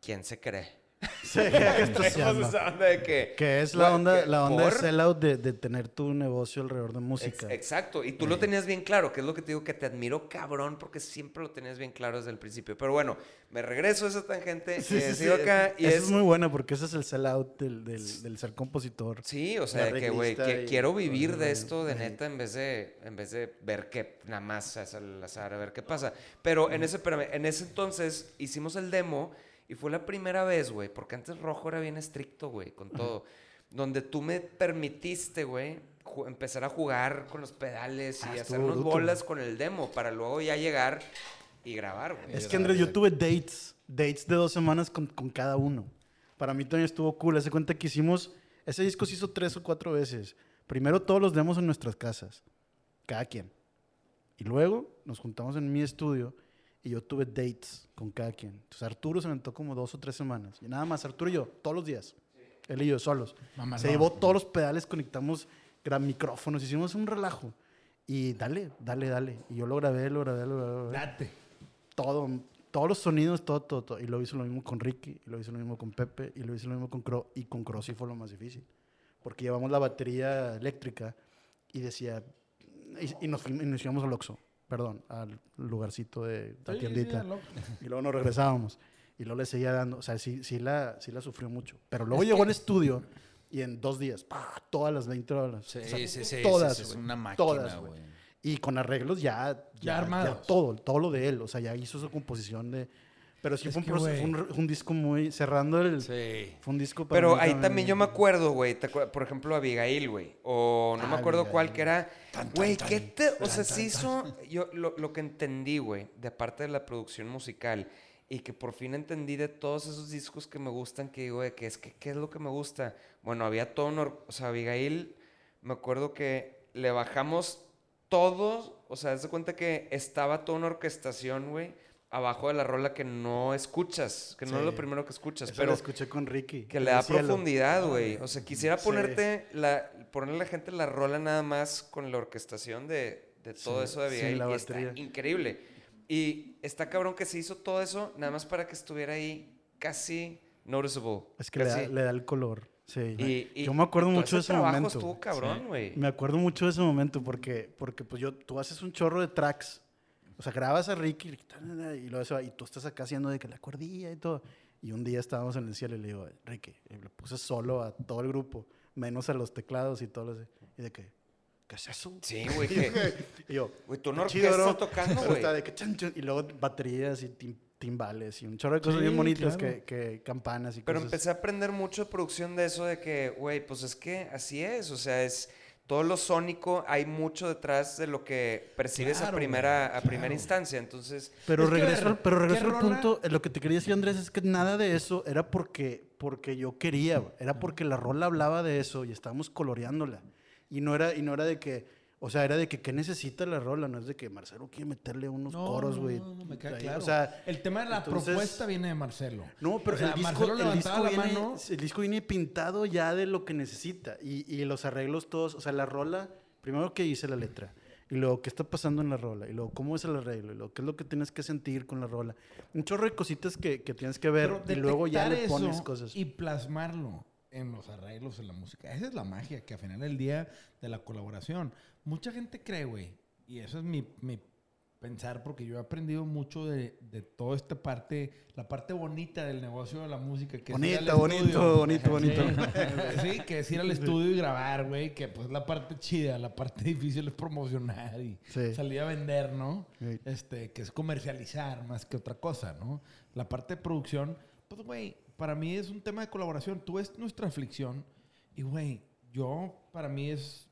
¿quién se cree? <laughs> Sí, ¿qué <laughs> estás Tenemos haciendo? esa onda de que... Que es la onda, que la onda de sellout de, de tener tu negocio alrededor de Ex- música. Exacto, y tú lo tenías bien claro, que es lo que te digo, que te admiro cabrón, porque siempre lo tenías bien claro desde el principio. Pero bueno, me regreso a esa tangente Sí, y sí, acá y Eso es... es muy bueno porque ese es el sellout del, del, del ser compositor. Sí, o sea, que, güey, que quiero vivir de esto de neta en vez de, en vez de ver que nada más es al azar, a ver qué pasa. Pero en ese, en ese entonces hicimos el demo y fue la primera vez, güey, porque antes Rojo era bien estricto, güey, con todo. Donde tú me permitiste, güey, empezar a jugar con los pedales Ah, y hacernos bruto. bolas con el demo para luego ya llegar y grabar, güey. Es que Andrés, yo tuve dates, dates de dos semanas con, con cada uno. Para mí también estuvo cool. Hace cuenta que hicimos, ese disco se hizo tres o cuatro veces. Primero todos los demos en nuestras casas, cada quien. Y luego nos juntamos en mi estudio y yo tuve dates con cada quien. Entonces Arturo se aventó como dos o tres semanas. Y nada más, Arturo y yo, todos los días. Él y yo solos. Mamalón. Se llevó todos los pedales, conectamos gran micrófonos, hicimos un relajo. Y dale, dale, dale. Y yo lo grabé, lo grabé, lo grabé. Lo grabé Date. todo, todos los sonidos, todo, todo, todo. Y lo hizo lo mismo con Ricky, y lo hizo lo mismo con Pepe, y lo hizo lo mismo con Cro. Y con Cro sí fue lo más difícil. Porque llevamos la batería eléctrica y decía. Y, y nos, y nos íbamos al Oxxo, perdón, al lugarcito de la Sí, tiendita. sí, y luego nos regresábamos. Y luego le seguía dando. O sea, sí, sí, la, sí la sufrió mucho. Pero luego Es llegó al estudio Y en dos días, ¡pa! todas las 20 rolas. Sí, O sea, sí, sí. Todas, sí, sí, es una máquina, Todas, güey. Y con arreglos ya, Ya armados. todo, todo lo de él. O sea, ya hizo su composición de... Pero sí Es fue un, que, proceso- fue un, un disco muy... Cerrando el... Sí. Fue un disco para Pero mí ahí también yo me acuerdo, güey. ¿te acuer- Por ejemplo, Abigail, güey. O no me Ah, acuerdo cuál Abigail. que era. Güey, ¿qué te...? O sea, se hizo... Yo lo, lo que entendí, güey, de parte de la producción musical y que por fin entendí de todos esos discos que me gustan, que digo, güey, que es que, ¿qué es lo que me gusta? Bueno, había todo O sea, Abigail, me acuerdo que le bajamos todos... O sea, haz de cuenta que estaba toda una orquestación, güey, abajo de la rola que no escuchas, que no es lo primero que escuchas, Eso pero lo escuché con Ricky. que le da cielo. profundidad, güey. O sea, quisiera Sí. ponerte la, ponerle a la gente la rola nada más con la orquestación de, de todo Sí, eso de sí, Abigail. la y está increíble. Y está cabrón que se hizo todo eso nada más para que estuviera ahí casi noticeable. Es que le da, casi- le da el color. Sí. y- y- yo me acuerdo mucho de ese momento. estuvo cabrón, güey. Me acuerdo mucho de ese momento porque, porque pues yo, tú haces un chorro de tracks. O sea, grabas a Ricky y, se va, y tú estás acá haciendo de que la cuerdilla y todo. Y un día estábamos en el cielo y le digo, Ricky, y le puse solo a todo el grupo, menos a los teclados y todo. Lo, y de que, ¿qué es eso? Sí, güey. que- <laughs> Y yo, Güey, tú una "Qué chido, orquesta bro". tocando, <laughs> Pero güey. está de que chan, chan, y luego baterías y tim- timbales y un chorro de cosas Sí, bien bonitas claro. que, que campanas y Pero cosas. empecé a aprender mucho de producción de eso, de que, güey, pues es que así es, o sea, es todo lo sónico, hay mucho detrás de lo que percibes a primera, güey, a primera instancia, entonces, Pero regreso, pero ¿qué regreso al punto, eh, lo que te quería decir Andrés es que nada de eso era porque, porque yo quería, era porque la rola hablaba de eso y estábamos coloreándola. Y no era, y no era de que, o sea, era de que qué necesita la rola, no es de que Marcelo quiere meterle unos No, coros, güey. no, no, me queda claro. O sea, el tema de la entonces- propuesta viene de Marcelo. no, pero O sea, el, disco, Marcelo el, levantaba disco viene, mano. el disco viene pintado ya de lo que necesita. Y, y los arreglos todos, o sea, la rola, primero que hice la letra. Y luego, ¿qué está pasando en la rola? Y luego, ¿cómo es el arreglo? Y luego, ¿qué es lo que tienes que sentir con la rola? Un chorro de cositas que, que tienes que ver. Y luego ya le pones cosas. Y plasmarlo en los arreglos, en la música. Esa es la magia que al final del día de la colaboración. Mucha gente cree, güey, y eso es mi, mi pensar, porque yo he aprendido mucho de, de toda esta parte, la parte bonita del negocio de la música. Que es Bonita, al bonito, estudio. bonito, bonito. Sí, <laughs> sí, que es ir al estudio y grabar, güey, que pues la parte chida, la parte <laughs> difícil es promocionar y Sí. salir a vender, ¿no? Sí. Este, que es comercializar más que otra cosa, ¿no? La parte de producción, pues, güey, para mí es un tema de colaboración. Tú ves nuestra aflicción y, güey, yo, para mí es,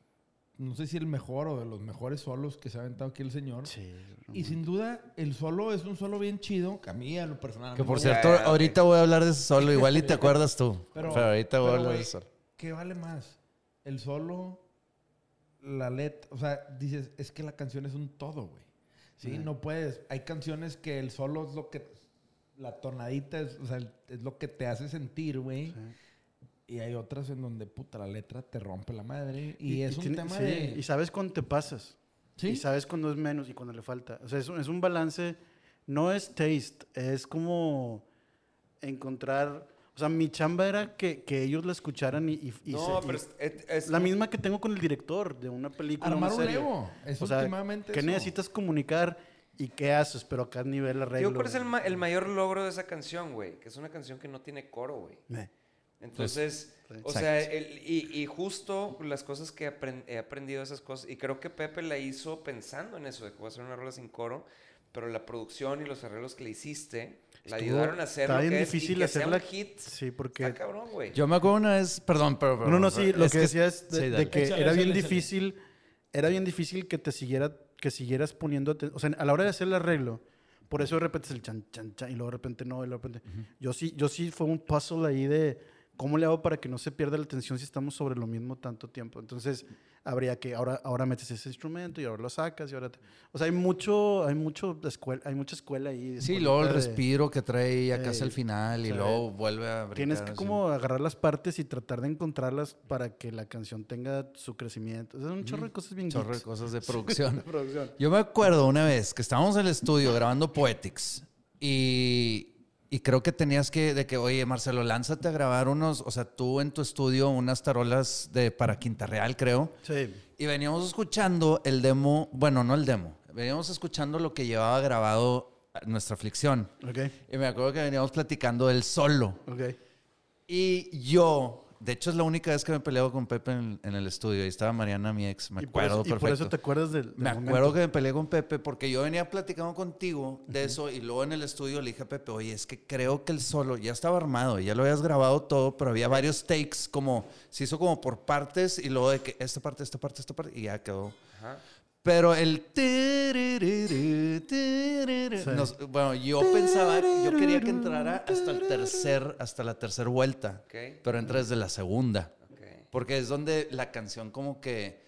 no sé si el mejor o de los mejores solos que se ha aventado aquí el señor. Sí. Y sin duda, el solo es un solo bien chido, que a mí, a lo personal. Que por cierto, Ya, ahorita voy a hablar de ese solo, igual y te <laughs> acuerdas tú. Pero, Pero- ahorita voy a hablar de ese solo. ¿Qué vale más? El solo, la letra. O sea, dices, es que la canción es un todo, güey. Sí, no puedes. Hay canciones que el solo es lo que. La tonadita es, o sea, es lo que te hace sentir, güey. Y hay otras en donde, puta, la letra te rompe la madre. Y, es un tiene- tema sí, de. Y sabes cuándo te pasas. Sí. Y sabes cuándo es menos y cuándo le falta. O sea, es un, es un balance. No es taste, es como encontrar. O sea, mi chamba era que, que ellos la escucharan y. y- y no, se- pero y- es, es- es- la misma que tengo con el director de una película. Armar una un. Lego. Es O sea, últimamente ¿qué eso. necesitas comunicar y qué haces? Pero acá a nivel arreglo. Yo creo que es el, ma- el mayor logro de esa canción, güey, que es una canción que no tiene coro, güey. Eh, Entonces, Sí. o sea, el- y, y justo las cosas que apren- he aprendido esas cosas, y creo que Pepe la hizo pensando en eso, de que va a ser una rola sin coro, pero la producción y los arreglos que le hiciste la Estuvo- ayudaron a hacer está lo bien que es, y difícil que sea hacerla- un hit. Sí, porque. Está cabrón, güey. Yo me acuerdo una vez, perdón, pero... pero- No, no, sí, lo es que decía es de, sí, de que Échale, era bien échale, échale. difícil, era bien difícil que te siguiera, que siguieras poniendo, o sea, a la hora de hacer el arreglo, por eso de repente es el chan, chan, chan, y luego de repente no, y luego de repente, yo sí, yo sí fue un puzzle ahí de cómo le hago para que no se pierda la atención si estamos sobre lo mismo tanto tiempo, entonces habría que, ahora, ahora metes ese instrumento y ahora lo sacas y ahora, te- o sea, hay mucho, hay mucho escuela, hay mucha escuela ahí. Sí, luego el de- respiro que trae acá hacia Eh, el final y sí. luego vuelve a brincar Tienes que así. como agarrar las partes y tratar de encontrarlas para que la canción tenga su crecimiento. O sea, un chorro de cosas bien Chorro de geeks. cosas de <laughs> producción. de producción. Yo me acuerdo una vez que estábamos en el estudio grabando Poetics y, y creo que tenías que, de que, oye, Marcelo, lánzate a grabar unos, o sea, tú en tu estudio unas tarolas de para Quinta Real, creo. Sí. Y veníamos escuchando el demo, bueno, no el demo, veníamos escuchando lo que llevaba grabado nuestra aflicción. Ok. Y me acuerdo que veníamos platicando del solo. Ok. Y yo De hecho, es la única vez que me he peleado con Pepe en, en el estudio. Ahí estaba Mariana, mi ex. Me y, por acuerdo eso, y por perfecto. eso te acuerdas del, del Me momento. acuerdo que me peleé con Pepe porque yo venía platicando contigo de eso y luego en el estudio le dije a Pepe, oye, es que creo que el solo ya estaba armado, ya lo habías grabado todo, pero había varios takes como, se hizo como por partes y luego de que esta parte, esta parte, esta parte y ya quedó. Ajá. Pero el... Sí. nos- bueno, yo pensaba, yo quería que entrara hasta el tercer, hasta la tercera vuelta, pero entra desde la segunda. Porque es donde la canción como que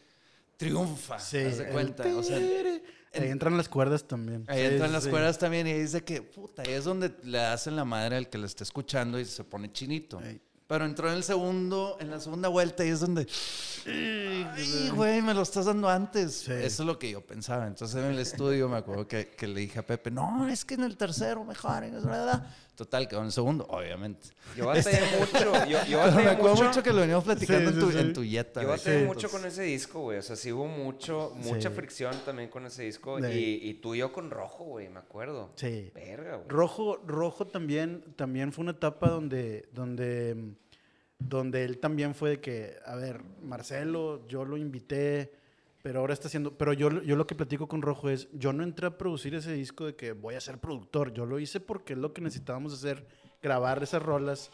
triunfa, Sí, haz de cuenta. O sea, Ahí entran las cuerdas también. ahí Sí, entran sí, las sí. cuerdas también y dice que, puta, ahí es donde le hacen la madre al que le está escuchando y se pone chinito. Ey. Pero entró en el segundo, en la segunda vuelta y es donde, ay, güey, me lo estás dando antes. Sí. Eso es lo que yo pensaba. Entonces en el estudio me acuerdo que, que le dije a Pepe, no, es que en el tercero mejor. y es verdad. Total, quedó en el segundo, obviamente. Yo batallé mucho. Yo, yo <laughs> Pero me batallé acuerdo mucho. mucho que lo veníamos platicando Sí, en, tu, sí, sí. en tu yeta. Yo batallé Sí, mucho entonces- con ese disco, güey. O sea, sí hubo mucho, mucha Sí. fricción también con ese disco. De- Y, y tú y yo con rojo, güey, me acuerdo. Sí. Verga, güey. Rojo, Rojo también, también fue una etapa donde, donde, donde él también fue de que, a ver, Marcelo, yo lo invité, pero ahora está haciendo, pero yo, yo lo que platico con Rojo es, yo no entré a producir ese disco de que voy a ser productor, yo lo hice porque es lo que necesitábamos hacer, grabar esas rolas,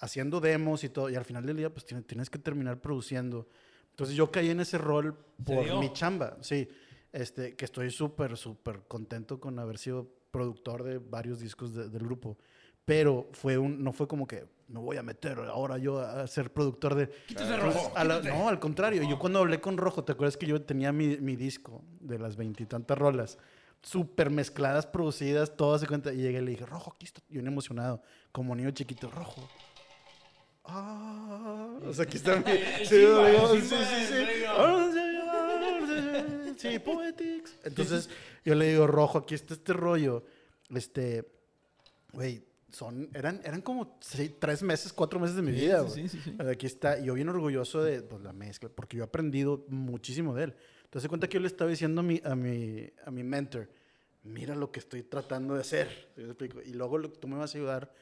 haciendo demos y todo, y al final del día pues tienes, tienes que terminar produciendo. Entonces yo caí en ese rol por mi chamba, sí, este, que estoy súper, súper contento con haber sido productor de varios discos de- del grupo. Pero fue un, no fue como que me voy a meter ahora yo a ser productor de... Quítese Entonces, rojo. a la- quítate. no, al contrario. Yo cuando hablé con Rojo, ¿te acuerdas que yo tenía mi, mi disco de las veintitantas rolas? Súper mezcladas, producidas, todas se cuenta. Y llegué y le dije, Rojo, aquí está. Y un emocionado, como niño chiquito, Rojo. Ah, o sea, aquí está mi... <laughs> Sí, sí, sí, sí. Sí, Poetics. Entonces, yo le digo, Rojo, aquí está este rollo. Este, güey, son, eran, eran como seis- tres meses, cuatro meses de mi Sí, vida, sí, sí, sí. Aquí está, y yo bien orgulloso de pues, la mezcla, porque yo he aprendido muchísimo de él. Entonces, se cuenta que yo le estaba diciendo a mi, a mi, a mi mentor, mira lo que estoy tratando de hacer. ¿Sí me explico? Y luego lo- tú me vas a ayudar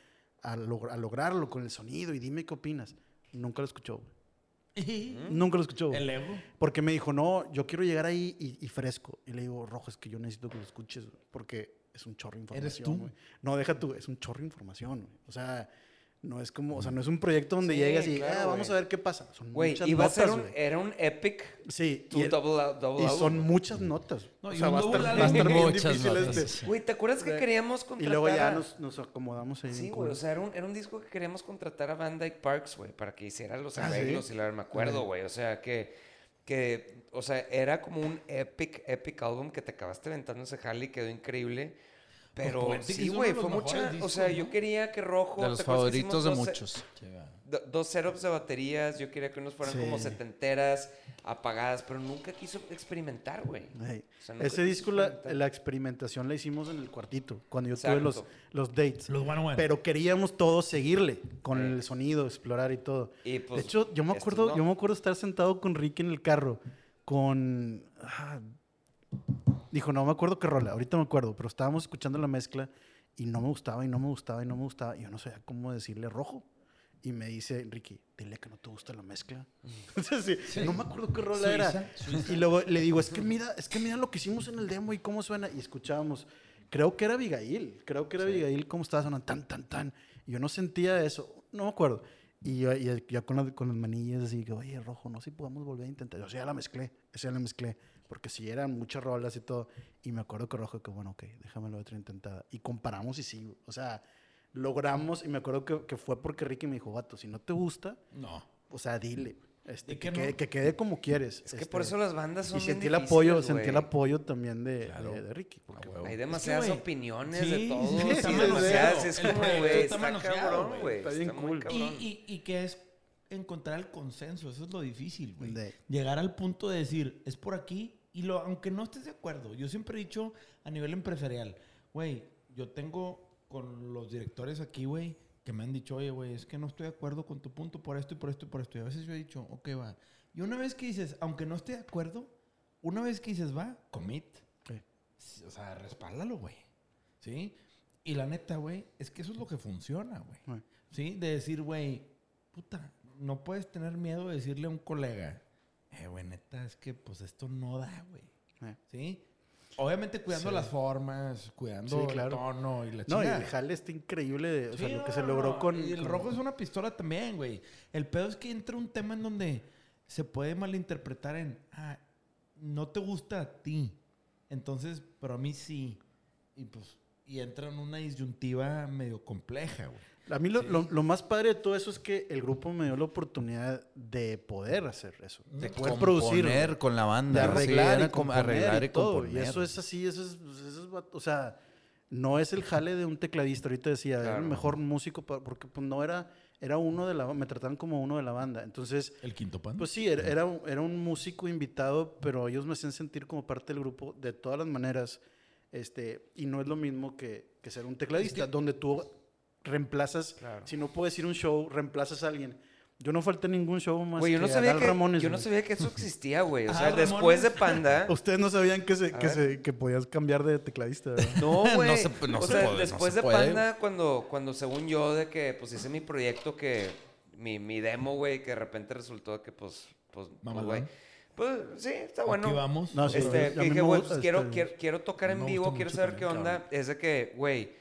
a, log- a lograrlo con el sonido y dime qué opinas. Nunca lo escuchó. <laughs> Nunca lo escuchó. El ego. Porque me dijo, no, yo quiero llegar ahí y, y fresco. Y le digo, Rojo, es que yo necesito que lo escuches, porque es un chorro de ¿Eres información. tú? güey. No, deja tú, es un chorro de información. güey. O sea, no es como, o sea, no es un proyecto donde Sí, llegas y, claro, ah, vamos a ver qué pasa. Son Güey, muchas iba a notas, ser un, era un epic Sí, y, el- double, out- double y son muchas notas. No, o y sea, va a estar, va a estar album. bien Muchas difícil notas. este. Güey, ¿te acuerdas que queríamos Y contratar luego ya a- nos, nos acomodamos ahí. Sí, güey, o sea, era un, era un disco que queríamos contratar a Van Dyke Parks, güey, para que hiciera los Ah, ¿sí? arreglos y la me acuerdo, güey, o sea, que, que, o sea, era como un epic, epic álbum que te acabaste aventando ese jale y quedó increíble, pero Poetic sí, güey, fue mucha, o sea, yo quería que Rojo... De los ¿te acuerdas que favoritos de muchos. do- Dos setups de baterías, yo quería que unos fueran como setenteras, apagadas, pero nunca quiso experimentar, güey. O sea, Ese disco, la, la experimentación la hicimos en el cuartito, cuando yo tuve los, los dates. Los one on one. Pero queríamos todos seguirle con Sí. el sonido, explorar y todo. Y, pues, de hecho, yo me acuerdo, no. yo me acuerdo estar sentado con Ricky en el carro con ah, dijo, no me acuerdo qué rola, ahorita me acuerdo, pero estábamos escuchando la mezcla y no me gustaba y no me gustaba y no me gustaba y yo no sabía cómo decirle rojo. Y me dice, Ricky, dile que no te gusta la mezcla. <laughs> Entonces, sí, No me acuerdo qué rola era. Suiza, Suiza. Y luego le digo, es que mira, es que mira lo que hicimos en el demo y cómo suena. Y escuchábamos, creo que era Abigail, creo que era Abigail, cómo estaba sonando tan, tan, tan. Y yo no sentía eso, no me acuerdo. Y yo, y ya con, la- con las manillas así, que, oye, rojo, no sé si podamos volver a intentar. Yo, sí, ya la mezclé, esa ya la mezclé. Porque si eran muchas rolas y todo. Y me acuerdo que rojo, que bueno, ok, déjame la otra intentada. Y comparamos y sí, o sea, logramos. Y me acuerdo que, que fue porque Ricky me dijo, vato, si no te gusta, No. o sea, dile. Este, ¿Y que, no? quede, que quede como quieres. Es que este, por eso las bandas son y bien sentí el apoyo, difíciles, sentí el apoyo también de, Claro. de, de Ricky. porque-. Hay demasiadas güey, opiniones sí, de todos. sí, está demasiadas. Es como, güey, está está, cabrón, güey. Está Está, bien muy cool. cabrón. Y, y, y que es encontrar el consenso, eso es lo difícil, güey. De- Llegar al punto de decir, es por aquí, y lo, aunque no estés de acuerdo, yo siempre he dicho a nivel empresarial, güey, yo tengo con los directores aquí, güey, que me han dicho, oye, güey, es que no estoy de acuerdo con tu punto por esto y por esto y por esto. Y a veces yo he dicho, ok, va. Y una vez que dices, aunque no esté de acuerdo, una vez que dices, va, commit. Sí. O sea, respáldalo, güey. ¿Sí? Y la neta, güey, es que eso es lo que funciona, güey. Güey. ¿Sí? De decir, güey, puta, no puedes tener miedo de decirle a un colega, eh, güey, neta, es que pues esto no da, güey. Eh. ¿Sí? Obviamente cuidando Sí. las formas, cuidando Sí, claro. el tono y la No, y chingada. el jale está increíble. de- o sea, lo que se logró con. Y el con- rojo es una pistola también, güey. El pedo es que entra un tema en donde se puede malinterpretar en, ah, no te gusta a ti. Entonces, pero a mí sí. Y pues, y entra en una disyuntiva medio compleja, güey. A mí lo, lo- lo más padre de todo eso es que el grupo me dio la oportunidad de poder hacer eso. De poder producir. Componer con la banda. de ¿no? Sí, arreglar, era y componer arreglar y y todo. componer. Y eso es así, eso es, pues, eso es o sea, no es el jale de un tecladista. Ahorita decía, era el Claro. mejor músico, porque pues, no era, era uno de la me trataban como uno de la banda. Entonces, El quinto pan. pues sí, era, era un músico invitado, pero ellos me hacían sentir como parte del grupo de todas las maneras. Este, y no es lo mismo que, que ser un tecladista, Es que- donde tú reemplazas, Claro. si no puedes ir a un show, reemplazas a alguien. Yo no falté a ningún show más Güey, yo no que sabía Adal que, Ramones. yo no sabía que eso existía, güey. O Ah, sea, Ramones. después de Panda. <laughs> Ustedes no sabían que, se, que, se, que podías cambiar de tecladista, ¿verdad? No, <laughs> güey. No se- no o se sea, puede, no después se de puede. Panda, cuando, cuando según yo, de que pues hice mi proyecto que. Mi, mi demo, güey, que de repente resultó que pues. Pues, pues, Mamalón. güey. Pues sí, está bueno. Aquí vamos. No, sí, Este, que dije, güey, pues quiero, este, quiero, quiero tocar en vivo, quiero saber qué onda. Es de que, güey,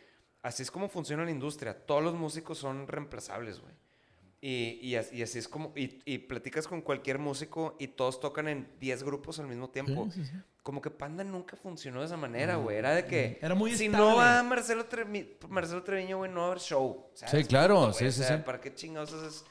así es como funciona la industria. Todos los músicos son reemplazables, güey. Y, y, y así es como, y, y platicas con cualquier músico y todos tocan en 10 grupos al mismo tiempo. Sí, sí, sí. Como que Panda nunca funcionó de esa manera, güey. Era de que. Era muy Si estable. no va Marcelo, Trevi- Marcelo Treviño, güey, no va a haber show. ¿sabes? Sí, claro, Güey, sí, o sí, sea, sí. ¿Para qué chingados haces?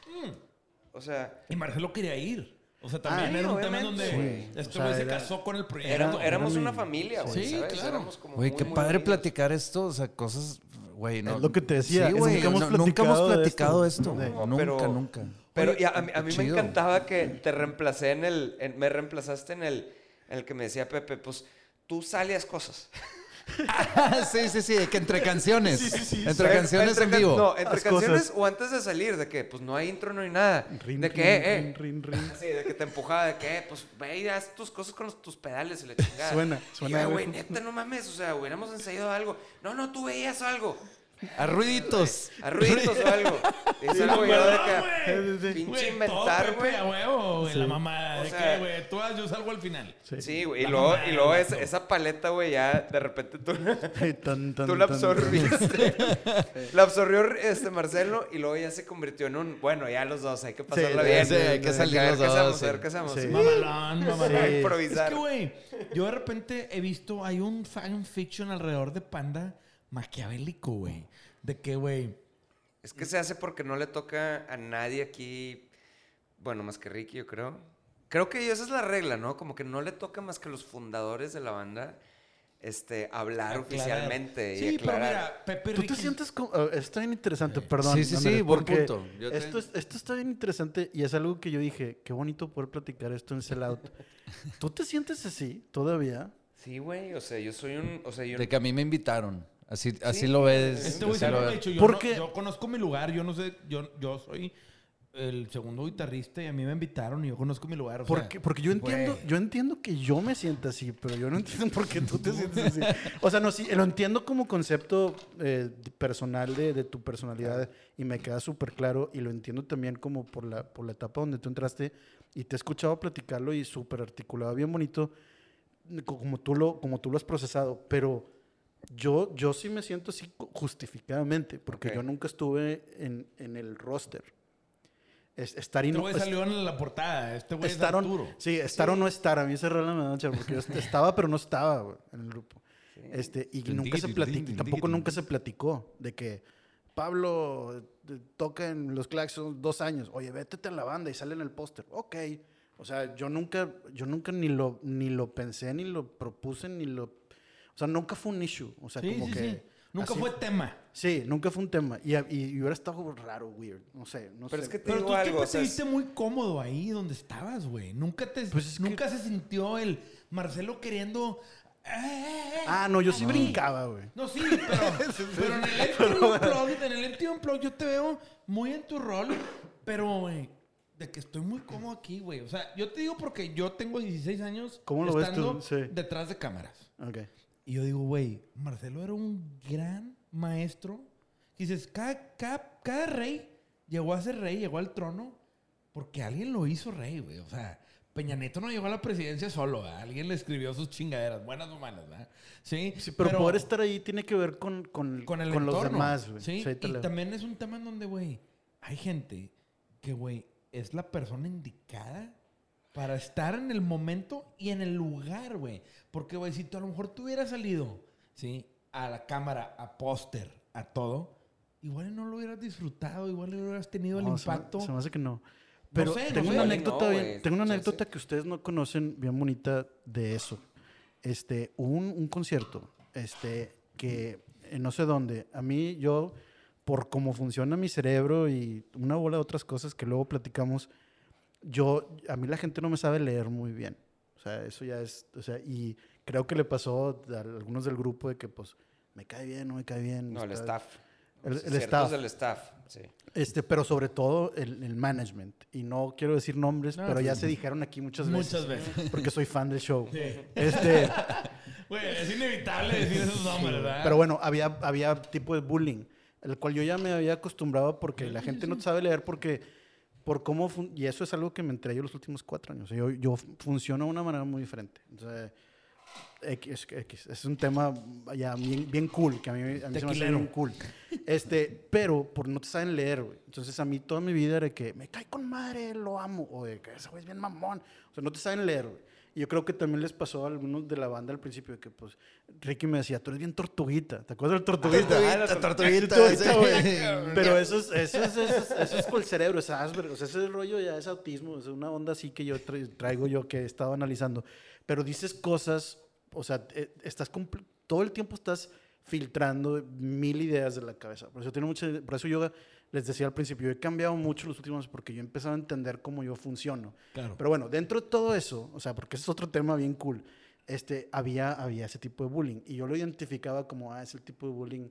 O sea. Y Marcelo quería ir. O sea, también sí, era un tema en obviamente, donde güey. este O sea, güey se era- casó con el proyecto. Éramos, Era- éramos una mi- familia, güey. Sí, ¿sabes? claro. Éramos como Güey, muy, qué muy padre unidos. platicar esto, o sea, cosas, güey, no. Es lo que te decía, Sí, es güey, nunca hemos no- nunca hemos platicado esto. esto, No, pero- nunca, nunca. Pero Oye, y a, a mí, a mí me encantaba que te reemplacé en el. en- me reemplazaste en el, en el que me decía Pepe, pues tú salías cosas. <laughs> <laughs> sí, sí, sí, de que entre canciones. Entre canciones Entre en vivo. No, entre Las canciones cosas. o antes de salir, de que pues no hay intro, no hay nada. Rin, de rin, que, eh, rin, rin, rin. <laughs> Sí, de que te empujaba, de que, eh, pues ve y haz tus cosas con los- tus pedales y la chingada. Suena, Y suena yo, güey, neta, no mames, o sea, hubiéramos ensayado algo. No, no, tú veías algo. A ruiditos. A ruiditos o algo. Es algo de que, sí. pinche Güey, inventar, güey. A huevo, güey. La mamá. O ¿De sea- qué, güey? Tú yo salgo al final. Sí, güey. Y luego, y luego esa, paleta, güey, ya de repente tú, Ay, tan, <laughs> tan, tú la absorbiste. la absorbió este Marcelo y luego ya se convirtió en un. Bueno, ya los dos, hay que pasarla Sí, bien. sí, hay que A salir ver los qué dos, hacemos, sí. A ver qué hacemos. Sí. Mamalón, mamalón. Sí. A Es improvisar. que, güey, yo de repente he visto, hay un fan fiction alrededor de Panda maquiavélico, güey. De que, güey, Es que se hace porque no le toca a nadie aquí. Bueno, más que Ricky, yo creo. Creo que esa es la regla, ¿no? Como que no le toca más que a los fundadores de la banda este, hablar aclarar. oficialmente y Sí, pero mira, Pepe ¿Tú te sientes como... ah, está bien interesante, perdón. Sí, sí, sí, buen porque punto. Yo te- Esto, es- esto está bien interesante y es algo que yo dije, qué bonito poder platicar esto en Sellout. ¿Tú te sientes así todavía? Sí, güey. O sea, yo soy un. O sea, yo. De que a mí me invitaron. Así, así Sí. lo ves. Este güey lo ves. dicho, yo, ¿Por no- yo conozco mi lugar, yo no sé, yo, yo soy el segundo guitarrista y a mí me invitaron y yo conozco mi lugar. o sea, Porque, porque yo entiendo, güey. yo entiendo que yo me siento así, pero yo no entiendo por qué tú te sientes así. O sea, no, sí, lo entiendo como concepto eh, personal de, de tu personalidad y me queda súper claro y lo entiendo también como por la, por la etapa donde tú entraste y te he escuchado platicarlo y súper articulado, bien bonito, co- como tú lo, como tú lo has procesado, pero yo, yo sí me siento así justificadamente, porque yo nunca estuve en, en el roster. Es, estar y Este no- güey es- salió en la portada, este güey es Arturo. sí, estar o no estar. A mí ese rol me da mucha porque yo estaba, pero no estaba en el grupo. Este, y nunca se platicó, tampoco nunca se platicó de que Pablo eh, toca en los Claxons dos años. Oye, vete a la banda y sale en el póster. Ok. O sea, yo nunca, yo nunca ni lo, ni lo pensé, ni lo propuse, ni lo. O sea, nunca fue un issue. O sea, Sí, como sí, que. sí. Nunca así- fue tema. Sí, nunca fue un tema. Y, y, y hubiera estado raro, weird. No sé, no Pero sé. es que te Pero tú algo. siempre o sea, te viste muy cómodo ahí donde estabas, güey. Nunca, te, Pues es que- nunca se sintió el Marcelo queriendo... "Eh, eh, eh". Ah, no, yo sí No. brincaba, güey. No, sí, pero, <laughs> pero en el MTV Unplugged, en el Unplugged yo te veo muy en tu rol, pero, güey, de que estoy muy cómodo aquí, güey. O sea, yo te digo porque yo tengo 16 años ¿Cómo lo ves estando tú? Sí. detrás de cámaras. Ok. Y yo digo, güey, Marcelo era un gran maestro. Dices, cada, cada, cada rey llegó a ser rey, llegó al trono porque alguien lo hizo rey, güey. O sea, Peña Nieto no llegó a la presidencia solo, ¿verdad? Alguien le escribió sus chingaderas, buenas o malas, ¿verdad? Sí, Sí, pero, poder estar ahí tiene que ver con, con, con el con los demás, güey. Sí, y también es un tema en donde, güey, hay gente que, güey, es la persona indicada para estar en el momento y en el lugar, güey. Porque, güey, si tú a lo mejor tú hubieras salido, ¿sí? A la cámara, a póster, a todo, igual no lo hubieras disfrutado, igual no hubieras tenido el No, se me- impacto. Se me, hace que no. Pero sé, no tengo sé. una Igual y anécdota no, bien, tengo una anécdota que ustedes no conocen bien bonita de eso. Este, un, un concierto, este, que en no sé dónde, a mí yo, por cómo funciona mi cerebro y una bola de otras cosas que luego platicamos, yo, a mí la gente no me sabe leer muy bien. O sea, eso ya es, o sea, y creo que le pasó a algunos del grupo de que, pues, me cae bien, no me cae bien. No, el staff. El- el staff. del staff, sí. Este, pero sobre todo el, el management. Y no quiero decir nombres, No, pero ya se dijeron aquí muchas veces. Muchas veces. Porque soy fan del show. Sí. Este, <laughs> Güey, es inevitable decir esos nombres, ¿verdad? pero bueno, había, había tipo de bullying, el cual yo ya me había acostumbrado porque la gente no sabe leer porque por cómo fun- y eso es algo que me yo los últimos cuatro años. Yo, yo funciono de una manera muy diferente. Entonces, X, X, es un tema ya bien, bien cool, que a mí, a mí se me hace bien cool. Este, pero por no te saben leer, güey. Entonces a mí toda mi vida era que me cae con madre, lo amo, o de que ese güey es bien mamón. O sea, no te saben leer, güey. Y yo creo que también les pasó a algunos de la banda al principio que, pues, Ricky me decía, tú eres bien tortuguita. ¿Te acuerdas del tortuguita? Ah, la tortuguita, Tortuguita, sí. güey. Pero eso es, eso, es, eso, es, eso es con el cerebro, es Asperger. O sea, ese rollo ya es autismo, es una onda así que yo tra- traigo yo que he estado analizando. Pero dices cosas, o sea, eh, estás todo el tiempo estás filtrando mil ideas de la cabeza. Por eso, tiene mucha, por eso yo les decía al principio, yo he cambiado mucho los últimos porque yo he empezado a entender cómo yo funciono. Claro. Pero bueno, dentro de todo eso, o sea, porque ese es otro tema bien cool, este, había, había ese tipo de bullying. Y yo lo identificaba como, ah, es el tipo de bullying,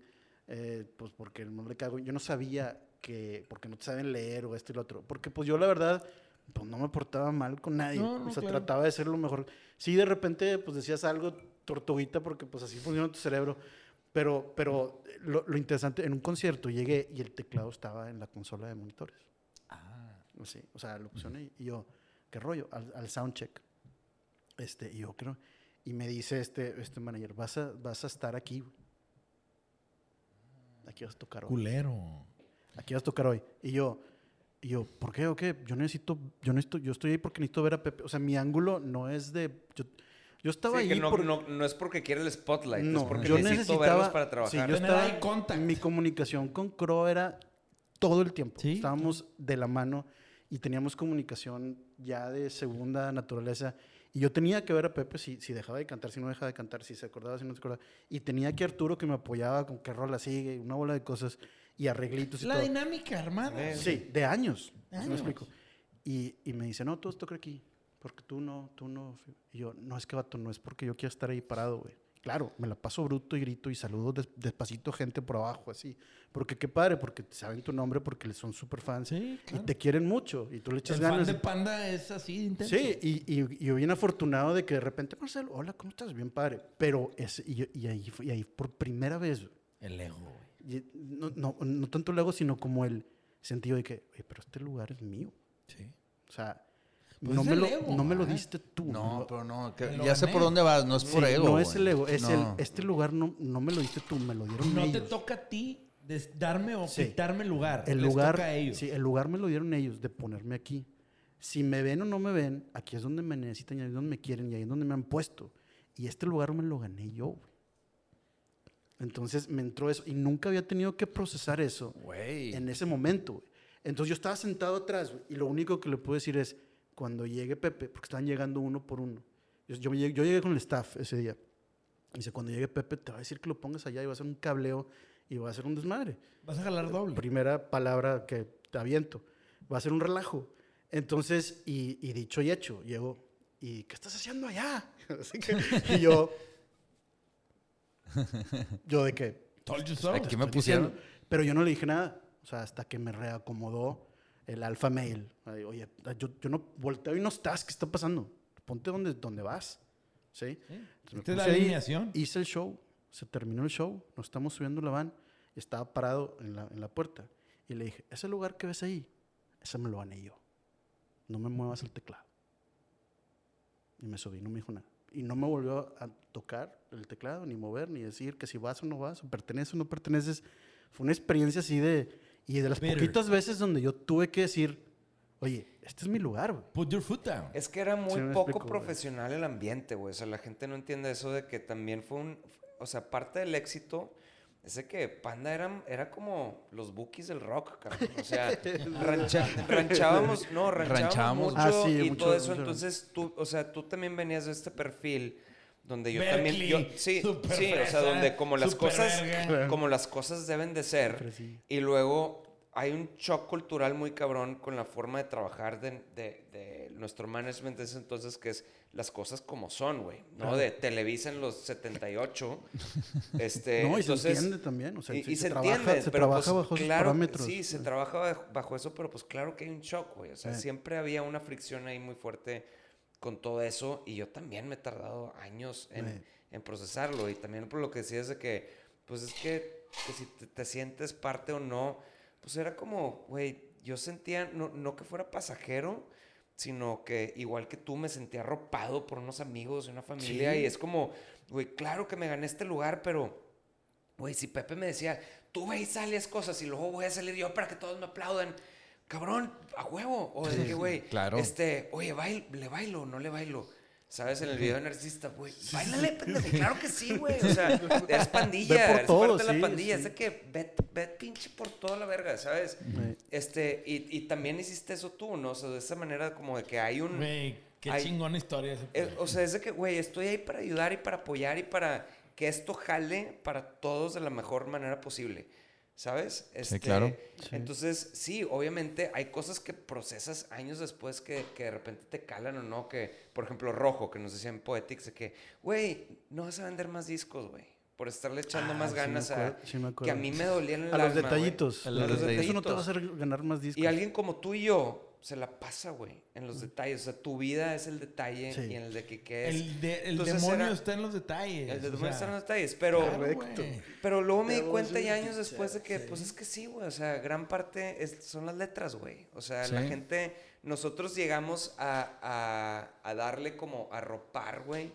eh, pues porque no le cago. Yo no sabía que, porque no te saben leer o esto y lo otro. Porque pues yo la verdad, pues no me portaba mal con nadie. No, no, o sea, claro. trataba de ser lo mejor. Sí, de repente, pues decías algo tortuguita porque pues así funciona tu cerebro. Pero, pero lo, lo interesante, en un concierto llegué y el teclado estaba en la consola de monitores. Ah. Sí, o sea, lo pusieron ahí. Y yo, ¿qué rollo? Al, al soundcheck. Este, y yo creo. Y me dice este, este manager, vas a, vas a estar aquí. Aquí vas a tocar hoy. Culero. Aquí vas a tocar hoy. Y yo, y yo, ¿por qué o qué? Yo necesito, yo necesito, yo estoy ahí porque necesito ver a Pepe. O sea, mi ángulo no es de. Yo, yo estaba Sí, ahí que no, por- no, no es porque quiere el spotlight, no, es porque yo necesito necesitaba verlos para sí, trabajar. yo Tener estaba, eye contact. Mi comunicación con Crow era todo el tiempo. Sí, Estábamos de la mano y teníamos comunicación ya de segunda naturaleza. Y yo tenía que ver a Pepe si, si dejaba de cantar, si no dejaba de cantar, si se acordaba, si no se acordaba. Y tenía que Arturo que me apoyaba con qué rola sigue, una bola de cosas y arreglitos y La todo. dinámica armada. Sí, de años. ¿sí Años. me explico? Y, y me dice, no, todos tocan aquí. Porque tú no, tú no. Y yo, no, es que vato, no es porque yo quiera estar ahí parado, güey. Claro, me la paso bruto y grito y saludo des- despacito gente por abajo, así. Porque qué padre, porque saben tu nombre, porque les son súper fans. Sí, claro. Y te quieren mucho. Y tú le echas El fan ganas. de y- Panda es así de intenso. Sí, y, y, y yo bien afortunado de que de repente, Marcelo, hola, ¿cómo estás? Bien padre. Pero, es, y, y ahí, y ahí por primera vez, El ego, güey. no, no, no tanto el ego, sino como el sentido de que, "Oye, pero este lugar es mío. Sí. O sea, Pues no, es me el lo, ego, no me lo ajá. diste tú. No, lo- pero no. que- ya sé por dónde vas. No es por Sí, ego. no es el ego, es No. el, este lugar no, no me lo diste tú, me lo dieron No te ellos. toca a ti des- darme o Sí. quitarme el lugar. el Les lugar, toca a ellos. sí, el lugar me lo dieron ellos de ponerme aquí. Si me ven o no me ven, aquí es donde me necesitan y ahí es donde me quieren y ahí es donde me han puesto. Y este lugar me lo gané yo, güey. Entonces me entró eso y nunca había tenido que procesar eso Güey. en ese momento, güey. Entonces yo estaba sentado atrás, güey, y lo único que le puedo decir es, cuando llegue Pepe, porque estaban llegando uno por uno. Yo, yo, llegué, yo llegué con el staff ese día. Y dice, cuando llegue Pepe, te va a decir que lo pongas allá y va a hacer un cableo y va a hacer un desmadre. Vas a jalar doble. Primera palabra que te aviento. Va a ser un relajo. Entonces, y, y dicho y hecho, llego, ¿y qué estás haciendo allá? <laughs> Así que, y yo, yo de que, Told you so. Aquí me pusieron. diciendo. Pero yo no le dije nada. O sea, hasta que me reacomodó el alfa mail. Oye, yo, yo no volteo y no estás. ¿Qué está pasando? Ponte donde, donde vas. ¿Sí? Me Esta es la alineación. Hice el show. Se terminó el show. Nos estamos subiendo la van. Estaba parado en la, en la puerta. Y le dije, ese lugar que ves ahí, ese me lo gané yo. no me muevas el teclado. Y me subí, no me dijo nada. Y no me volvió a tocar el teclado, ni mover, ni decir que si vas o no vas, o perteneces o no perteneces. Fue una experiencia así de... Y de las Bitter. poquitas veces donde yo tuve que decir, oye, este es mi lugar, güey. Put your foot down. Es que era muy Sí, poco explico, güey. profesional el ambiente, güey. O sea, la gente no entiende eso de que también fue un... O sea, parte del éxito es de que Panda era, era como los bookies del rock, cabrón. O sea, <laughs> rancha- ranchábamos, no, ranchábamos, Ranchábamos. mucho Ah, sí, y mucho, todo eso. mucho. Entonces, tú, o sea, tú también venías de este perfil donde yo Berkeley, también... Yo, sí, sí, o sea, donde como las cosas... verga. Como las cosas deben de ser. Y luego hay un shock cultural muy cabrón con la forma de trabajar de, de- de nuestro management de ese entonces, que es las cosas como son, güey. ¿No? Claro. De Televisa en los 78. <laughs> este, no, y se entonces- entiende también. O sea, y, sí y se, trabaja, entiende, se pero trabaja pues, bajo esos claro, parámetros. Sí, se trabaja bajo, bajo eso, pero pues claro que hay un shock, güey. O sea, siempre había una fricción ahí muy fuerte con todo eso y yo también me he tardado años en, Sí. en procesarlo. Y también por lo que decías de que, pues es que, que si te, te sientes parte o no, pues era como, güey, yo sentía, no, no que fuera pasajero, sino que igual que tú me sentía arropado por unos amigos y una familia Sí. y es como, güey, claro que me gané este lugar, pero, güey, si Pepe me decía, tú ve y sales cosas y luego voy a salir yo para que todos me aplaudan, cabrón, a huevo, o de que, güey, claro. este, oye, bail- le bailo, no le bailo. ¿Sabes? En el video de Narcisista, güey. Báilale, pendejo. Claro que sí, güey. <laughs> O sea, eres pandilla. Ve por eres todo, parte de sí, la pandilla. sí. Es de que ve, ve pinche por toda la verga, ¿sabes? Sí. Este, y, y también hiciste eso tú, ¿no? O sea, de esa manera como de que hay un... Güey, qué Hay- chingona historia ese Eh, pedo. o sea, es de que, güey, estoy ahí para ayudar y para apoyar y para que esto jale para todos de la mejor manera posible. ¿Sabes? Este, claro. Sí. Entonces, sí, obviamente hay cosas que procesas años después que, que de repente te calan o no. Que, por ejemplo, Rojo, que nos decían en Poetics, de que, güey, no vas a vender más discos, güey. Por estarle echando Ah, más sí ganas a. acuerdo, sí me que a mí me dolían el A los alma, güey. detallitos. A los A los detallitos. Eso no te va a detallitos. hacer ganar más discos. Y alguien como tú y yo se la pasa, güey, en los detalles. O sea, tu vida es el detalle Sí. y en el de que qué es. El, de- el demonio era- está en los detalles. El o demonio sea, está en los detalles. Pero, Correcto. pero luego me di cuenta ya años después de que, sí. pues es que sí, güey. O sea, gran parte es- son las letras, güey. O sea, la gente, nosotros llegamos a, a, a darle como a ropar, güey.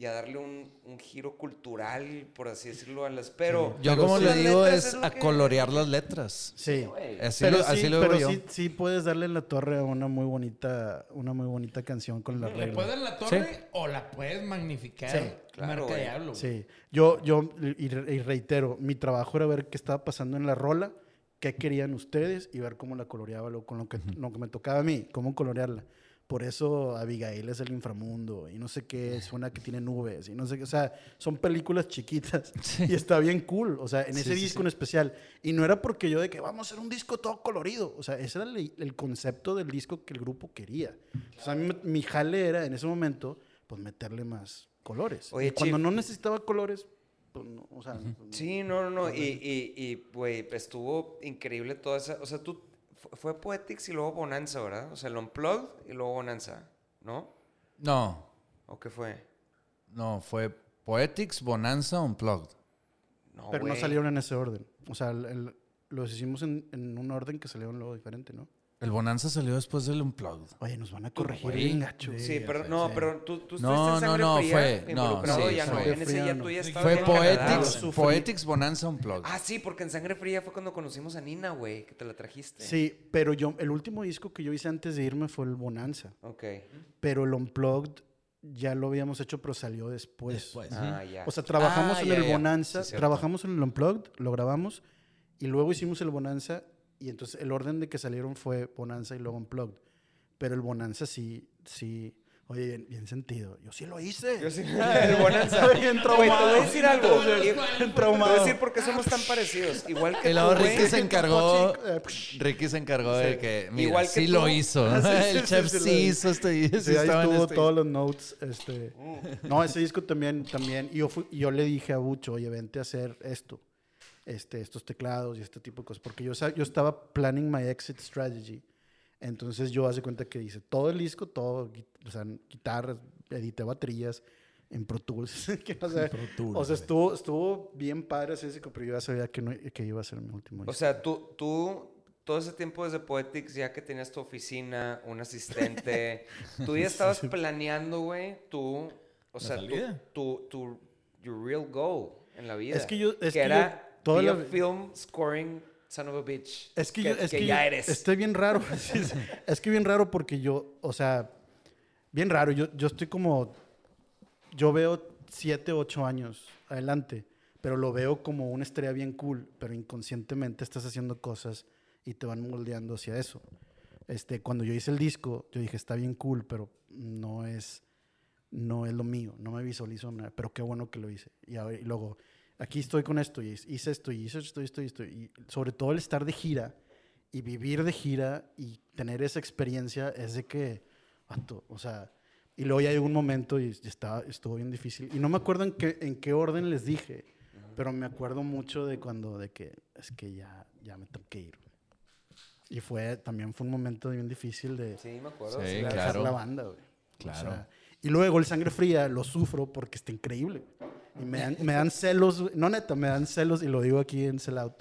Y a darle un, un giro cultural, por así decirlo, a las. Pero. Yo Pero como sí. le digo es a que- colorear las letras. Sí. Así, pero lo, sí, así lo pero yo. sí, sí puedes darle en la torre a una muy bonita, una muy bonita canción con la Le regla. puedes dar la torre o la puedes magnificar. Sí, claro, Marca. Sí, yo, yo, y, y reitero, mi trabajo era ver qué estaba pasando en la rola, qué querían ustedes y ver cómo la coloreaba, lo, con lo que, lo que me tocaba a mí, cómo colorearla. Por eso Abigail es el inframundo y no sé qué, es una que tiene nubes y no sé qué, o sea, son películas chiquitas <laughs> y está bien cool, o sea, en Sí, ese sí, disco sí. en especial. Y no era porque yo de que vamos a hacer un disco todo colorido, o sea, ese era el, el concepto del disco que el grupo quería. O sea, a mí me- mi jale era en ese momento, pues meterle más colores. Oye, y cuando Chief. no necesitaba colores, pues no, o sea, Sí, no, no, no. Y, y, y, güey, estuvo increíble toda esa. O sea, tú. Fu- Fue Poetics y luego Bonanza, ¿verdad? O sea, el Unplugged y luego Bonanza, ¿no? No, ¿O qué fue? no, fue Poetics, Bonanza, Unplugged. No, pero no salieron en ese orden. O sea, el- el- los hicimos en, en un orden que salieron luego diferente, ¿no? El Bonanza salió después del Unplugged. Oye, nos van a corregir bien gacho. Sí. Sí, pero no, pero tú, tú estuviste No, en no, Sangre no, Fría fue- no, sí, ya no. fue. En ese ya tú ya no. estabas Fue en Poetics. Poetics, Bonanza, Unplugged. Ah, sí, porque en Sangre Fría fue cuando conocimos a Nina, güey, que te la trajiste. Sí, pero yo, el último disco que yo hice antes de irme fue el Bonanza. Ok. Pero el Unplugged ya lo habíamos hecho, pero salió después. Después. Ah, ya. O sea, trabajamos Ah, en ya, el ya. Bonanza, trabajamos en el Unplugged, lo grabamos y luego hicimos el Bonanza y entonces el orden de que salieron fue Bonanza y luego Unplugged. Pero el Bonanza sí, sí, oye, bien, bien sentido. Yo sí lo hice. Yo sí, <laughs> el Bonanza. Bien Güey, te voy a traumado. decir algo. Entonces, y- ¿cuál? Te voy a traumado. decir por qué somos tan parecidos. Igual que Y luego tú, güey. Ricky se encargó. Eh, Ricky se encargó de que, mira, Igual que sí tú. lo hizo. <laughs> <laughs> Sí, sí, el chef sí, hizo. este sí Sí, ahí estuvo este- todos los notes. Este. No, ese disco también, también. Y yo, fui- yo le dije a Bucho, oye, vente a hacer esto. Este, estos teclados y este tipo de cosas. Porque yo, yo estaba planning my exit strategy. Entonces yo hace cuenta que hice todo el disco, todo, o sea, guitarras, edité baterías en Pro Tools. <laughs> que no sé. Pro Tools, o sea, estuvo, estuvo bien padre ese disco, pero yo ya sabía que, no, que iba a ser mi último O disco. sea, tú, tú todo ese tiempo desde Poetics, ya que tenías tu oficina, un asistente, <laughs> tú ya estabas planeando, güey, tú, o sea, tu, tu, tu, your real goal en la vida. Es que yo- es que era yo toda la- film scoring son of a bitch. Es que, yo, es que, ya yo- eres. Estoy bien raro. <laughs> Es que bien raro porque yo, o sea, bien raro. Yo, yo estoy como. Yo veo siete, ocho años adelante, pero lo veo como una estrella bien cool, pero inconscientemente estás haciendo cosas y te van moldeando hacia eso. Este, cuando yo hice el disco, yo dije, está bien cool, pero no es, no es lo mío, no me visualizo nada, pero qué bueno que lo hice. Y, a ver- y luego, aquí estoy con esto, y hice esto, y hice esto, y esto, y esto. Y sobre todo el estar de gira y vivir de gira y tener esa experiencia es de que, vato, o sea, y luego ya llegó un momento y estaba, estuvo bien difícil. Y no me acuerdo en qué, en qué orden les dije, pero me acuerdo mucho de cuando, de que es que ya, ya me tengo que ir. Y fue, también fue un momento bien difícil de, Sí, me acuerdo. Sí, de dejar claro. la banda, güey. O Claro. sea, y luego el sangre fría lo sufro porque está increíble. güey. Y me dan, me dan celos, no neta, me dan celos, y lo digo aquí en Sell Out,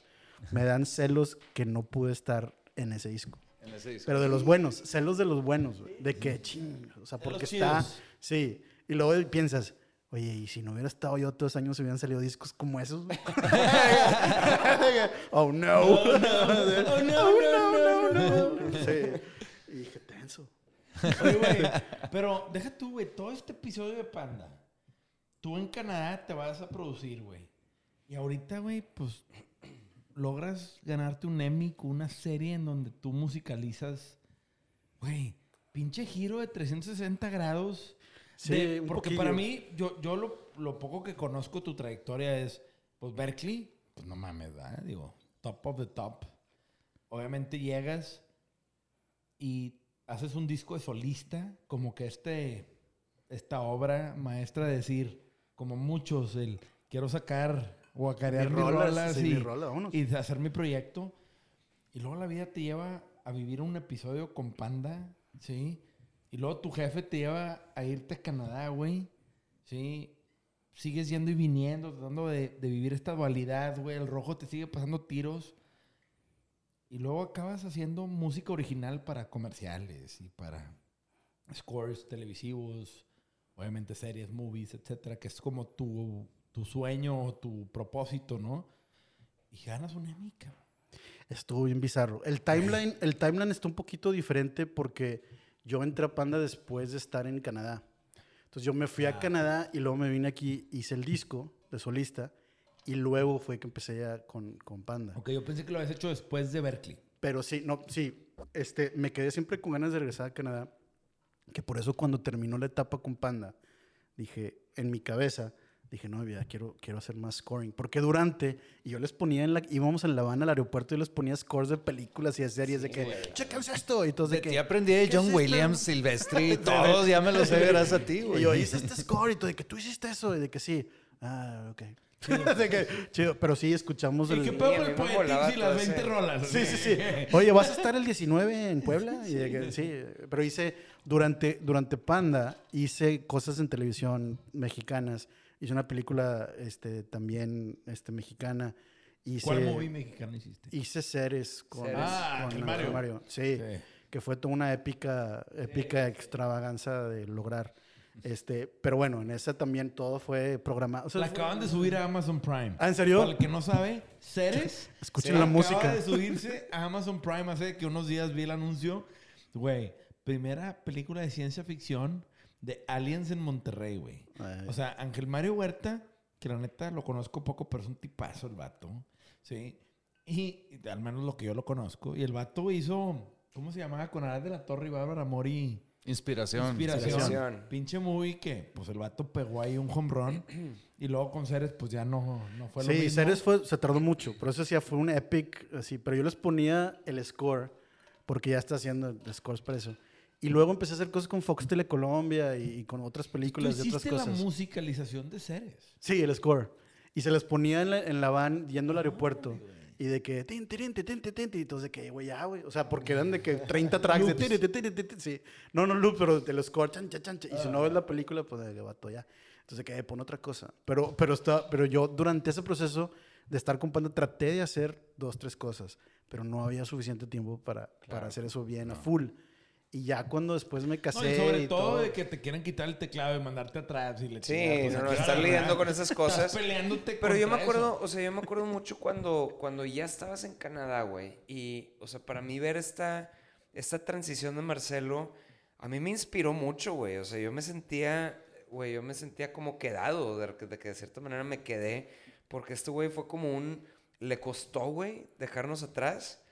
me dan celos que no pude estar en ese disco. En ese disco. Pero de los buenos, celos de los buenos, güey. De que ching, o sea, porque está. chidos. Sí. Y luego piensas, oye, y si no hubiera estado yo todos los años, hubieran salido discos como esos. güey?" <laughs> oh no. Oh, no, no, no, no. Sí. Y dije, tenso. Oye, güey, pero deja tú, güey, todo este episodio de Panda, tú en Canadá te vas a producir, güey. Y ahorita, güey, pues <clears throat> logras ganarte un Emmy con una serie en donde tú musicalizas, güey, pinche giro de 360 grados. Sí, de- porque poquillo. para mí, yo, yo lo, lo poco que conozco tu trayectoria es, pues Berkeley, pues no mames, ¿verdad? Digo, top of the top. Obviamente llegas y haces un disco de solista, como que este, esta obra maestra de decir, como muchos, el quiero sacar o acarear mis rolas, rolas, sí, y, hacer mi proyecto. Y luego la vida te lleva a vivir un episodio con Panda, ¿sí? Y luego tu jefe te lleva a irte a Canadá, güey, ¿sí? Sigues yendo y viniendo, tratando de, de vivir esta dualidad, güey. El rojo te sigue pasando tiros. Y luego acabas haciendo música original para comerciales y para scores televisivos, obviamente series, movies, etcétera, que es como tu, tu sueño o tu propósito, ¿no? Y ganas un Emmy. Estuvo bien bizarro. El timeline, el timeline está un poquito diferente porque yo entré a Panda después de estar en Canadá. Entonces yo me fui a Canadá y luego me vine aquí, hice el disco de solista y luego fue que empecé ya con, con Panda. Ok, yo pensé que lo habías hecho después de Berkeley. Pero sí, no, sí, este, me quedé siempre con ganas de regresar a Canadá, que por eso cuando terminó la etapa con Panda, dije, en mi cabeza, dije, no, ya quiero, quiero hacer más scoring. Porque durante, y yo les ponía en la, íbamos en La Habana al aeropuerto y les ponía scores de películas y de series de que, chéquense esto, y todos de De que... ti aprendí de "¿Qué John es esto?". Williams, Silvestri, <laughs> todos ya me lo sé gracias a ti, güey. <laughs> Y yo hice este score y todo, de que tú hiciste eso, y de que sí. Ah, ok. De <laughs> que, chido, pero sí escuchamos ¿Y el... qué Sí, pedo el Poetics y las todo 20 ese- rolas? Sí, sí, sí. <laughs> Oye, ¿vas a <laughs> estar el 19 en Puebla? Y de que, sí, pero hice, durante, durante Panda, hice cosas en televisión mexicanas. Hice una película este, también este, mexicana. Hice, ¿Cuál movie mexicano hiciste? Hice series con, Series. Ah, con Mario. Sí, Sí. que fue toda una épica, épica extravaganza de lograr. Este, pero bueno, en esa también todo fue programado. O sea, La fue- acaban de subir a Amazon Prime. ¿Ah, en serio? Para el que no sabe, Ceres. <laughs> Escuchen se la acaba música. de subirse a Amazon Prime hace que unos días vi el anuncio. Güey, primera película de ciencia ficción de Aliens en Monterrey, güey. O sea, Ángel Mario Huerta, que la neta lo conozco poco, pero es un tipazo el vato. ¿Sí? Y, y al menos lo que yo lo conozco. Y el vato hizo, ¿cómo se llamaba? Con Arad de la Torre y Bárbara Mori. Inspiración. Inspiración. Inspiración. Pinche movie que, pues el vato pegó ahí un home run. y luego con Ceres, pues ya no, no fue lo Sí, mismo. Ceres fue, se tardó mucho, pero eso sí fue un epic, así, pero yo les ponía el score, porque ya está haciendo scores para eso. Y luego empecé a hacer cosas con Fox Telecolombia y, y con otras películas de otras hiciste la cosas. musicalización de Ceres. Sí, el score. Y se les ponía en la, en la van yendo al aeropuerto. Y de que, tin, tin, tin, tin, y entonces de que, güey, ya, güey. O sea, porque eran de que <laughs> 30 tracks de, tin, tin, tin, sí. No, no loop, pero de los score, chan, chan, chan. Y si no ves la película, pues de vato ya. Entonces, que pon otra cosa. Pero, pero, está, pero yo durante ese proceso de estar con Panda traté de hacer dos, tres cosas. pero no había suficiente tiempo para, para hacer eso bien a full. Y ya cuando después me No, casé y sobre y todo, todo, de que te quieren quitar el teclado y mandarte atrás y le Sí, no, no, estar lidiando con esas cosas. Estás peleándote Pero yo me acuerdo, eso. o sea, yo me acuerdo mucho cuando, cuando ya estabas en Canadá, güey. Y, o sea, para mí ver esta, esta transición de Marcelo, a mí me inspiró mucho, güey. O sea, yo me sentía, güey, yo me sentía como quedado, de, de que de cierta manera me quedé. Porque este güey fue como un, le costó, güey, dejarnos atrás.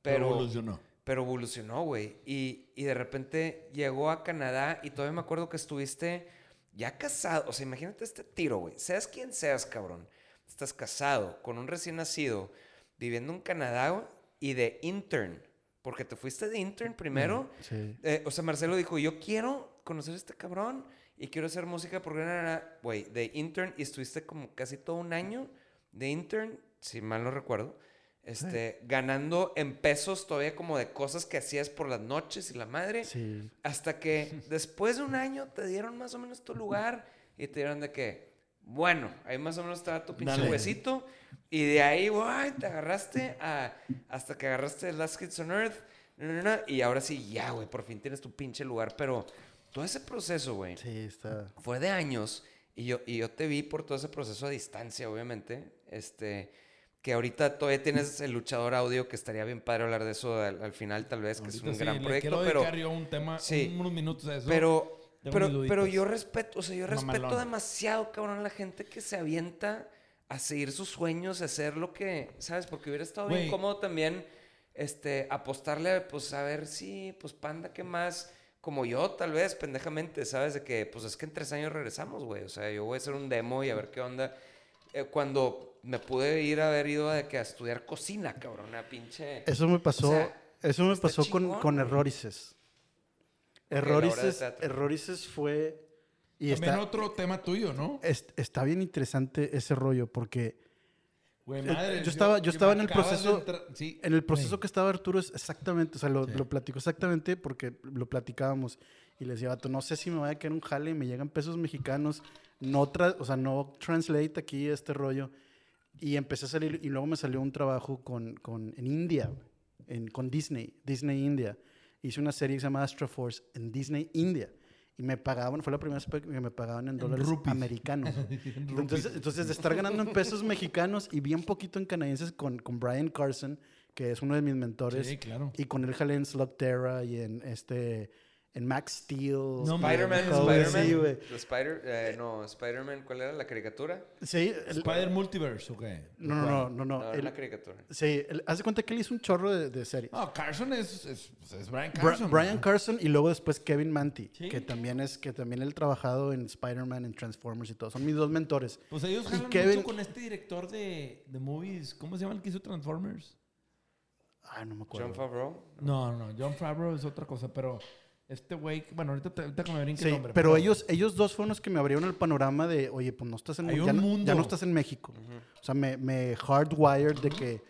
Pero, evolucionó. Pero evolucionó, güey. Y, y de repente llegó a Canadá y todavía me acuerdo que estuviste ya casado. O sea, imagínate este tiro, güey. Seas quien seas, cabrón. Estás casado con un recién nacido, viviendo en Canadá güey, y de intern. Porque te fuiste de intern primero. sí. Eh, o sea, Marcelo dijo, yo quiero conocer a este cabrón y quiero hacer música porque, na, na, na". güey, de intern y estuviste como casi todo un año de intern, si mal no recuerdo, este, ganando en pesos todavía como de cosas que hacías por las noches y la madre. Sí. Hasta que <laughs> después de un año te dieron más o menos tu lugar y te dieron de que, bueno, ahí más o menos estaba tu pinche Dale. huesito. Y de ahí, güey, te agarraste a, hasta que agarraste Last Kids on Earth. y ahora sí, ya, güey, por fin tienes tu pinche lugar. Pero todo ese proceso, güey, Sí, está. fue de años. Y yo, y yo te vi por todo ese proceso a distancia, obviamente. Este, que ahorita todavía tienes el luchador audio, que estaría bien padre hablar de eso al, al final, tal vez, que es un sí, gran proyecto. quiero Pero, yo un tema, Sí. unos minutos a eso. pero, pero, pero yo respeto, o sea, yo respeto demasiado, cabrón, a la gente que se avienta a seguir sus sueños, a hacer lo que, ¿sabes? Porque hubiera estado bien Güey. cómodo también, este, apostarle, pues, a ver si, pues, panda, ¿qué más? Como yo, tal vez, pendejamente, ¿sabes? De que, pues, es que en tres años regresamos, güey. O sea, yo voy a hacer un demo y a ver qué onda. Eh, cuando me pude ir a haber ido a, que a estudiar cocina, cabrón, una pinche... Eso me pasó, O sea, eso me pasó con, chingón, con. Errorices. Errorices. Errorices fue... Y También está, otro tema tuyo, ¿no? es- está bien interesante ese rollo porque Güey, Eh, madre. yo estaba- yo estaba en el proceso- sí, en el proceso güey. que estaba Arturo es exactamente, o sea, lo, Sí. lo platicó exactamente porque lo platicábamos y le decía, vato, no sé si me vaya a quedar un jale, me llegan pesos mexicanos, no, tra- o sea, no translate aquí este rollo. Y empecé a salir, y luego me salió un trabajo con, con, en India, en, con Disney, Disney India. Hice una serie que se llama Astra Force en Disney India. Y me pagaban, fue la primera vez que me pagaban en dólares rupees. americanos. En <laughs> Entonces, entonces, de estar ganando en pesos mexicanos y bien poquito en canadienses con, con Brian Carson, que es uno de mis mentores, Sí, claro. y con él jalé en Slugterra y en, este, en Max Steel. No Spider-Man, mames, güey, Spider-Man. Sí, güey. The Spider, eh, no, Spider-Man, ¿cuál era la caricatura? Sí, el- Spider Multiverse, ¿o qué? no, no, no, no, No, no. una caricatura. sí, él- haz de cuenta que él hizo un chorro de, de series. No, Carson es, es, es Brian Bra- Carson. Brian ¿no? Carson y luego después Kevin Manti, Sí. que también es que también él trabajado en Spider-Man, en Transformers y todo. Son mis dos mentores. Pues ellos Y jalan Kevin- mucho con este director de, de movies. ¿Cómo se llama el que hizo Transformers? Ay, no me acuerdo. John Favreau. No, no, John Favreau es otra cosa, pero este güey, bueno, ahorita, te- ahorita que me brinque Sí, el nombre. pero ellos, ellos dos fueron los que me abrieron el panorama de, oye, pues no estás en Hay ya, un no, mundo. ya no estás en México. O sea, me, me hardwired de que,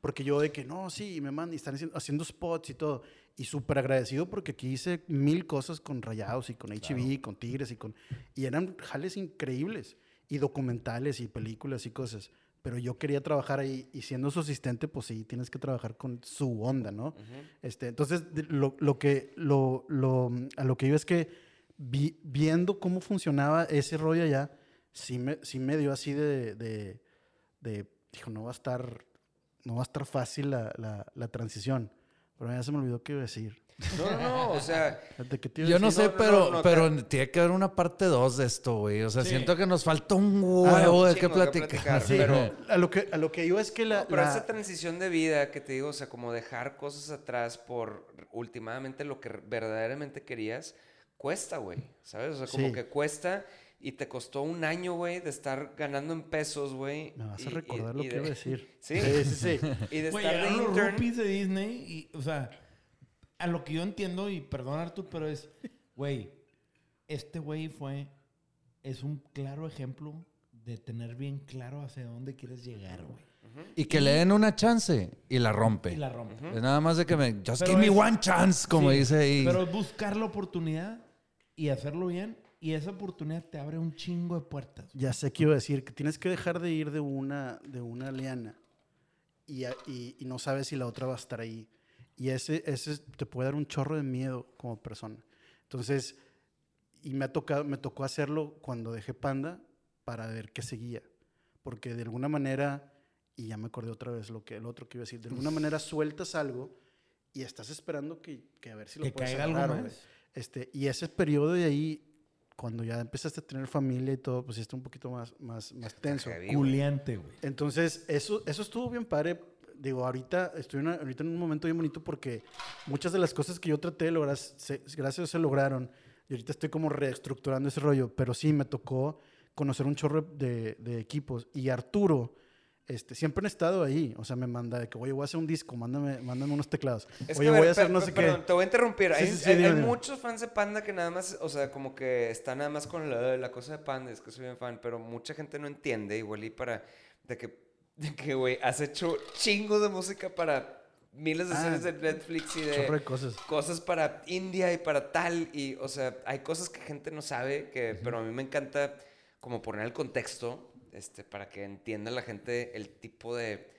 porque yo de que no, sí, me mandan y están haciendo, haciendo spots y todo. Y súper agradecido porque aquí hice mil cosas con Rayados y con HB, con Tigres y con. Y eran jales increíbles. Y documentales y películas y cosas. Pero yo quería trabajar ahí y siendo su asistente, pues sí, tienes que trabajar con su onda, ¿no? este, entonces, lo, lo que, lo, lo, a lo que iba es que vi- viendo cómo funcionaba ese rollo allá, sí me, sí me dio así de, de, de, dijo, no va a estar, no va a estar fácil la, la, la transición. Pero ya se me olvidó qué iba a decir. No, no, no, o sea, Fíjate, ¿qué te iba a Yo no sé, no, no, pero, no, pero tiene que haber una parte 2 de esto, güey. O sea, Sí. siento que nos falta un Ah, huevo de qué de qué platicar. platicar, Sí, pero- a lo que, a lo que iba es que la... No, pero la- esa transición de vida que te digo, o sea, como dejar cosas atrás por últimamente lo que verdaderamente querías, cuesta, güey, ¿sabes? O sea, como Sí. que cuesta y te costó un año, güey, de estar ganando en pesos, güey. Me vas y- a y- recordar lo y que de- iba a decir. <laughs> Sí. sí, sí. sí. Y de estar de intern. de Disney y, o sea, a lo que yo entiendo, y perdón Artur, pero es, güey, este güey fue, es un claro ejemplo de tener bien claro hacia dónde quieres llegar, güey. Y que le den una chance y la rompe. Y la rompe. Es nada más de que me. Just Pero give me es- one chance, como Sí, dice ahí. Pero es buscar la oportunidad y hacerlo bien. Y esa oportunidad te abre un chingo de puertas. Ya sé que iba a decir que tienes que dejar de ir de una, de una liana y, y- y no sabes si la otra va a estar ahí. Y ese, ese te puede dar un chorro de miedo como persona. Entonces, y me, ha tocado, me tocó hacerlo cuando dejé Panda para ver qué seguía. Porque de alguna manera, y ya me acordé otra vez lo que el otro que iba a decir, de alguna manera sueltas algo y estás esperando que, que a ver si lo Que puedes caiga algo agarrar, más. güey. Este, y ese periodo de ahí, cuando ya empezaste a tener familia y todo, pues está un poquito más, más, más tenso. Culiante, güey. Entonces, eso, eso estuvo bien padre. Digo, ahorita estoy una- ahorita en un momento bien bonito porque muchas de las cosas que yo traté de lograr, se- gracias a Dios se lograron. Y ahorita estoy como reestructurando ese rollo. Pero sí, me tocó conocer un chorro de, de equipos. Y Arturo, este, siempre han estado ahí. O sea, me manda de que, oye, voy a hacer un disco, mándame, mándame unos teclados. Es oye, que, voy a hacer no sé perdón, qué. te voy a interrumpir. Sí, hay sí, sí, hay- dime, hay dime. muchos fans de Panda que nada más, o sea, como que están nada más con la, la cosa de Panda, es que soy bien fan, pero mucha gente no entiende, igual y para, de que, de que, güey, has hecho chingos de música para miles de Ah, series de Netflix y de cosas. cosas para India y para tal, y, o sea, hay cosas que gente no sabe, que, pero a mí me encanta como poner el contexto, este, para que entienda la gente el tipo de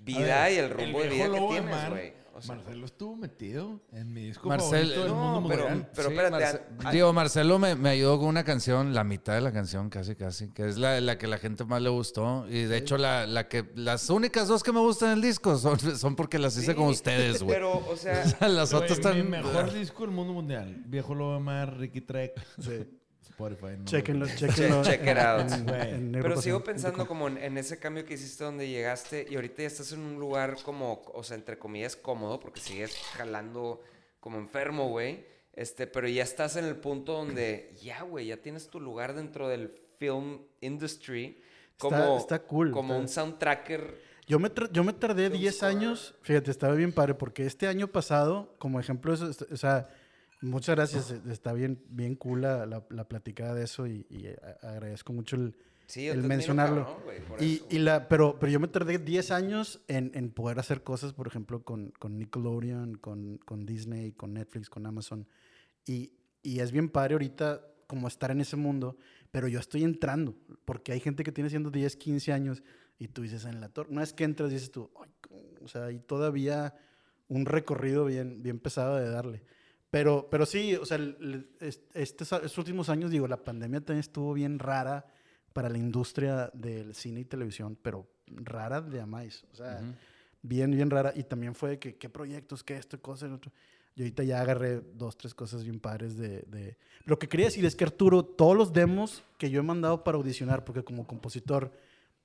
vida ver, y el rumbo de vida que tienes, güey. O sea, Marcelo estuvo metido en mi disco Marcel- favorito del no, mundo pero- mundial. pero Sí, espérate, Marce- digo, Marcelo me, me ayudó con una canción, la mitad de la canción, casi, casi, que es la, la que la gente más le gustó. Y de hecho, la, la que, las únicas dos que me gustan del disco son, <laughs> son porque las hice Sí, con ustedes, güey. Pero, o sea, <laughs> las otras están. Mi mejor <laughs> disco del mundo mundial. Viejo Lobo Mar, Ricky Trek, Sí. Spotify. no Chequenlo, <laughs> chequenlo. check it out. en- en pero sigo pensando como en, en ese cambio que hiciste donde llegaste y ahorita ya estás en un lugar como, o sea, entre comillas, cómodo, porque sigues jalando como enfermo, güey. Este, pero ya estás en el punto donde ya, güey, ya tienes tu lugar dentro del film industry como, Está- está cool, como está- un soundtracker. Yo me, tra- yo me tardé 10 años, fíjate, estaba bien padre, porque este año pasado, como ejemplo, o sea, muchas gracias, eh, está bien, bien cool la, la, la platicada de eso y, y, eh, agradezco mucho el, Sí, mencionarlo. cabrón, y, y la, pero, pero yo me tardé 10 años en, en poder hacer cosas, por ejemplo, con, con Nickelodeon, con, con Disney, con Netflix, con Amazon. Y, y es bien padre ahorita como estar en ese mundo, pero yo estoy entrando, porque hay gente que tiene siendo 10, 15 años y tú dices en la torre, no es que entras y dices tú, "Ay, cómo", o sea, hay todavía un recorrido bien, bien pesado de darle. Pero, pero sí, o sea, el- el- est- estos, estos últimos años, digo, la pandemia también estuvo bien rara para la industria del cine y televisión, pero rara de a más. O sea, bien, bien rara. Y también fue de que, ¿qué proyectos? ¿Qué esto? Cosa, y lo otro. Y ahorita ya agarré dos, tres cosas bien padres de, de... Lo que quería decir es que Arturo, todos los demos que yo he mandado para audicionar, porque como compositor,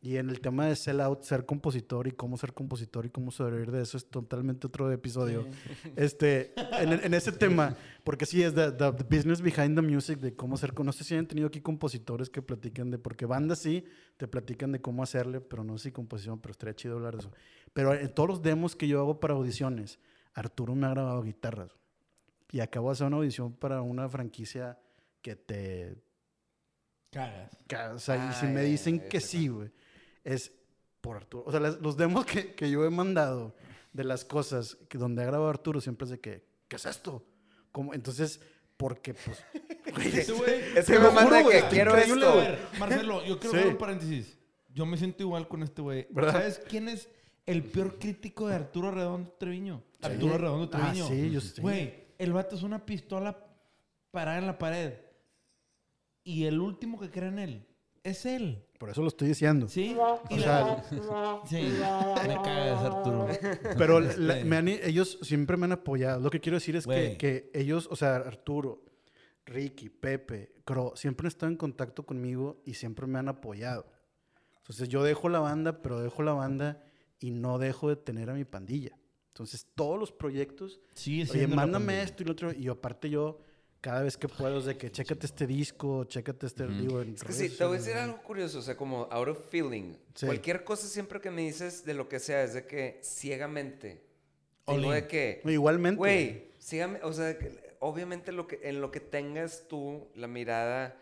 y en el tema de sell out, ser compositor y cómo ser compositor y cómo sobrevivir de eso es totalmente otro episodio. Este, en, en ese tema, porque sí es the, the business behind the music, de cómo ser, no sé si han tenido aquí compositores que platican de, porque bandas sí, te platican de cómo hacerle, pero no sé si composición, pero estaría chido hablar de eso. Pero en todos los demos que yo hago para audiciones, Arturo me ha grabado guitarras. Y acabo de hacer una audición para una franquicia que te Cagas. Ca- O sea, y si Ah, me dicen ya que sí, güey, es por Arturo. O sea, las- los demos que, que yo he mandado de las cosas que donde ha grabado Arturo siempre es de que, ¿qué es esto? Como, entonces, porque, pues, <laughs> Es te que me manda que quiero esto. A ver, Marcelo, yo quiero Sí. un paréntesis. Yo me siento igual con este güey. ¿Sabes quién es el peor crítico de Arturo Redondo Treviño? Arturo Redondo Ah, Treviño. sí, yo sé. Güey, el vato es una pistola parada en la pared. Y el último que crea en él es él. por eso lo estoy diciendo. ¿Sí? O sea, <laughs> sí, me cagas, Arturo. <laughs> Pero la- Este. me han- ellos siempre me han apoyado. Lo que quiero decir es que, ellos, o sea, Arturo, Ricky, Pepe, Cro, siempre han estado en contacto conmigo y siempre me han apoyado. Entonces yo dejo la banda, pero dejo la banda y no dejo de tener a mi pandilla. Entonces todos los proyectos, Sigue oye, mándame esto y lo otro. Y aparte yo, cada vez que puedo, es de que chécate este disco, chécate este, digo, en Es que sí, te voy a decir algo curioso, o sea, como out of feeling. Sí. Cualquier cosa siempre que me dices de lo que sea es de que ciegamente. In. de que, Igualmente. güey, sígame, o sea, que obviamente lo que, en lo que tengas tú la mirada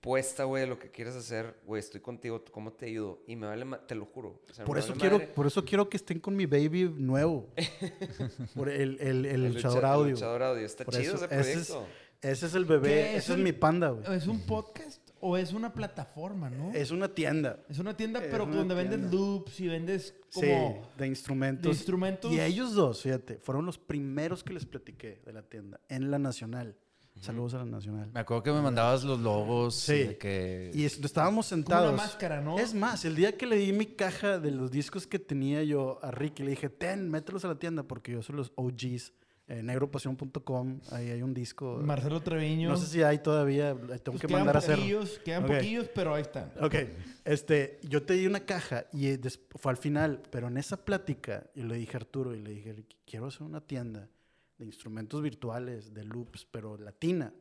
puesta, güey, de lo que quieres hacer, güey, estoy contigo, ¿cómo te ayudo? Y me vale, te lo juro. o sea, Por eso, vale quiero, madre. por eso quiero que estén con mi baby nuevo. <laughs> Por el, el, el, El luchador lucha- el audio. luchador audio. Está Por chido eso, ese ese es- proyecto. Ese es el bebé, ese es mi panda, güey. ¿Es un podcast o es una plataforma, ¿no? Es una tienda. Es una tienda, Es pero una donde vendes tienda. loops y vendes Sí, como de instrumentos. de instrumentos. Y ellos dos, fíjate, fueron los primeros que les platiqué de la tienda en la Nacional. Saludos a la Nacional. Me acuerdo que me mandabas los logos. Sí. de que... Y es- estábamos como sentados. una máscara, ¿no? Es más, el día que le di mi caja de los discos que tenía yo a Ricky, le dije, ten, mételos a la tienda porque yo soy los OGs. Eh, negropasión.com, ahí hay un disco. Marcelo Treviño. No sé si hay todavía, eh, tengo Pues que mandar a hacer. poquillos, quedan poquillos, pero ahí están. Ok, este, yo te di una caja y eh, fue al final, pero en esa plática yo le dije a Arturo y le dije, "Ricky, quiero hacer una tienda de instrumentos virtuales, de loops, pero latina.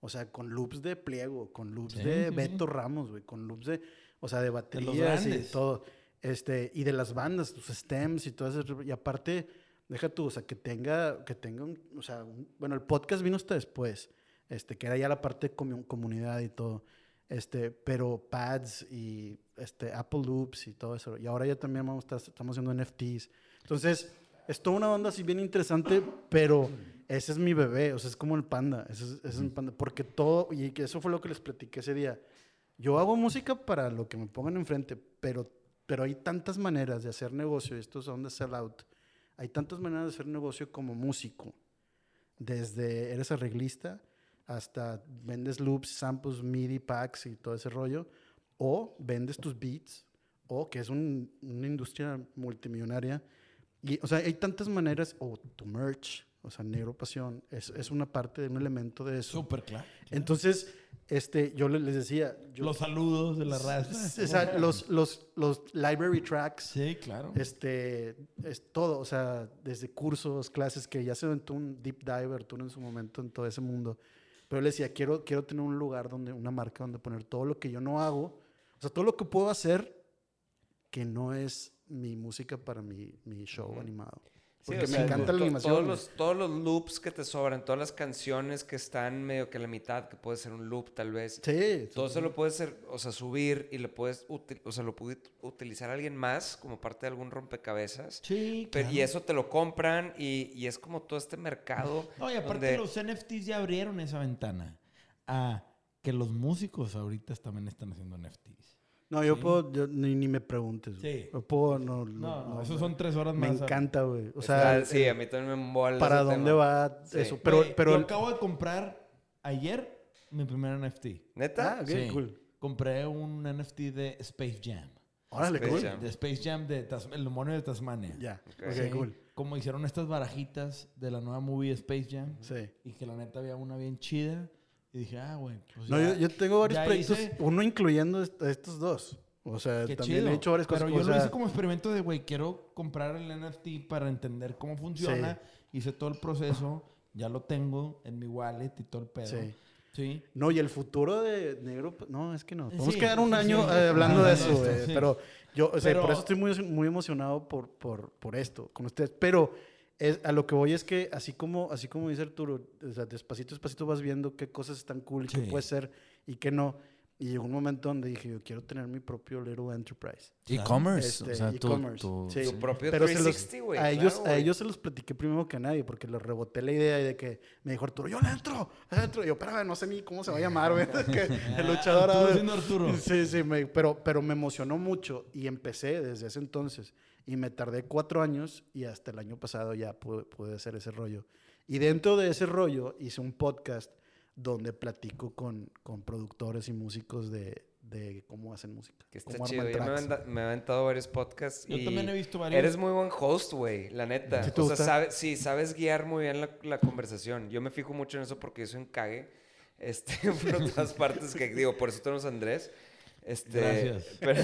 O sea, con loops de pliego, con loops Sí, de sí, sí. Beto Ramos, güey, con loops de, o sea, de baterías y grandes. todo. Este, y de las bandas, tus stems y todo eso. Y aparte, deja tú, o sea, que tenga, que tenga un, o sea, bueno, el podcast vino hasta después, este, que era ya la parte de comu- comunidad y todo. Este, pero pads y este, Apple Loops y todo eso. Y ahora ya también vamos estamos haciendo NFTs. Entonces, es toda una onda así bien interesante, pero ese es mi bebé, o sea, es como el panda. Ese es, ese es mi panda. Porque todo, y eso fue lo que les platiqué ese día. Yo hago música para lo que me pongan enfrente, pero, pero hay tantas maneras de hacer negocio, y estos son de sell out. Hay tantas maneras de hacer negocio como músico. Desde eres arreglista hasta vendes loops, samples, MIDI packs y todo ese rollo. O vendes tus beats, o que es un- una industria multimillonaria. Y, o sea, hay tantas maneras, o tu merch, o sea, Negro Pasión, es, es una parte de un elemento de eso. Súper claro. Entonces, este, yo le- les decía, yo, Los saludos de la raza. <laughs> o sea, los, los, los library tracks, Sí, claro. este, es todo, o sea, desde cursos, clases, que ya se aventó un deep dive Arturo en su momento en todo ese mundo. Pero le decía, quiero, quiero tener un lugar donde, una marca donde poner todo lo que yo no hago, o sea, todo lo que puedo hacer que no es mi música para mi, mi show Ujú. animado. Sí, Porque o me sea, encanta la animación. Todos los, todos los loops que te sobran, todas las canciones que están medio que a la mitad, que puede ser un loop tal vez. Sí, Todo eso lo puedes hacer, o sea, subir y le puedes, o sea, lo puede utilizar alguien más como parte de algún rompecabezas. Sí, Pero, y claro. eso te lo compran y, y es como todo este mercado. <laughs> No, y aparte donde- los NFTs ya abrieron esa ventana a que los músicos ahorita también están haciendo NFTs. No, yo Sí. puedo, yo- ni, ni me preguntes. Sí. Yo puedo, no, No, no, güey. son tres horas Me más. encanta, güey. O sea, Ah, sí, a mí también me embola para ese dónde tema. va Sí. eso. Pero, pero yo el- acabo de comprar ayer mi primer NFT. ¿Neta? Ah, ok, Sí. cool. Compré un NFT de Space Jam. Órale, Space cool. Jam. De Space Jam de Tas- el demonio de Tasmania. Ya, Ok. ok, Sí, cool. Como hicieron estas barajitas de la nueva movie Space Jam. Sí. Y que la neta había una bien chida. Y dije, ah, güey. Pues No, ya- yo, yo tengo varios proyectos, hice- uno incluyendo est- a estos dos. O sea, Qué también chido. he hecho varias cosas. Pero yo lo sea, hice como experimento de, güey, quiero comprar el NFT para entender cómo funciona. Hice todo el proceso. Ya lo tengo en mi wallet y todo el pedo. Sí. Sí. No, y el futuro de negro, pues, no, es que no. Podemos Sí, quedar un sí, año sí. eh, hablando de eso, esto, güey. sí. Pero yo, o sea, Pero- por eso estoy muy, muy emocionado por, por, por esto, con ustedes. Pero es, a lo que voy es que, así como, así como dice Arturo, o sea, despacito, despacito vas viendo qué cosas están cool y qué puede ser y qué no. Y llegó un momento donde dije, yo quiero tener mi propio Little Enterprise. E-commerce. Este, o sea, tu- e-commerce, tu- sí. Tu propio Pero se los- 360, güey. a, ellos, claro, a ellos se los platiqué primero que a nadie, porque les reboté la idea de que me dijo Arturo, yo le entro, le entro. Y yo, espérame, no sé ni cómo se va a llamar, güey. <laughs> <laughs> el luchador. Arturo siendo Arturo. Sí, sí, me- pero, pero me emocionó mucho y empecé desde ese entonces. Y me tardé cuatro años y hasta el año pasado ya pude, pude hacer ese rollo. Y dentro de ese rollo hice un podcast donde platico con, con productores y músicos de, de cómo hacen música. Que está chido. Yo me he, aventado varios podcasts. Yo y también he visto varios. Eres muy buen host, güey, la neta. ¿Sí o sea, sabes, sí, sabes guiar muy bien la, la conversación. Yo me fijo mucho en eso porque yo soy un cague. Este, <laughs> por todas partes que digo, por eso tenemos a Andrés. Este, Gracias. <laughs> Pero,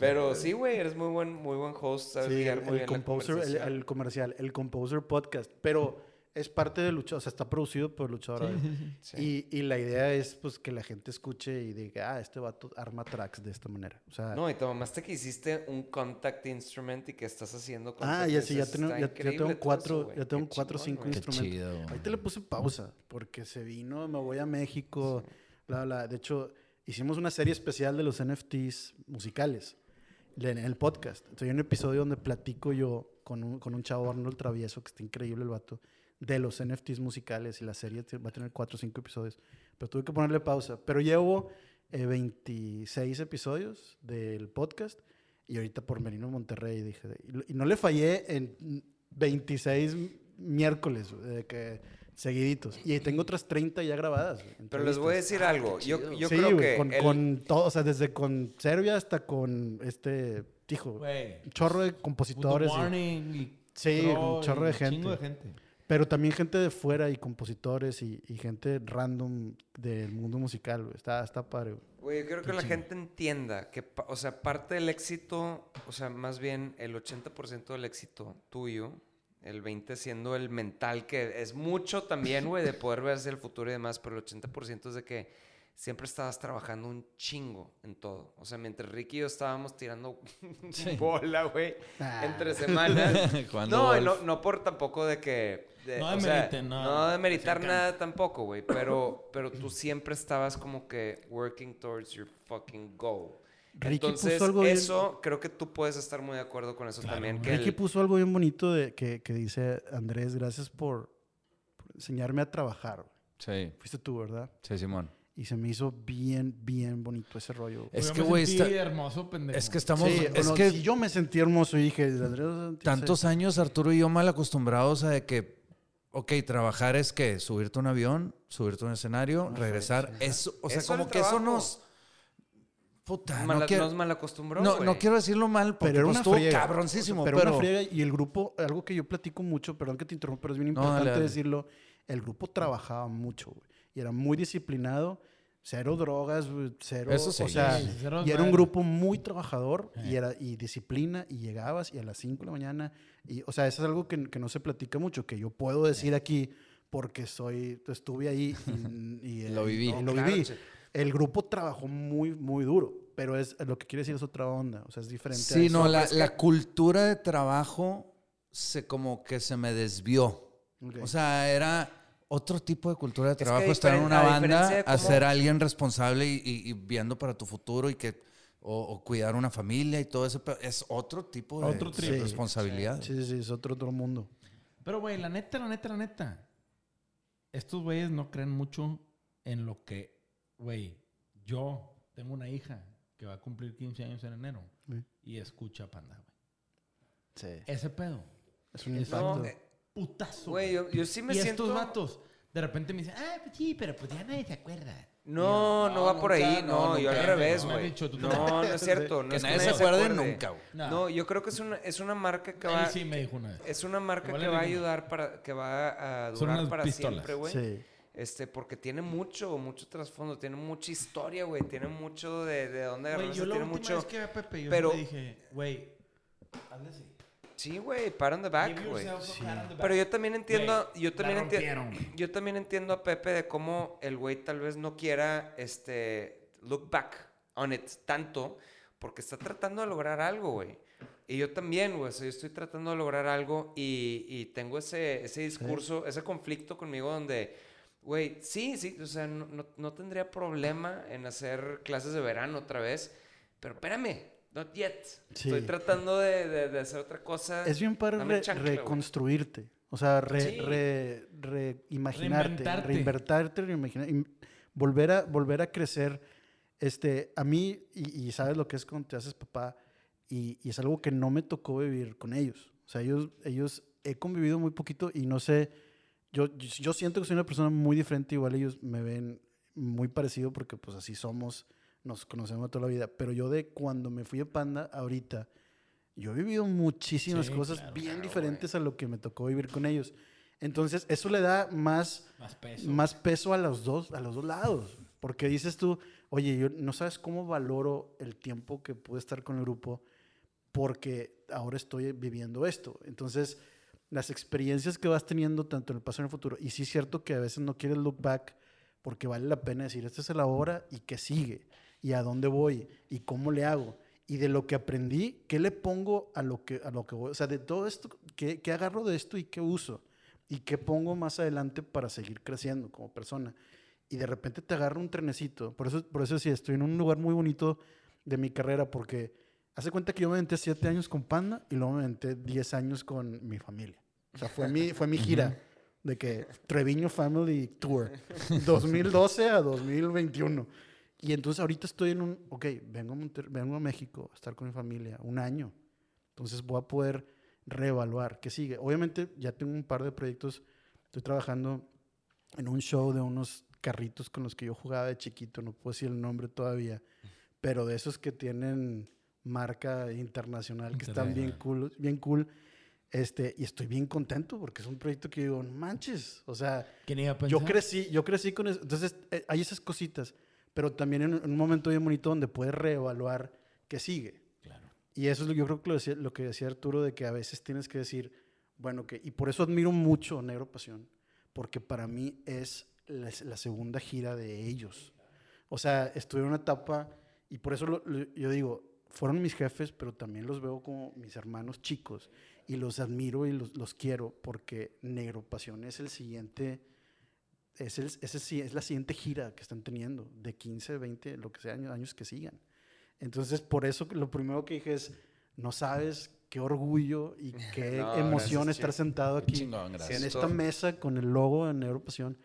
pero sí, güey, eres muy buen, muy buen host, sabes Sí, el, muy bien la composer, el, el comercial, el Composer Podcast. Pero es parte de Luchador, o sea, está producido por Luchador. Sí, <laughs> sí. Y, y la idea es pues que la gente escuche y diga, ah, este vato arma tracks de esta manera. O sea, No, y te mamaste que hiciste un contact instrument y que estás haciendo ah, contact ya sí, ya tengo, ya, ya tengo cuatro, eso, ya tengo Qué cuatro o cinco. Qué instrumentos. chido. güey. Ahorita le puse pausa porque se vino, me voy a México, bla, bla. De hecho, hicimos una serie especial de los NFTs musicales en el podcast. Entonces, hay un episodio donde platico yo con un, con un chavo Arnold Travieso, que está increíble el vato, de los NFTs musicales y la serie va a tener cuatro o cinco episodios. Pero tuve que ponerle pausa. Pero llevo eh, 26 episodios del podcast y ahorita por Merino Monterrey dije, y no le fallé en 26 miércoles de que seguiditos. Y tengo otras 30 ya grabadas. Pero les voy a decir algo. Yo, yo sí, creo güey, que. con, el- con todo, o sea, desde con Serbia hasta con este, hijo, Güey. un chorro de compositores. Warning y Sí, un chorro y de gente. chingo de gente. pero también gente de fuera y compositores y, y gente random del mundo musical. Está, está padre, güey. Güey, yo quiero que la gente entienda que, o sea, parte del éxito, o sea, más bien el 80% del éxito tuyo, el 20% siendo el mental, que es mucho también, güey, de poder ver hacia el futuro y demás, pero el 80% es de que siempre estabas trabajando un chingo en todo. O sea, mientras Ricky y yo estábamos tirando <laughs> Sí. bola, güey, Ah. entre semanas. <laughs> No, no, no por tampoco de que... de- No sea, demeriten, no. No demeritar nada tampoco, güey. Pero, pero tú siempre estabas como que working towards your fucking goal. Ricky Entonces, puso algo bien- eso, creo que tú puedes estar muy de acuerdo con eso también. Que Ricky el- puso algo bien bonito de, que, que dice, Andrés, gracias por, por enseñarme a trabajar. Sí, Fuiste tú, ¿verdad? sí, Simón. Y se me hizo bien, bien bonito ese rollo. Es Yo que, me güey, sentí está- hermoso, pendejo. es que estamos... Sí, es bueno, que si yo me sentí hermoso y dije, Andrés, tantos años Arturo y yo mal acostumbrados a de que, ok, trabajar es que subirte a un avión, subirte a un escenario, No, regresar. sí, sí. Eso, o sea, Eso como que eso trabajo. nos... Puta, mala- no quiero... nos malacostumbró, No, no quiero decirlo mal porque Pero era pues, una estuvo friega. cabroncísimo, pero, pero... una friega y el grupo, algo que yo platico mucho, perdón que te interrumpa, pero es bien No, importante dale, dale. decirlo, el grupo trabajaba mucho, güey, y era muy disciplinado, cero drogas, cero, Eso sí. o sea, Sí, cero y era un grupo muy trabajador y Eh. era y disciplina y llegabas y a las 5 de la mañana y o sea, eso es algo que, que no se platica mucho, que yo puedo decir aquí porque soy estuve ahí y, y, <laughs> Lo eh, viví. y No, lo claro, viví. El grupo trabajó muy muy duro, pero es lo que quiere decir es otra onda, o sea, es diferente a Sí, eso. no, la, es que- la cultura de trabajo se como que se me desvió. Ok. O sea, era otro tipo de cultura de que trabajo a estar en una a banda, de a cómo- ser alguien responsable y, y- y viendo para tu futuro y que o, o cuidar una familia y todo eso, pero es otro tipo de, Otro de responsabilidad. Sí, sí, sí, es otro, otro mundo. Pero, güey, la neta, la neta, la neta. Estos güeyes no creen mucho en lo que, güey, yo tengo una hija que va a cumplir 15 años en enero Sí. y escucha Panda, güey. Sí. Ese pedo. Es un Es impacto. No, eh, Putazo. Güey, yo, yo sí me y siento... estos vatos, de repente me dicen, ah, pues sí, pero pues ya nadie se acuerda. No, no, va por ahí. No, no, yo al revés, no güey. dicho, tú No, también. no es <laughs> cierto. No Que es nadie que se acuerde acuerde. nunca, güey. No. No, yo creo que es una, es una marca que va... Sí me dijo una vez. Es una marca que va a ayudar para... Que va a durar para pistolas. siempre, güey. Sí. Este, porque tiene mucho, mucho trasfondo, tiene mucha historia, güey, tiene mucho de, de dónde agarrarse, yo la tiene mucho... vez que a Pepe, yo pero- le dije, güey, así. Sí, güey, pat on the back, güey. back. Pero yo también entiendo, Güey, yo también entiendo, yo también entiendo a Pepe de cómo el güey tal vez no quiera, este, look back on it tanto, porque está tratando de lograr algo, güey. Y yo también, güey, o sea, yo estoy tratando de lograr algo y, y tengo ese, ese discurso, ese conflicto conmigo donde, güey, sí, sí, o sea, no, no, no tendría problema en hacer clases de verano otra vez, pero espérame, not yet. Sí. Estoy tratando de, de- de hacer otra cosa. Es bien para Dame chancla, reconstruirte. O sea, re, Sí. re- reimaginarte, reinvertarte, reimaginar- im- volver a, volver a crecer. Este, a mí, y, y sabes lo que es cuando te haces papá, y, y es algo que no me tocó vivir con ellos. O sea, ellos, ellos he convivido muy poquito y no sé, yo, yo siento que soy una persona muy diferente, igual ellos me ven muy parecido porque pues así somos, nos conocemos toda la vida, pero yo de cuando me fui a Panda, ahorita, yo he vivido muchísimas Sí, cosas claro, bien claro, diferentes a lo que me tocó vivir con ellos. Entonces, eso le da más, Más peso. más peso a los dos, a los dos lados. Porque dices tú, oye, yo no sabes cómo valoro el tiempo que pude estar con el grupo porque ahora estoy viviendo esto. Entonces, las experiencias que vas teniendo tanto en el pasado y en el futuro, y sí es cierto que a veces no quieres look back porque vale la pena decir, esta es la hora y qué sigue, y a dónde voy, y cómo le hago, y de lo que aprendí, qué le pongo a lo que, a lo que voy, o sea, de todo esto, qué, qué agarro de esto y qué uso, y qué pongo más adelante para seguir creciendo como persona. Y de repente te agarra un trenecito. Por eso, por eso sí, estoy en un lugar muy bonito de mi carrera, porque hace cuenta que yo me aventé siete años con Panda y luego me aventé 10 años con mi familia. O sea, fue mi, <laughs> fue mi gira. De que Treviño Family Tour, <laughs> 2012 a 2021. Y entonces ahorita estoy en un, ok, vengo a, Monter- vengo a México a estar con mi familia, un año. Entonces voy a poder reevaluar qué sigue. Obviamente ya tengo un par de proyectos, estoy trabajando en un show de unos carritos con los que yo jugaba de chiquito, no puedo decir el nombre todavía, pero de esos que tienen marca internacional, que están bien cool, bien cool. Este, y estoy bien contento porque es un proyecto que digo, "No manches, o sea, yo crecí, yo crecí con eso. Entonces, eh, hay esas cositas, pero también en, un- en un momento bien bonito donde puedes reevaluar qué sigue. Claro. Y eso es lo, yo creo que lo, decía, lo que decía Arturo, de que a veces tienes que decir, bueno, que, y por eso admiro mucho Negro Pasión, porque para mí es la, la segunda gira de ellos. O sea, estuve en una etapa, y por eso lo- lo- yo digo, fueron mis jefes, pero también los veo como mis hermanos chicos, y los admiro y los, los quiero, porque Negro Pasión es el siguiente, es, el, ese sí- es la siguiente gira que están teniendo, de 15, 20, lo que sea, años, años que sigan. Entonces, por eso lo primero que dije es, no sabes qué orgullo y <laughs> qué No, emoción gracias, estar sentado aquí Chingón, en esta mesa con el logo de Neuropasión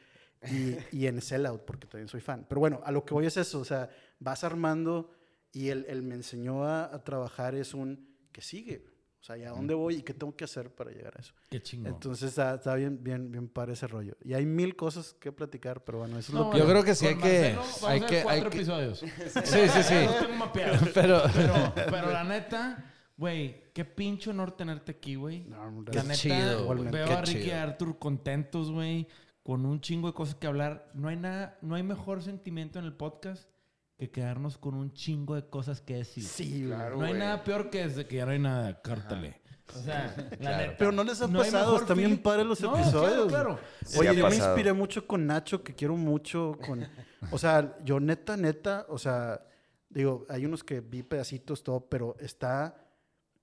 y, y en Sellout, porque también soy fan. Pero bueno, a lo que voy es eso, o sea, vas armando y él, él me enseñó a, a trabajar es un, que sigue? O sea, ¿y a dónde voy y qué tengo que hacer para llegar a eso? Qué chingón. Entonces está, está bien, bien, bien padre ese rollo. Y hay mil cosas que platicar, pero bueno, eso es No, lo que... Yo creo que sí hay que- Marcelo hay a ver que- cuatro hay que- episodios. Sí, sí, sí. Los tengo mapeados. <laughs> Pero, Pero, <laughs> pero la neta, güey, qué pinche honor tenerte aquí, güey. No, La Qué neta, chido, veo qué a Ricky y a Arthur contentos, güey, con un chingo de cosas que hablar. No hay nada, no hay mejor sentimiento en el podcast que quedarnos con un chingo de cosas que decir. Sí, Claro. no hay güey. nada peor que desde que ya no hay nada, cártale. O sea, <laughs> la Claro. neta. Pero no les ha no pasado, bien feeling. padres los No, episodios. Claro, claro. Sí Oye, yo me inspiré mucho con Nacho, que quiero mucho. Con, o sea, yo neta, neta, o sea, digo, hay unos que vi pedacitos, todo, pero está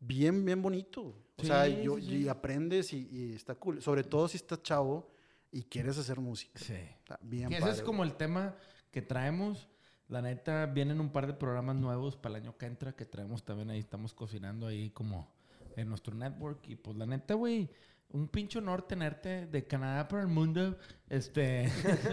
bien, bien bonito. O sea, yo, sí, y aprendes y, y está cool. Sobre todo si estás chavo y quieres hacer música. Sí. Está bien Que ese padre, es como el tema que traemos. La neta, vienen un par de programas nuevos para el año que entra que traemos también ahí. Estamos cocinando ahí como en nuestro network. Y pues la neta, güey, un pinche honor tenerte de Canadá para el mundo. Este.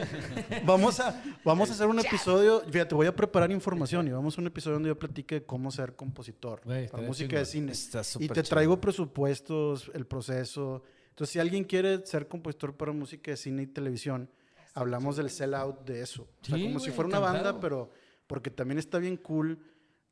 <laughs> Vamos a, vamos a hacer un episodio. Fíjate, voy a preparar información y vamos a un episodio donde yo platique de cómo ser compositor Güey, para música de chingón. cine. Está Y te traigo presupuestos, el proceso. Entonces, si alguien quiere ser compositor para música de cine y televisión, hablamos del sell-out de eso. O sea, Sí, como si güey, fuera una banda, encantado. pero porque también está bien cool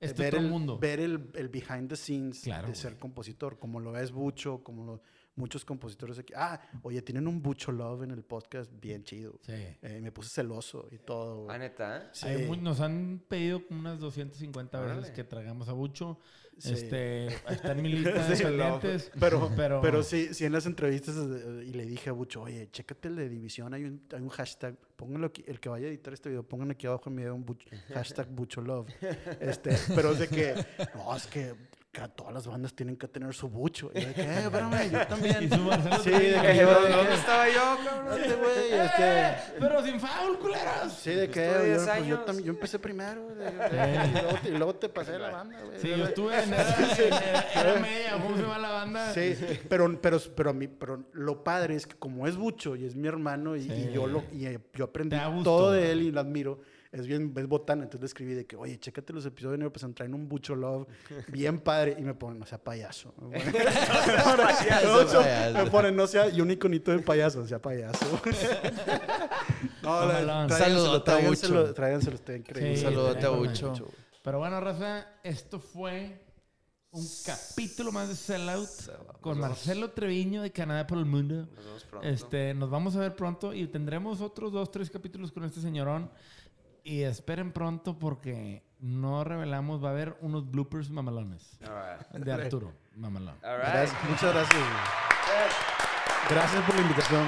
eh, Este ver, el, mundo. ver el, el behind the scenes Claro, de güey. ser compositor, como lo es Bucho, como lo, muchos compositores aquí. Ah, oye, tienen un Bucho Love en el podcast bien chido. Sí. Eh, me puse celoso y todo. Ah, neta. Sí. Hay nos han pedido unas 250 veces Órale. que traigamos a Bucho. Sí. Este, <laughs> está en mi lista de Sí, pendientes. Pero, <laughs> pero, pero, sí, sí en las entrevistas eh, y le dije a Bucho, oye, chécate el de división, hay un, hay un hashtag, pónganlo aquí, el que vaya a editar este video, pongan aquí abajo en mi video un Bucho- hashtag Bucho Love. Este, pero es de que, no, es que, que todas las bandas tienen que tener su Bucho. Y yo de que, eh, <laughs> espérame, yo también. Y su Marcelo Sí, de que Eh, ¿Dónde estaba yo, cabrón? <laughs> este güey, ¡Eh! este... Pero sin foul, culeros. Sí, de que yo, 10 pues, yo, también, yo empecé primero de- de- <laughs> y, luego te, y luego te pasé de la banda, güey. Sí, yo estuve en era, era media, ¿cómo se llama la banda? Sí, pero, pero, pero, a mí, pero lo padre es que como es Bucho y es mi hermano y, y yo, lo, y eh, yo aprendí todo de él y lo admiro, es bien, es botana. Entonces le escribí de que, oye, chécate los episodios de Nero, pues traen un Bucho Love bien padre. Y me ponen, no sea payaso. Me ponen, <laughs> No, so- payaso. me ponen, no sea, y un iconito de payaso, sea payaso. <laughs> no, la- tráiganselo, Saludote a tráiganselo, tráiganselo, está increíble. Sí, Saludote a. Bucho. Pero bueno, Raza, esto fue un capítulo más de Sellout con Marcelo Treviño de Canadá por el Mundo. Nos vemos pronto. Este, nos vamos a ver pronto y tendremos otros dos, tres capítulos con este señorón. Y esperen pronto porque no revelamos, va a haber unos bloopers mamalones All right. de Arturo, mamalón. All right. Gracias, muchas gracias. Gracias por la invitación.